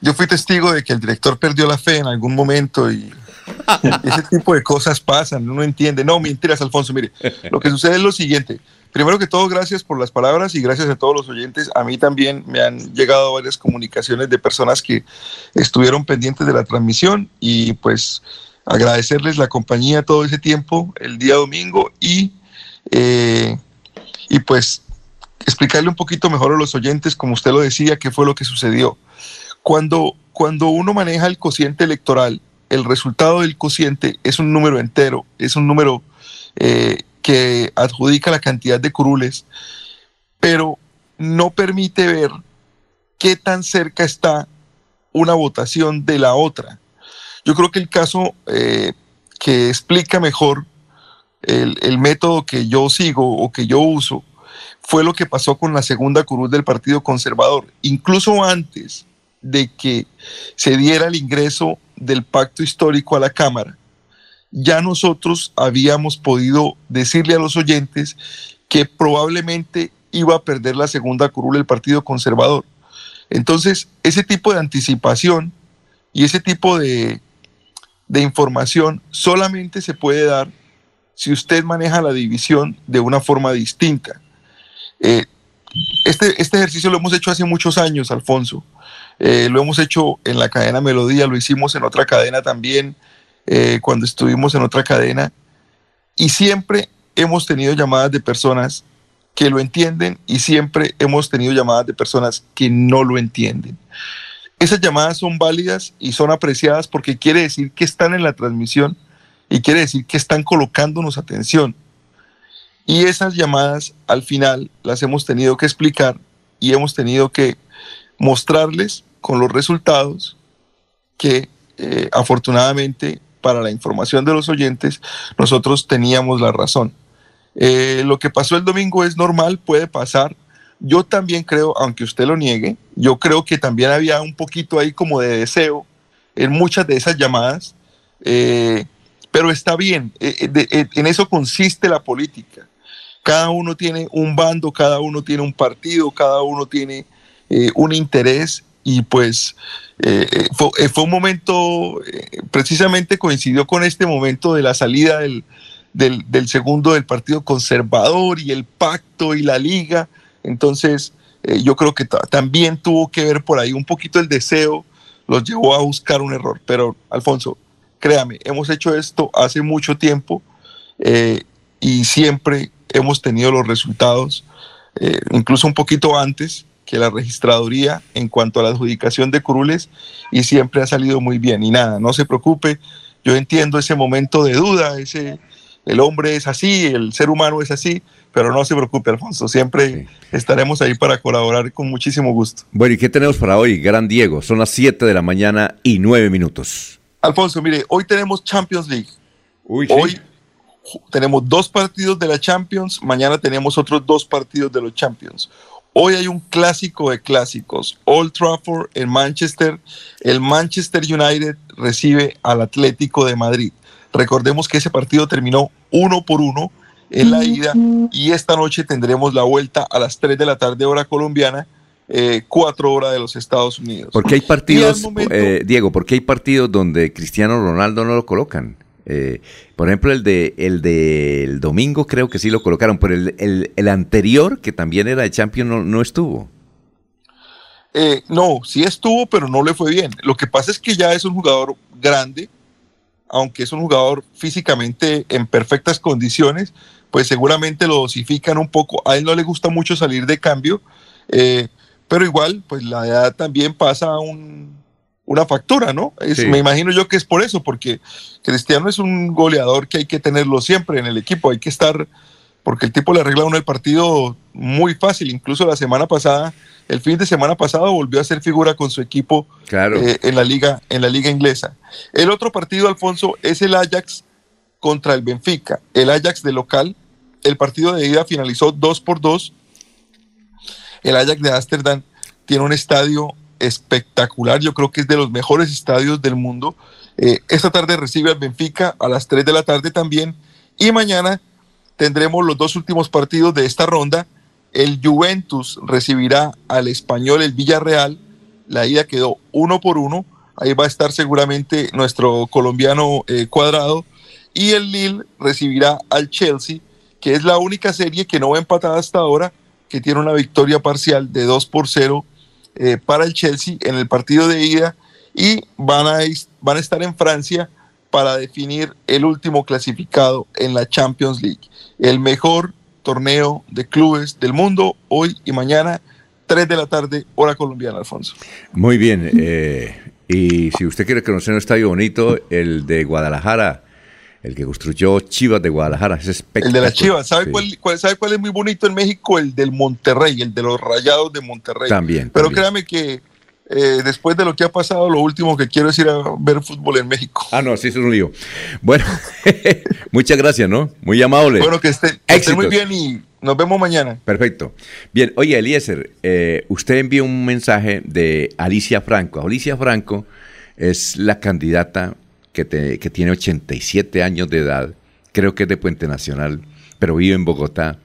Yo fui testigo de que el director perdió la fe en algún momento y ese tipo de cosas pasan, uno entiende. No, mentiras, Alfonso, mire, lo que sucede es lo siguiente. Primero que todo, gracias por las palabras y gracias a todos los oyentes. A mí también me han llegado varias comunicaciones de personas que estuvieron pendientes de la transmisión y pues agradecerles la compañía todo ese tiempo, el día domingo, y, eh, y pues explicarle un poquito mejor a los oyentes, como usted lo decía, qué fue lo que sucedió. Cuando, cuando uno maneja el cociente electoral, el resultado del cociente es un número entero, es un número eh, que adjudica la cantidad de curules, pero no permite ver qué tan cerca está una votación de la otra. Yo creo que el caso eh, que explica mejor el, método que yo sigo o que yo uso fue lo que pasó con la segunda curul del Partido Conservador. Incluso antes de que se diera el ingreso del pacto histórico a la Cámara, ya nosotros habíamos podido decirle a los oyentes que probablemente iba a perder la segunda curul el Partido Conservador. Entonces, ese tipo de anticipación y ese tipo de, de información solamente se puede dar si usted maneja la división de una forma distinta. Eh, este, este, ejercicio lo hemos hecho hace muchos años, Alfonso. Eh, lo hemos hecho en la cadena Melodía, lo hicimos en otra cadena también, eh, cuando estuvimos en otra cadena. Y siempre hemos tenido llamadas de personas que lo entienden y siempre hemos tenido llamadas de personas que no lo entienden. Esas llamadas son válidas y son apreciadas porque quiere decir que están en la transmisión y quiere decir que están colocándonos atención. Y esas llamadas al final las hemos tenido que explicar y hemos tenido que mostrarles con los resultados que eh, afortunadamente para la información de los oyentes nosotros teníamos la razón. Eh, lo que pasó el domingo es normal, puede pasar, yo también creo, aunque usted lo niegue, yo creo que también había un poquito ahí como de deseo en muchas de esas llamadas, eh, pero está bien, eh, eh, en eso consiste la política. Cada uno tiene un bando, cada uno tiene un partido, cada uno tiene un interés y pues fue, un momento, precisamente coincidió con este momento de la salida del, del segundo del Partido Conservador y el pacto y la liga entonces, eh, yo creo que también tuvo que ver por ahí un poquito el deseo, los llevó a buscar un error. Pero, Alfonso, créame, hemos hecho esto hace mucho tiempo eh, y siempre hemos tenido los resultados, eh, incluso un poquito antes que la registraduría en cuanto a la adjudicación de curules y siempre ha salido muy bien. Y nada, no se preocupe, yo entiendo ese momento de duda, ese, el hombre es así, el ser humano es así, pero no se preocupe, Alfonso, siempre estaremos ahí para colaborar con muchísimo gusto. Bueno, ¿y qué tenemos para hoy, Gran Diego? Son las 7 de la mañana y 9 minutos. Alfonso, mire, hoy tenemos Champions League. Uy, sí. Hoy tenemos dos partidos de la Champions, mañana tenemos otros dos partidos de los Champions. Hoy hay un clásico de clásicos, Old Trafford en Manchester. El Manchester United recibe al Atlético de Madrid. Recordemos que ese partido terminó uno por uno en la ida y esta noche tendremos la vuelta a las 3 de la tarde hora colombiana, eh, 4 horas de los Estados Unidos. Porque hay partidos, momento- eh, Diego, porque hay partidos donde Cristiano Ronaldo no lo colocan. Eh, por ejemplo, el de el del domingo creo que sí lo colocaron, pero el, el- el anterior, que también era de Champions, no, no estuvo. Eh, no, sí estuvo, pero no le fue bien. Lo que pasa es que ya es un jugador grande, aunque es un jugador físicamente en perfectas condiciones, pues seguramente lo dosifican un poco. A él no le gusta mucho salir de cambio, eh, pero igual, pues la edad también pasa un- una factura, ¿no? Es- Sí. Me imagino yo que es por eso, porque Cristiano es un goleador que hay que tenerlo siempre en el equipo, hay que estar, porque el tipo le arregla uno el partido muy fácil, incluso la semana pasada, el fin de semana pasado volvió a ser figura con su equipo Claro. eh, en, la liga, en la liga inglesa. El otro partido, Alfonso, es el Ajax contra el Benfica, el Ajax de local. El partido de ida finalizó 2 por 2. El Ajax de Ámsterdam tiene un estadio espectacular, yo creo que es de los mejores estadios del mundo. Eh, esta tarde recibe al Benfica a las 3 de la tarde también. Y mañana tendremos los dos últimos partidos de esta ronda. El Juventus recibirá al español el Villarreal. La ida quedó uno por uno. Ahí va a estar seguramente nuestro colombiano eh, cuadrado. Y el Lille recibirá al Chelsea, que es la única serie que no va empatada hasta ahora, que tiene una victoria parcial de 2 por 0 eh, para el Chelsea en el partido de ida. Y van a, van a estar en Francia para definir el último clasificado en la Champions League. El mejor torneo de clubes del mundo hoy y mañana, 3 de la tarde, hora colombiana, Alfonso. Muy bien. eh, y si usted quiere conocer un estadio bonito, el de Guadalajara, el que construyó Chivas de Guadalajara, es El espectacular. de la Chivas, ¿sabe, Sí. cuál, cuál- ¿sabe cuál es muy bonito en México? El del Monterrey, el de los Rayados de Monterrey. También, Pero también. créame que eh, después de lo que ha pasado, lo último que quiero es ir a ver fútbol en México. Ah, no, sí, es un lío. Bueno, muchas gracias, ¿no? Muy amable. Bueno, que esté, que esté muy bien y nos vemos mañana. Perfecto. Bien, oye, Eliezer, eh, usted envió un mensaje de Alicia Franco. Alicia Franco es la candidata que, te- que tiene 87 años de edad, creo que es de Puente Nacional, pero vive en Bogotá.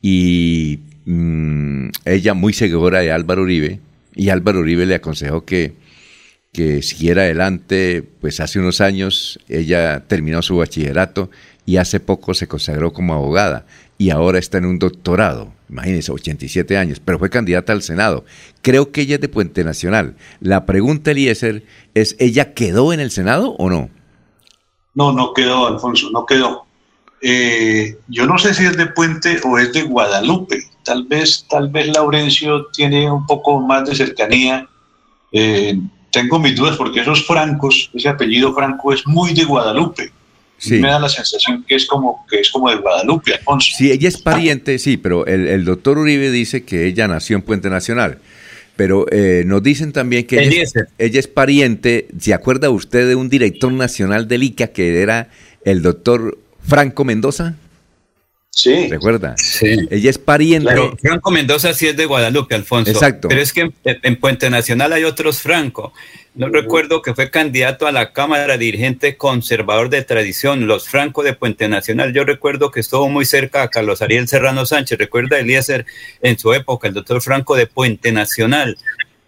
Y mm, ella muy seguidora de Álvaro Uribe, y Álvaro Uribe le aconsejó que, que siguiera adelante, pues hace unos años ella terminó su bachillerato y hace poco se consagró como abogada y ahora está en un doctorado, imagínense, 87 años, pero fue candidata al Senado. Creo que ella es de Puente Nacional. La pregunta, Eliezer, es, ¿ella quedó en el Senado o no? No, no quedó, Alfonso, no quedó. Eh, yo no sé si es de Puente o es de Guadalupe. Tal vez, tal vez Laurencio tiene un poco más de cercanía. Eh, tengo mis dudas porque esos francos, ese apellido franco es muy de Guadalupe. Sí. Me da la sensación que es como que es como de Guadalupe, Alfonso. Sí, ella es pariente, sí, pero el, el doctor Uribe dice que ella nació en Puente Nacional. Pero eh, nos dicen también que ella es, ella es pariente, ¿se acuerda usted de un director nacional del ICA que era el doctor Franco Mendoza? Sí. ¿Recuerda? Sí. Ella es pariente. Pero Franco Mendoza sí es de Guadalupe, Alfonso. Exacto. Pero es que en, en Puente Nacional hay otros Franco. No recuerdo que fue candidato a la Cámara dirigente conservador de tradición, los Franco de Puente Nacional. Yo recuerdo que estuvo muy cerca a Carlos Ariel Serrano Sánchez. Recuerda Eliezer en su época, el doctor Franco de Puente Nacional.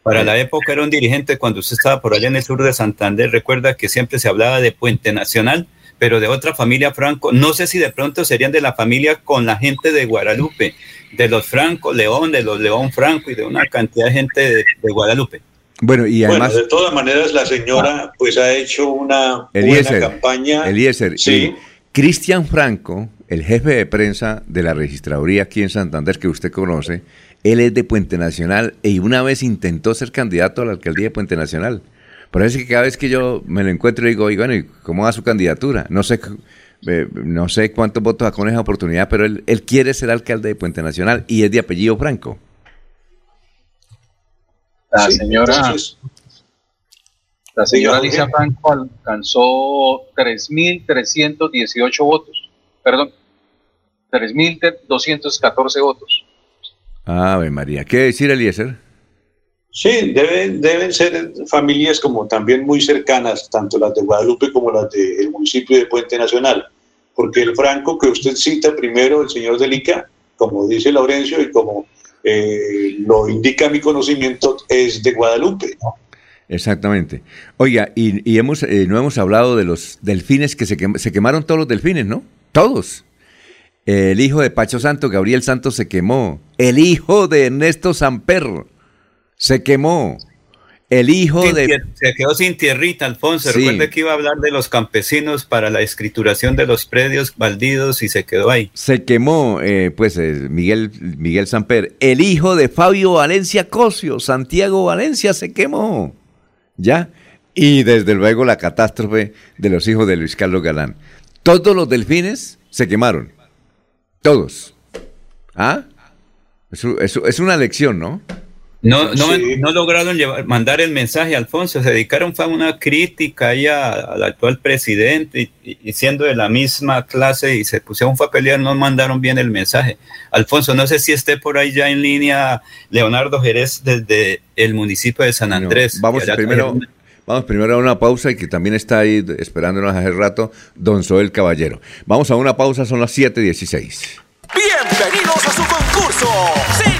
Para la época era un dirigente cuando usted estaba por allá en el sur de Santander. Recuerda que siempre se hablaba de Puente Nacional, pero de otra familia Franco. No sé si de pronto serían de la familia con la gente de Guadalupe, de los Franco León, de los León Franco y de una cantidad de gente de, de Guadalupe. Bueno, y además, Bueno, de todas maneras, la señora pues ha hecho una Eliezer, buena campaña. Eliezer, Sí. Cristian Franco, el jefe de prensa de la registraduría aquí en Santander que usted conoce, él es de Puente Nacional y una vez intentó ser candidato a la alcaldía de Puente Nacional. Por eso es que cada vez que yo me lo encuentro digo, y bueno, ¿y cómo va su candidatura? No sé, eh, no sé cuántos votos sacó en esa oportunidad, pero él, él quiere ser alcalde de Puente Nacional y es de apellido Franco. La señora, entonces- la señora Alicia. Franco alcanzó 3.318 votos. Perdón, 3.214 votos. Ave María. ¿Qué decir, Eliezer? Sí, deben, deben ser familias como también muy cercanas, tanto las de Guadalupe como las del municipio de Puente Nacional, porque el Franco que usted cita primero, el señor Delica, como dice Laurencio y como eh, lo indica mi conocimiento, es de Guadalupe. Exactamente. Oiga, y, y hemos, eh, no hemos hablado de los delfines que se, quem- se quemaron todos los delfines, ¿no? Todos. El hijo de Pacho Santo, Gabriel Santos, se quemó. El hijo de Ernesto Samper se quemó. El hijo Sin de... tier- Se quedó sin tierrita, Alfonso. Sí. Recuerda que iba a hablar de los campesinos para la escrituración de los predios baldidos y se quedó ahí. Se quemó, eh, pues, eh, Miguel, Miguel Samper. El hijo de Fabio Valencia Cosio, Santiago Valencia, se quemó. ¿Ya? Y desde luego la catástrofe de los hijos de Luis Carlos Galán. Todos los delfines se quemaron. Todos. ¿Ah? Es una lección, ¿no? No, no, no lograron llevar, mandar el mensaje, Alfonso. Se dedicaron fue a una crítica ahí al actual presidente y, y siendo de la misma clase y se pusieron fue a pelear, no mandaron bien el mensaje. Alfonso, no sé si esté por ahí ya en línea Leonardo Jerez desde el municipio de San Andrés. Vamos primero, trajeron- vamos primero a una pausa y que también está ahí esperándonos hace rato don Soel Caballero. Vamos a una pausa, son las 7.16. Bienvenidos a su concurso. Lo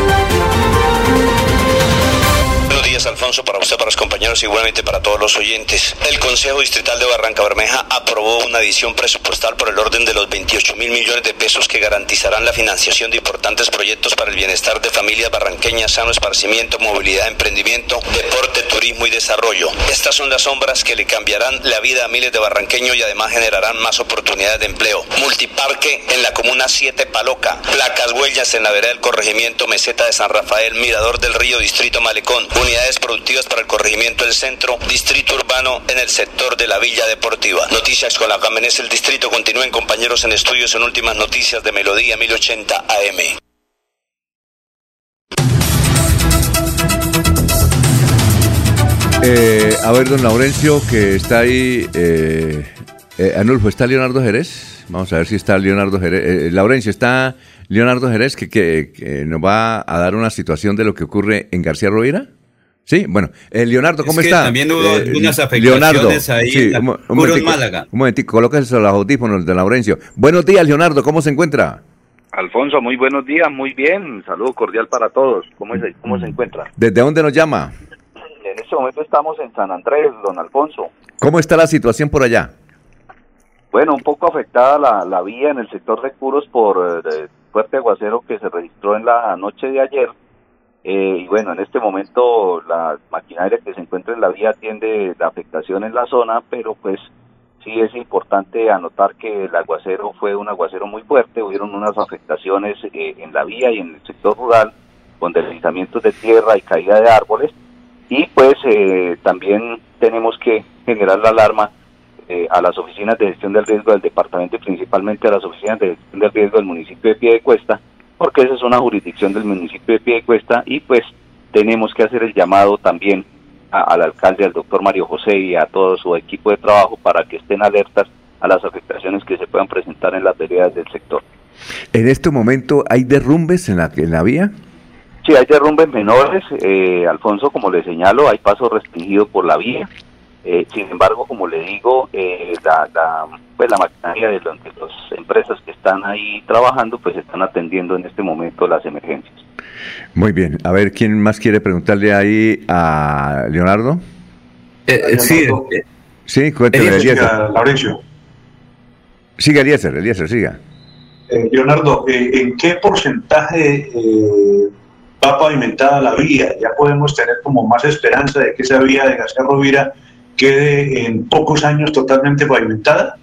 Para usted, para los compañeros, igualmente para todos los oyentes. El Consejo Distrital de Barranca Bermeja aprobó una adición presupuestal por el orden de los 28 mil millones de pesos que garantizarán la financiación de importantes proyectos para el bienestar de familias barranqueñas, sano esparcimiento, movilidad, emprendimiento, deporte, turismo y desarrollo. Estas son las sombras que le cambiarán la vida a miles de barranqueños y además generarán más oportunidades de empleo. Multiparque en la comuna 7 Paloca, placas huellas en la vereda del corregimiento Meseta de San Rafael, Mirador del Río, Distrito Malecón, unidades productivas para el corregimiento del centro, distrito urbano en el sector de la Villa Deportiva. Noticias con la Camenes el distrito. Continúen compañeros en estudios en últimas noticias de Melodía 1080 AM. Eh, a ver, don Laurencio, que está ahí. Eh, eh, Anulfo, ¿está Leonardo Jerez? Vamos a ver si está Leonardo Jerez. Eh, Laurencio, ¿está Leonardo Jerez que, que- que nos va a dar una situación de lo que ocurre en García Rovira? Sí, bueno. Eh, Leonardo, ¿cómo Es que está? también hubo Eh, algunas afectaciones ahí en la un, momentico, Málaga. Un momentico, colóquese los audífonos de Laurencio. Buenos días, Leonardo, ¿cómo se encuentra? Alfonso, muy buenos días, muy bien. Saludo cordial para todos. ¿Cómo se, cómo se encuentra? ¿Desde dónde nos llama? En este momento estamos en San Andrés, don Alfonso. ¿Cómo está la situación por allá? Bueno, un poco afectada la, la vía en el sector de Curos por eh, fuerte aguacero que se registró en la noche de ayer. Eh, y bueno, en este momento la maquinaria que se encuentra en la vía atiende la afectación en la zona, pero pues sí es importante anotar que el aguacero fue un aguacero muy fuerte, hubieron unas afectaciones eh, en la vía y en el sector rural con deslizamientos de tierra y caída de árboles. Y pues eh, también tenemos que generar la alarma eh, a las oficinas de gestión del riesgo del departamento y principalmente a las oficinas de gestión del riesgo del municipio de Piedecuesta, porque esa es una jurisdicción del municipio de Piedecuesta y pues tenemos que hacer el llamado también a- al alcalde, al doctor Mario José y a todo su equipo de trabajo para que estén alertas a las afectaciones que se puedan presentar en las veredas del sector. ¿En este momento hay derrumbes en la, en la vía? Sí, hay derrumbes menores, eh, Alfonso, como le señalo, hay paso restringido por la vía. Eh, sin embargo, como le digo, eh, la, la, pues la maquinaria de, las empresas que están ahí trabajando, pues están atendiendo en este momento las emergencias. Muy bien. A ver, ¿quién más quiere preguntarle ahí a Leonardo? Eh, sí, sí, cuénteme, Eliezer. Siga, Eliezer, Eliezer, siga. Leonardo, ¿en qué porcentaje va pavimentada la vía? Ya podemos tener como más esperanza de que esa vía de García Rovira quede en pocos años totalmente pavimentada?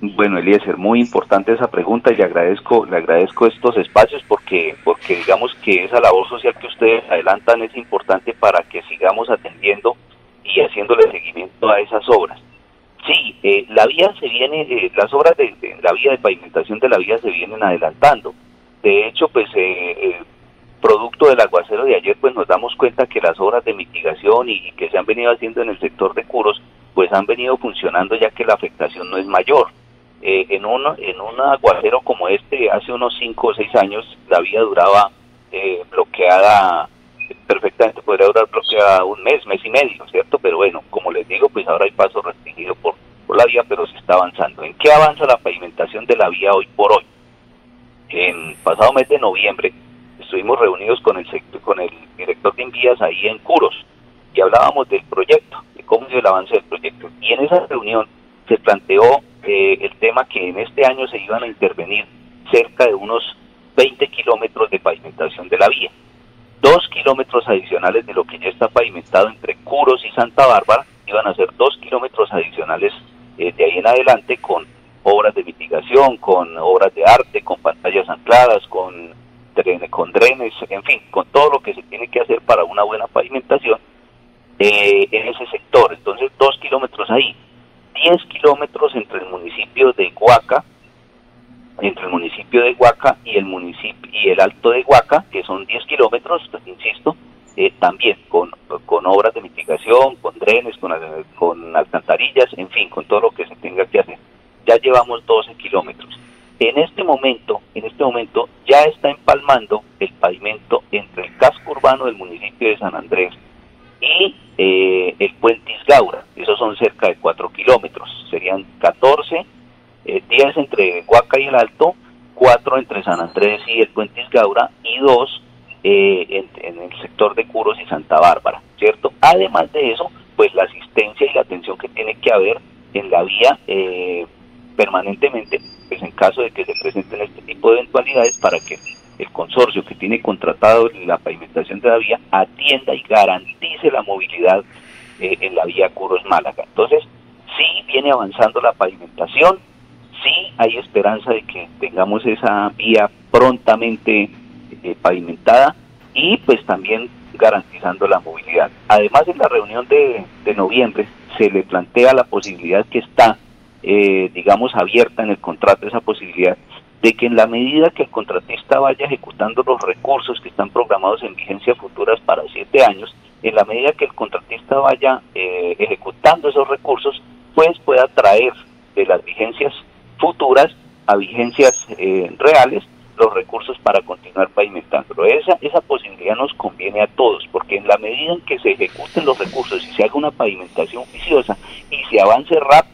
Bueno, Eliezer, muy importante esa pregunta y le agradezco, le agradezco estos espacios porque, porque digamos que esa labor social que ustedes adelantan es importante para que sigamos atendiendo y haciéndole seguimiento a esas obras. Sí, eh, la vía se viene, eh, las obras de, la vía de pavimentación de la vía se vienen adelantando. De hecho, pues eh, producto del aguacero de ayer, pues nos damos cuenta que las obras de mitigación y, que se han venido haciendo en el sector de Curos, pues han venido funcionando ya que la afectación no es mayor. Eh, en, un, en un aguacero como este, hace unos 5 o 6 años, la vía duraba eh, bloqueada, perfectamente podría durar bloqueada un mes, mes y medio, ¿cierto? Pero bueno, como les digo, pues ahora hay paso restringido por, por la vía, pero se está avanzando. ¿En qué avanza la pavimentación de la vía hoy por hoy? En pasado mes de noviembre, estuvimos reunidos con el, con el director de envías ahí en Curos y hablábamos del proyecto, de cómo dio el avance del proyecto. Y en esa reunión se planteó eh, el tema que en este año se iban a intervenir cerca de unos 20 kilómetros de pavimentación de la vía. Dos kilómetros adicionales de lo que ya está pavimentado entre Curos y Santa Bárbara iban a ser dos kilómetros adicionales eh, de ahí en adelante con obras de mitigación, con obras de arte, con pantallas ancladas, con con drenes, en fin, con todo lo que se tiene que hacer para una buena pavimentación eh, en ese sector. Entonces, dos kilómetros ahí, diez kilómetros entre el municipio de Huaca, entre el municipio de Huaca y el municipio y el Alto de Huaca, que son diez kilómetros, insisto, eh, también con, con obras de mitigación, con drenes, con, con alcantarillas, en fin, con todo lo que se tenga que hacer. Ya llevamos 12 kilómetros. En este momento, en este momento ya está empalmando el pavimento entre el casco urbano del municipio de San Andrés y eh, el puente Isgaura. Esos son cerca de 4 kilómetros. Serían 14, 10 eh, entre Huaca y el Alto, 4 entre San Andrés y el puente Isgaura y 2 eh, en, el sector de Curos y Santa Bárbara, ¿cierto? Además de eso, pues la asistencia y la atención que tiene que haber en la vía permanentemente pues en caso de que se presenten este tipo de eventualidades para que el consorcio que tiene contratado la pavimentación de la vía atienda y garantice la movilidad eh, en la vía Curos Málaga. Entonces, sí viene avanzando la pavimentación, sí hay esperanza de que tengamos esa vía prontamente eh, pavimentada y pues también garantizando la movilidad. Además, en la reunión de noviembre se le plantea la posibilidad que está eh, digamos, abierta en el contrato esa posibilidad de que en la medida que el contratista vaya ejecutando los recursos que están programados en vigencia futuras para siete años, en la medida que el contratista vaya eh, ejecutando esos recursos, pues pueda traer de las vigencias futuras a vigencias eh, reales los recursos para continuar pavimentando. Esa, esa posibilidad nos conviene a todos, porque en la medida en que se ejecuten los recursos y se haga una pavimentación oficiosa y se avance rápido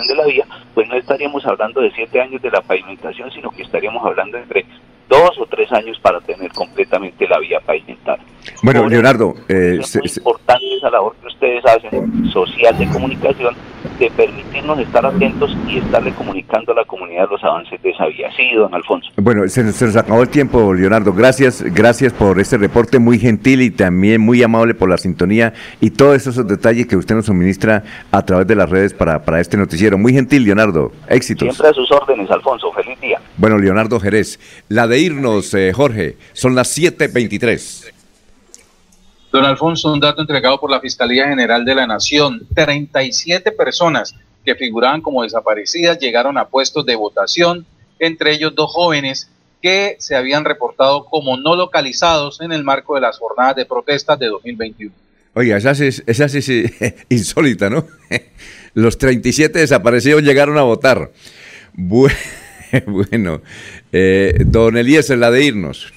pavimentación de la vía, pues no estaríamos hablando de siete años de la pavimentación, sino que estaríamos hablando entre dos o tres años para tener completamente la vía pavimentada. Bueno, Leonardo, eh, es muy importante esa labor que ustedes hacen, social de comunicación, de permitirnos estar atentos y estarle comunicando a la comunidad los avances de esa vía. Sí, don Alfonso. Bueno, se, nos acabó el tiempo, Leonardo. Gracias, gracias por este reporte muy gentil y también muy amable por la sintonía y todos esos detalles que usted nos suministra a través de las redes para, para este noticiero. Muy gentil, Leonardo. Éxitos. Siempre a sus órdenes, Alfonso. Feliz día. Bueno, Leonardo Jerez, la de irnos, eh, Jorge, son las 7.23. Don Alfonso, un dato entregado por la Fiscalía General de la Nación, 37 personas que figuraban como desaparecidas llegaron a puestos de votación, entre ellos dos jóvenes que se habían reportado como no localizados en el marco de las jornadas de protestas de 2021. Oiga, esa es, esa es insólita, ¿no? Los 37 desaparecidos llegaron a votar. Bueno, eh, don Elías, la de irnos.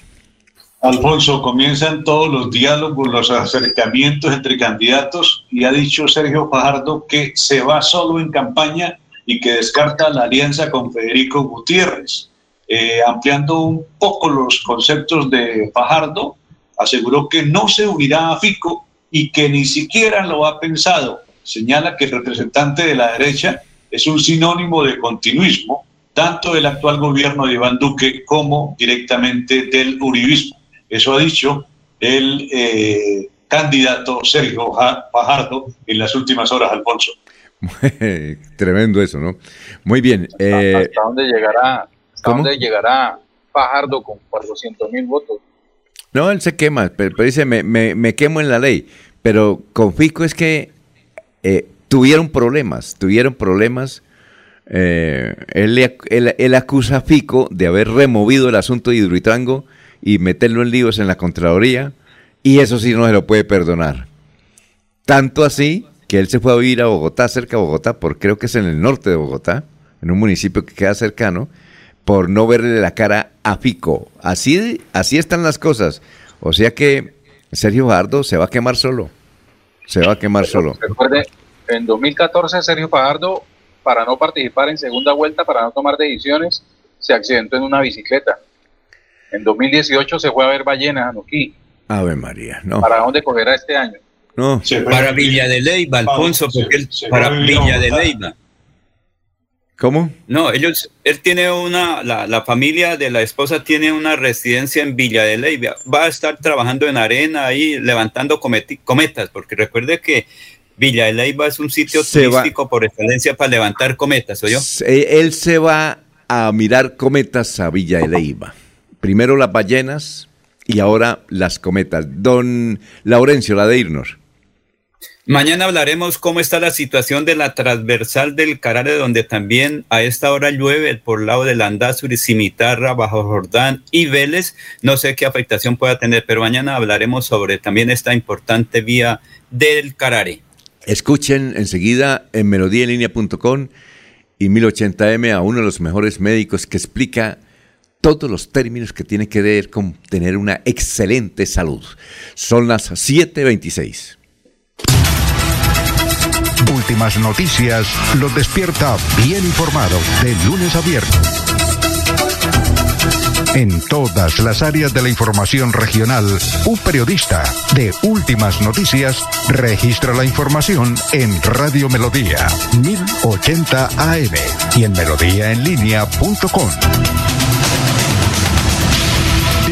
Alfonso, comienzan todos los diálogos, los acercamientos entre candidatos y ha dicho Sergio Fajardo que se va solo en campaña y que descarta la alianza con Federico Gutiérrez. Eh, ampliando un poco los conceptos de Fajardo, aseguró que no se unirá a Fico y que ni siquiera lo ha pensado. Señala que el representante de la derecha es un sinónimo de continuismo, tanto del actual gobierno de Iván Duque como directamente del uribismo. Eso ha dicho el eh, candidato Sergio Fajardo en las últimas horas, Alfonso. Tremendo eso, ¿no? Muy bien. Eh, ¿Hasta dónde llegará, hasta dónde llegará Fajardo con 400 mil votos? No, él se quema, pero, dice, me, me, quemo en la ley. Pero con Fico es que eh, tuvieron problemas, tuvieron problemas. Eh, él, él, acusa a Fico de haber removido el asunto de Hidroituango y meterlo en líos en la Contraloría, y eso sí no se lo puede perdonar. Tanto así que él se fue a vivir a Bogotá, cerca de Bogotá, porque creo que es en el norte de Bogotá, en un municipio que queda cercano, por no verle la cara a Fico. Así, así están las cosas. O sea que Sergio Fajardo se va a quemar solo. Se va a quemar solo. Recuerde, en 2014 Sergio Fajardo, para no participar en segunda vuelta, para no tomar decisiones, se accidentó en una bicicleta. En 2018 se fue a ver ballenas a Noquí. Ave María, no. ¿Para dónde cogerá este año? No. Para Villa de Leyva, Alfonso, porque él, para Villa de Leyva. ¿Cómo? No, ellos, él tiene una, la, la, familia de la esposa tiene una residencia en Villa de Leyva. Va a estar trabajando en arena ahí, levantando cometas, porque recuerde que Villa de Leyva es un sitio turístico por excelencia para levantar cometas, ¿o yo? Él se va a mirar cometas a Villa de Leyva. Primero las ballenas y ahora las cometas. Don Laurencio, la de irnos. Mañana hablaremos cómo está la situación de la transversal del Carare, donde también a esta hora llueve por el lado de Landazuri, Cimitarra, Bajo Jordán y Vélez. No sé qué afectación pueda tener, pero mañana hablaremos sobre también esta importante vía del Carare. Escuchen enseguida en melodíaenlínea.com y 1080m a uno de los mejores médicos que explica todos los términos que tiene que ver con tener una excelente salud. Son las 7.26. Últimas noticias los despierta bien informado de lunes a viernes. En todas las áreas de la información regional, un periodista de Últimas Noticias registra la información en Radio Melodía 1080 AM y en melodíaenlínea.com.